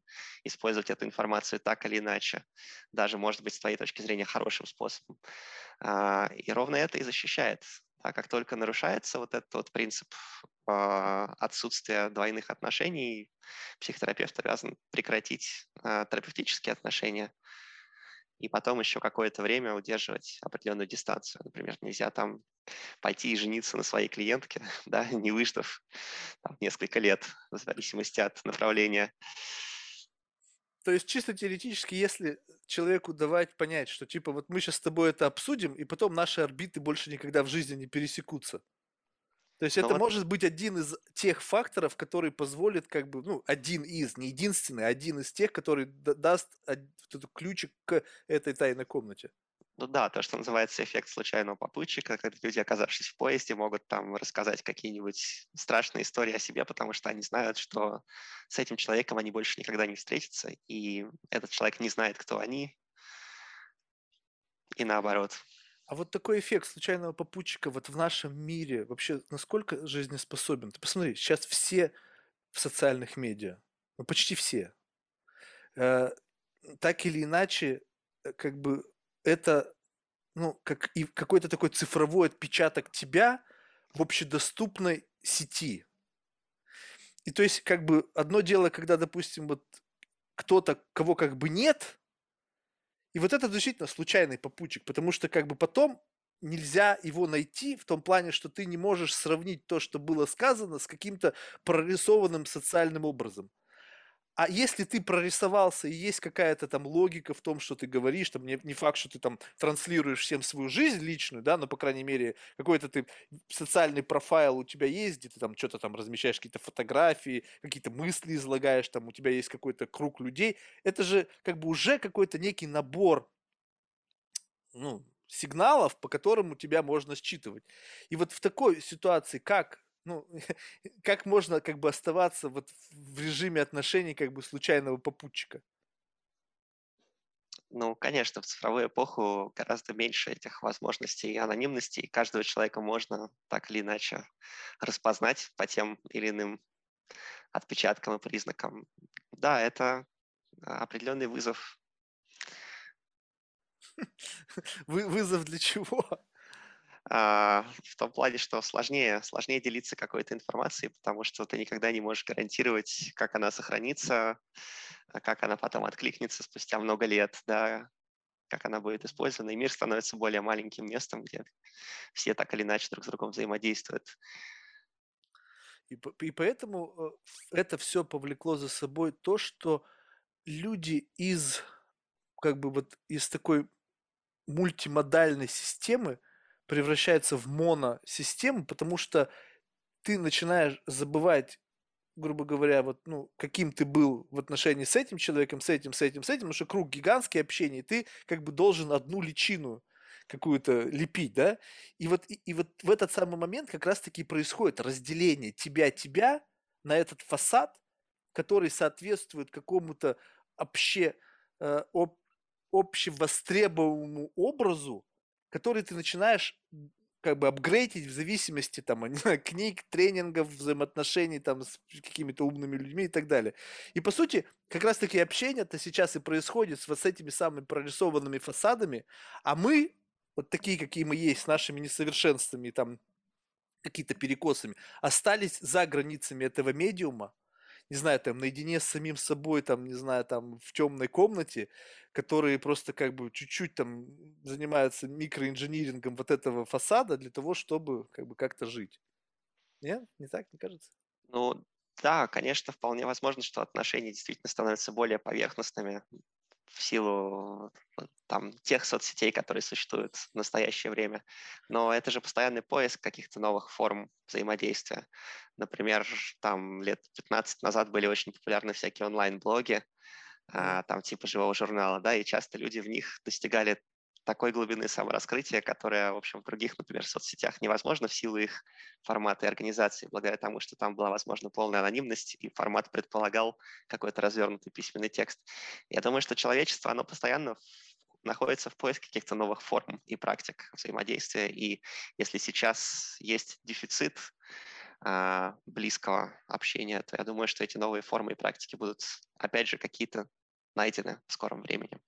использовать эту информацию так или иначе, даже, может быть, с твоей точки зрения хорошим способом. А, и ровно это и защищает. А как только нарушается вот этот вот принцип отсутствия двойных отношений, психотерапевт обязан прекратить терапевтические отношения и потом еще какое-то время удерживать определенную дистанцию. Например, нельзя там пойти и жениться на своей клиентке, да, не выждав там, несколько лет, в зависимости от направления. То есть чисто теоретически, если человеку давать понять, что типа вот мы сейчас с тобой это обсудим, и потом наши орбиты больше никогда в жизни не пересекутся. То есть ну это вот... может быть один из тех факторов, который позволит, как бы, ну, один из, не единственный, а один из тех, который даст ключик к этой тайной комнате. Ну да, то, что называется эффект случайного попутчика, когда люди, оказавшись в поезде, могут там рассказать какие-нибудь страшные истории о себе, потому что они знают, что с этим человеком они больше никогда не встретятся, и этот человек не знает, кто они, и наоборот. А вот такой эффект случайного попутчика вот в нашем мире вообще насколько жизнеспособен? Ты посмотри, сейчас все в социальных медиа, ну почти все. Э, так или иначе, э, как бы это, ну, как и какой-то такой цифровой отпечаток тебя в общедоступной сети. И то есть, как бы, одно дело, когда, допустим, вот кто-то, кого как бы нет, и вот это действительно случайный попутчик, потому что как бы потом нельзя его найти в том плане, что ты не можешь сравнить то, что было сказано, с каким-то прорисованным социальным образом. А если ты прорисовался и есть какая-то там логика в том, что ты говоришь, там не, не факт, что ты там транслируешь всем свою жизнь личную, да, но, по крайней мере, какой-то ты социальный профайл у тебя есть, где ты там что-то там размещаешь, какие-то фотографии, какие-то мысли излагаешь, там у тебя есть какой-то круг людей, это же как бы уже какой-то некий набор, ну, сигналов, по которым у тебя можно считывать. И вот в такой ситуации, как ну, как можно как бы оставаться вот в режиме отношений как бы случайного попутчика? Ну, конечно, в цифровую эпоху гораздо меньше этих возможностей и анонимности, и каждого человека можно так или иначе распознать по тем или иным отпечаткам и признакам. Да, это определенный вызов. Вы, вызов для чего? А, в том плане, что сложнее, сложнее делиться какой-то информацией, потому что ты никогда не можешь гарантировать, как она сохранится, а как она потом откликнется спустя много лет, да, как она будет использована, и мир становится более маленьким местом, где все так или иначе друг с другом взаимодействуют. И, и поэтому э, это все повлекло за собой то, что люди из как бы вот из такой мультимодальной системы превращается в моносистему, потому что ты начинаешь забывать грубо говоря, вот, ну, каким ты был в отношении с этим человеком, с этим, с этим, с этим, потому что круг гигантский общения, и ты как бы должен одну личину какую-то лепить, да, и вот, и, и вот в этот самый момент как раз-таки происходит разделение тебя-тебя на этот фасад, который соответствует какому-то обще, э, об, общевостребованному образу, который ты начинаешь как бы апгрейдить в зависимости там книг, тренингов, взаимоотношений там с какими-то умными людьми и так далее. И по сути, как раз таки общение-то сейчас и происходит с вот с этими самыми прорисованными фасадами, а мы, вот такие, какие мы есть, с нашими несовершенствами, там, какие-то перекосами, остались за границами этого медиума, не знаю, там, наедине с самим собой, там, не знаю, там, в темной комнате, которые просто как бы чуть-чуть там занимаются микроинжинирингом вот этого фасада для того, чтобы как бы как-то жить. Нет? Не так, не кажется? Ну, да, конечно, вполне возможно, что отношения действительно становятся более поверхностными в силу там, тех соцсетей, которые существуют в настоящее время. Но это же постоянный поиск каких-то новых форм взаимодействия. Например, там лет 15 назад были очень популярны всякие онлайн-блоги, а, там типа живого журнала, да, и часто люди в них достигали такой глубины самораскрытия, которая, в общем, в других, например, соцсетях невозможно в силу их формата и организации, благодаря тому, что там была возможна полная анонимность, и формат предполагал какой-то развернутый письменный текст. Я думаю, что человечество, оно постоянно находится в поиске каких-то новых форм и практик взаимодействия. И если сейчас есть дефицит а, близкого общения, то я думаю, что эти новые формы и практики будут, опять же, какие-то найдены в скором времени.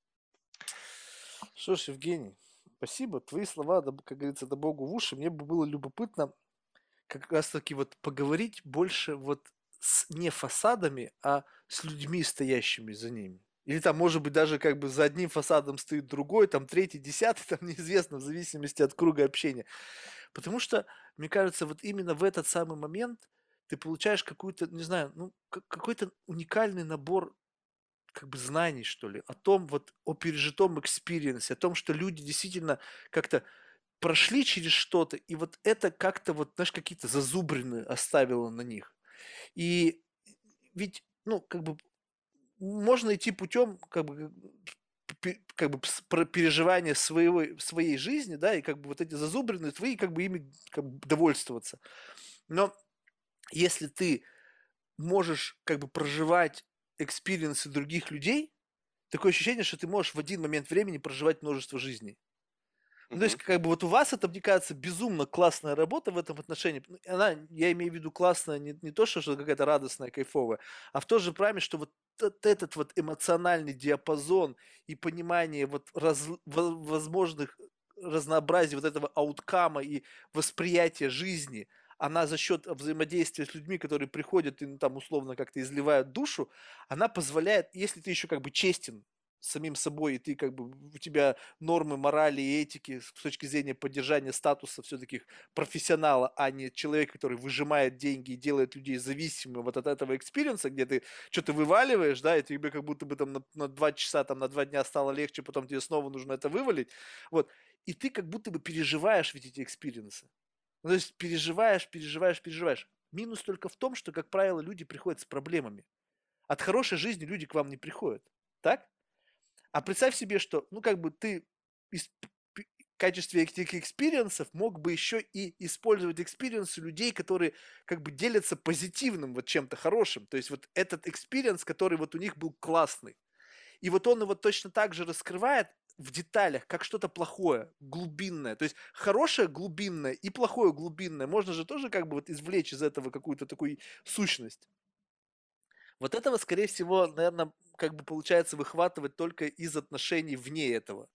Что ж, Евгений, спасибо. Твои слова, как говорится, да богу в уши. Мне бы было любопытно как раз-таки вот поговорить больше вот с не фасадами, а с людьми, стоящими за ними. Или там, может быть, даже как бы за одним фасадом стоит другой, там третий, десятый, там неизвестно, в зависимости от круга общения. Потому что, мне кажется, вот именно в этот самый момент ты получаешь какую-то, не знаю, ну, какой-то уникальный набор как бы знаний, что ли, о том вот, о пережитом experience е, о том, что люди действительно как-то прошли через что-то, и вот это как-то вот, знаешь, какие-то зазубрины оставило на них. И ведь, ну, как бы можно идти путем как бы как бы переживания своего, своей жизни, да, и как бы вот эти зазубрины твои, как бы ими как бы довольствоваться. Но если ты можешь как бы проживать experience ы других людей, такое ощущение, что ты можешь в один момент времени проживать множество жизней. Ну, то есть, как бы вот у вас это, мне кажется, безумно классная работа в этом отношении. Ну, она, я имею в виду классная не, не то, что, что какая-то радостная, кайфовая, а в то же время, что вот этот вот эмоциональный диапазон и понимание вот раз, возможных разнообразий вот этого outcome а и восприятия жизни, она за счет взаимодействия с людьми, которые приходят и ну, там условно как-то изливают душу, она позволяет, если ты еще как бы честен самим собой, и ты как бы, у тебя нормы морали и этики с точки зрения поддержания статуса все-таки профессионала, а не человека, который выжимает деньги и делает людей зависимыми вот от этого experience а, где ты что-то вываливаешь, да, и тебе как будто бы там на, на два часа, там на два дня стало легче, потом тебе снова нужно это вывалить, вот, и ты как будто бы переживаешь ведь эти experience ы. Ну, то есть переживаешь, переживаешь, переживаешь. Минус только в том, что, как правило, люди приходят с проблемами. От хорошей жизни люди к вам не приходят. Так? А представь себе, что, ну, как бы ты из, качестве этих experience ов мог бы еще и использовать experience ы людей, которые как бы делятся позитивным вот чем-то хорошим. То есть вот этот experience, который вот у них был классный. И вот он его точно так же раскрывает в деталях, как что-то плохое, глубинное. То есть хорошее глубинное и плохое глубинное можно же тоже как бы вот извлечь из этого какую-то такую сущность. Вот этого, скорее всего, наверное, как бы получается выхватывать только из отношений вне этого.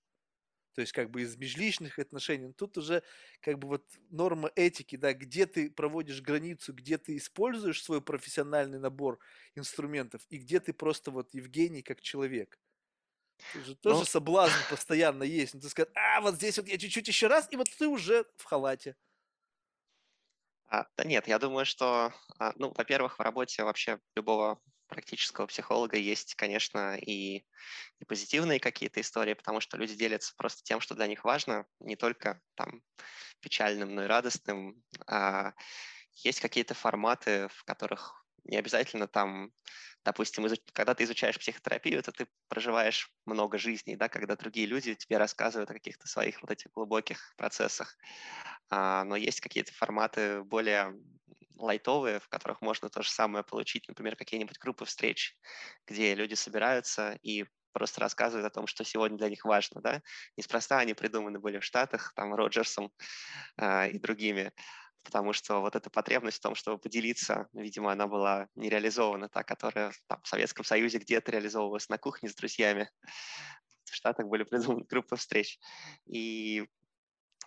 То есть как бы из межличных отношений. Тут уже как бы вот норма этики, да, где ты проводишь границу, где ты используешь свой профессиональный набор инструментов и где ты просто вот Евгений как человек. Тут же тоже Но... соблазн постоянно есть. Ну, ты скажешь, а, вот здесь вот я чуть-чуть еще раз, и вот ты уже в халате. А, да нет, я думаю, что, а, ну, во-первых, в работе вообще любого практического психолога есть, конечно, и, и позитивные какие-то истории, потому что люди делятся просто тем, что для них важно, не только там печальным, но и радостным. А, есть какие-то форматы, в которых не обязательно там, допустим, изуч... когда ты изучаешь психотерапию, то ты проживаешь много жизней, да, когда другие люди тебе рассказывают о каких-то своих вот этих глубоких процессах. А, но есть какие-то форматы более лайтовые, в которых можно то же самое получить, например, какие-нибудь группы встреч, где люди собираются и просто рассказывают о том, что сегодня для них важно, да. Неспроста они придуманы были в Штатах, там, Роджерсом э, и другими, потому что вот эта потребность в том, чтобы поделиться, видимо, она была не реализована, та, которая там, в Советском Союзе где-то реализовывалась на кухне с друзьями. В Штатах были придуманы группы встреч. И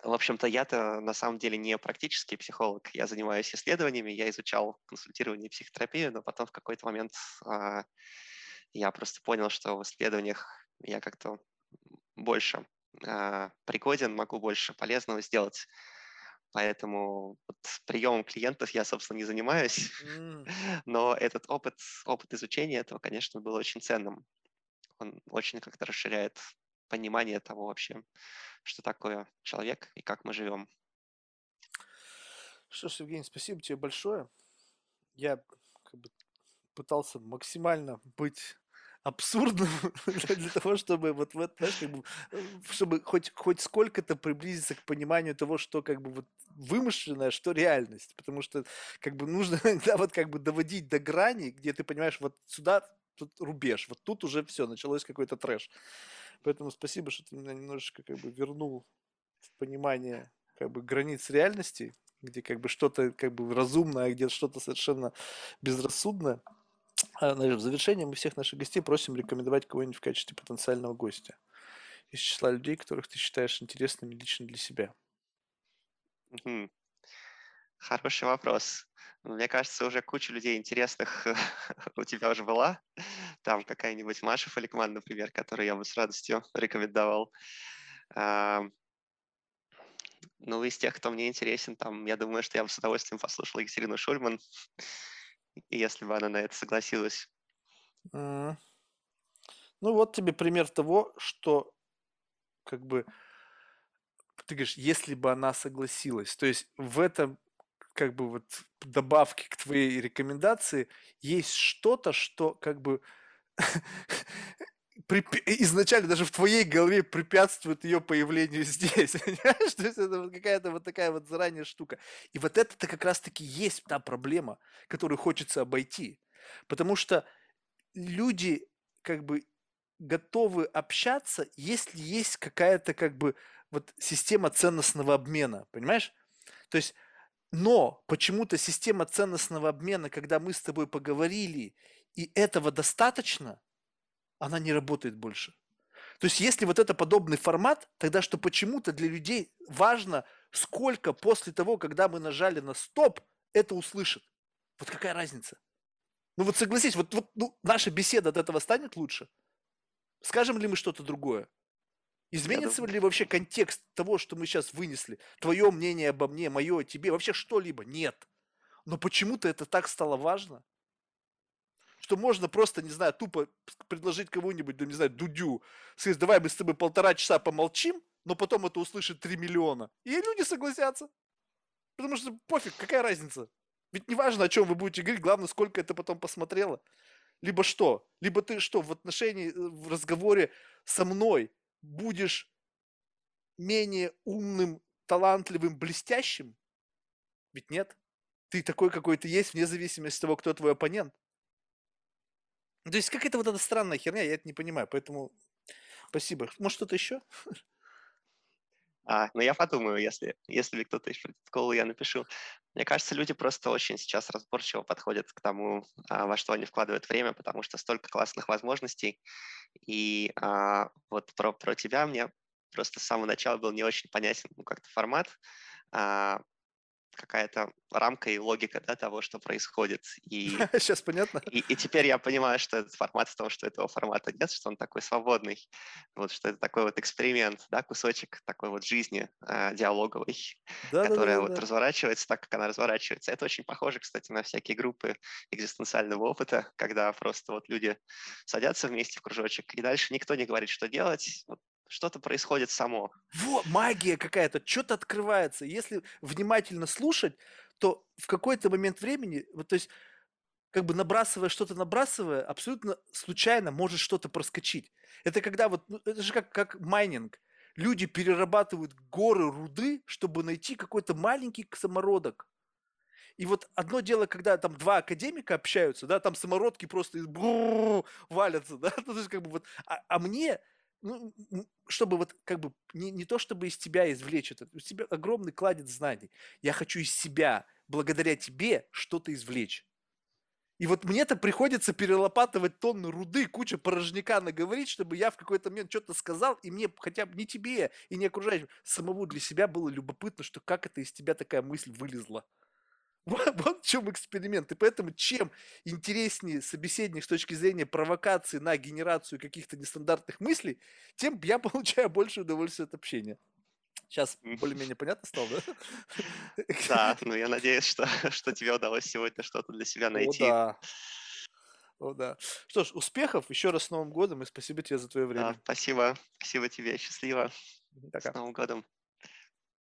в общем-то, я-то на самом деле не практический психолог. Я занимаюсь исследованиями, я изучал консультирование и психотерапию, но потом в какой-то момент а, я просто понял, что в исследованиях я как-то больше а, пригоден, могу больше полезного сделать. Поэтому вот приемом клиентов я, собственно, не занимаюсь, mm. но этот опыт, опыт изучения этого, конечно, был очень ценным. Он очень как-то расширяет понимание того вообще, что такое человек и как мы живем. Что ж, Евгений, спасибо тебе большое. Я как бы пытался максимально быть абсурдным для того, чтобы вот в это, знаешь, как бы, э, чтобы хоть, хоть сколько-то приблизиться к пониманию того, что как бы вот вымышленное, что реальность. Потому что как бы нужно иногда вот как бы доводить до грани, где ты понимаешь, вот сюда тут рубеж, вот тут уже все, началось какой-то трэш. Поэтому спасибо, что ты меня немножечко как бы вернул в понимание как бы границ реальности, где как бы что-то как бы разумное, а где что-то совершенно безрассудное. А, в завершение мы всех наших гостей просим рекомендовать кого-нибудь в качестве потенциального гостя из числа людей, которых ты считаешь интересными лично для себя. Хороший вопрос. Мне кажется, уже куча людей интересных у тебя уже была. Там какая-нибудь Маша Фаликман, например, которую я бы с радостью рекомендовал. Ну, из тех, кто мне интересен, там, я думаю, что я бы с удовольствием послушал Екатерину Шульман, если бы она на это согласилась. Mm. Ну, вот тебе пример того, что как бы ты говоришь, если бы она согласилась. То есть в этом как бы вот добавки к твоей рекомендации есть что-то, что как бы изначально даже в твоей голове препятствует ее появлению здесь. То есть это какая-то вот такая вот заранее штука. И вот это-то как раз-таки есть та проблема, которую хочется обойти. Потому что люди как бы готовы общаться, если есть какая-то как бы вот система ценностного обмена, понимаешь? То есть но почему-то система ценностного обмена, когда мы с тобой поговорили, и этого достаточно, она не работает больше. То есть если вот это подобный формат, тогда что почему-то для людей важно, сколько после того, когда мы нажали на стоп, это услышит. Вот какая разница? Ну вот согласись, вот, вот ну, наша беседа от этого станет лучше? Скажем ли мы что-то другое? Изменится ли вообще контекст того, что мы сейчас вынесли? Твое мнение обо мне, мое о тебе, вообще что-либо? Нет. Но почему-то это так стало важно, что можно просто, не знаю, тупо предложить кому-нибудь, да не знаю, Дудю, сказать, давай мы с тобой полтора часа помолчим, но потом это услышит 3 миллиона. И люди согласятся. Потому что пофиг, какая разница? Ведь не важно, о чем вы будете говорить, главное, сколько это потом посмотрело. Либо что? Либо ты что, в отношении, э, в разговоре со мной будешь менее умным, талантливым, блестящим? Ведь нет. Ты такой, какой ты есть, вне зависимости от того, кто твой оппонент. Ну, то есть какая-то вот эта странная херня, я это не понимаю, поэтому спасибо. Может, что-то еще? А, ну, я подумаю, если, если кто-то из протокола, я напишу. Мне кажется, люди просто очень сейчас разборчиво подходят к тому, а, во что они вкладывают время, потому что столько классных возможностей. И а, вот про, про тебя мне просто с самого начала был не очень понятен ну, как-то формат. А, какая-то рамка и логика да, того, что происходит. И, Сейчас понятно. И, и теперь я понимаю, что этот формат в том, что этого формата нет, что он такой свободный, вот, что это такой вот эксперимент, да, кусочек такой вот жизни э, диалоговой, да, которая да, да, вот да. разворачивается так, как она разворачивается. Это очень похоже, кстати, на всякие группы экзистенциального опыта, когда просто вот люди садятся вместе в кружочек, и дальше никто не говорит, что делать, вот что-то происходит само. Вот, магия какая-то, что-то открывается. Если внимательно слушать, то в какой-то момент времени, вот то есть как бы набрасывая что-то, набрасывая, абсолютно случайно может что-то проскочить. Это когда вот, ну, это же как, как майнинг. Люди перерабатывают горы руды, чтобы найти какой-то маленький самородок. И вот одно дело, когда там два академика общаются, да, там самородки просто валятся, да, то есть как бы вот, а, а мне, ну, чтобы вот как бы не, не то, чтобы из тебя извлечь это, у тебя огромный кладет знаний. Я хочу из себя, благодаря тебе, что-то извлечь. И вот мне-то приходится перелопатывать тонны руды, куча порожняка наговорить, чтобы я в какой-то момент что-то сказал, и мне хотя бы не тебе и не окружающим, самому для себя было любопытно, что как это из тебя такая мысль вылезла. Вот, вот в чем эксперимент. И поэтому чем интереснее собеседник с точки зрения провокации на генерацию каких-то нестандартных мыслей, тем я получаю больше удовольствия от общения. Сейчас более-менее понятно стало, да? Да, ну я надеюсь, что, что тебе удалось сегодня что-то для себя найти. О, да. О, да. Что ж, успехов, еще раз с Новым годом, и спасибо тебе за твое время. Да, спасибо, спасибо тебе, счастливо. Пока. С Новым годом.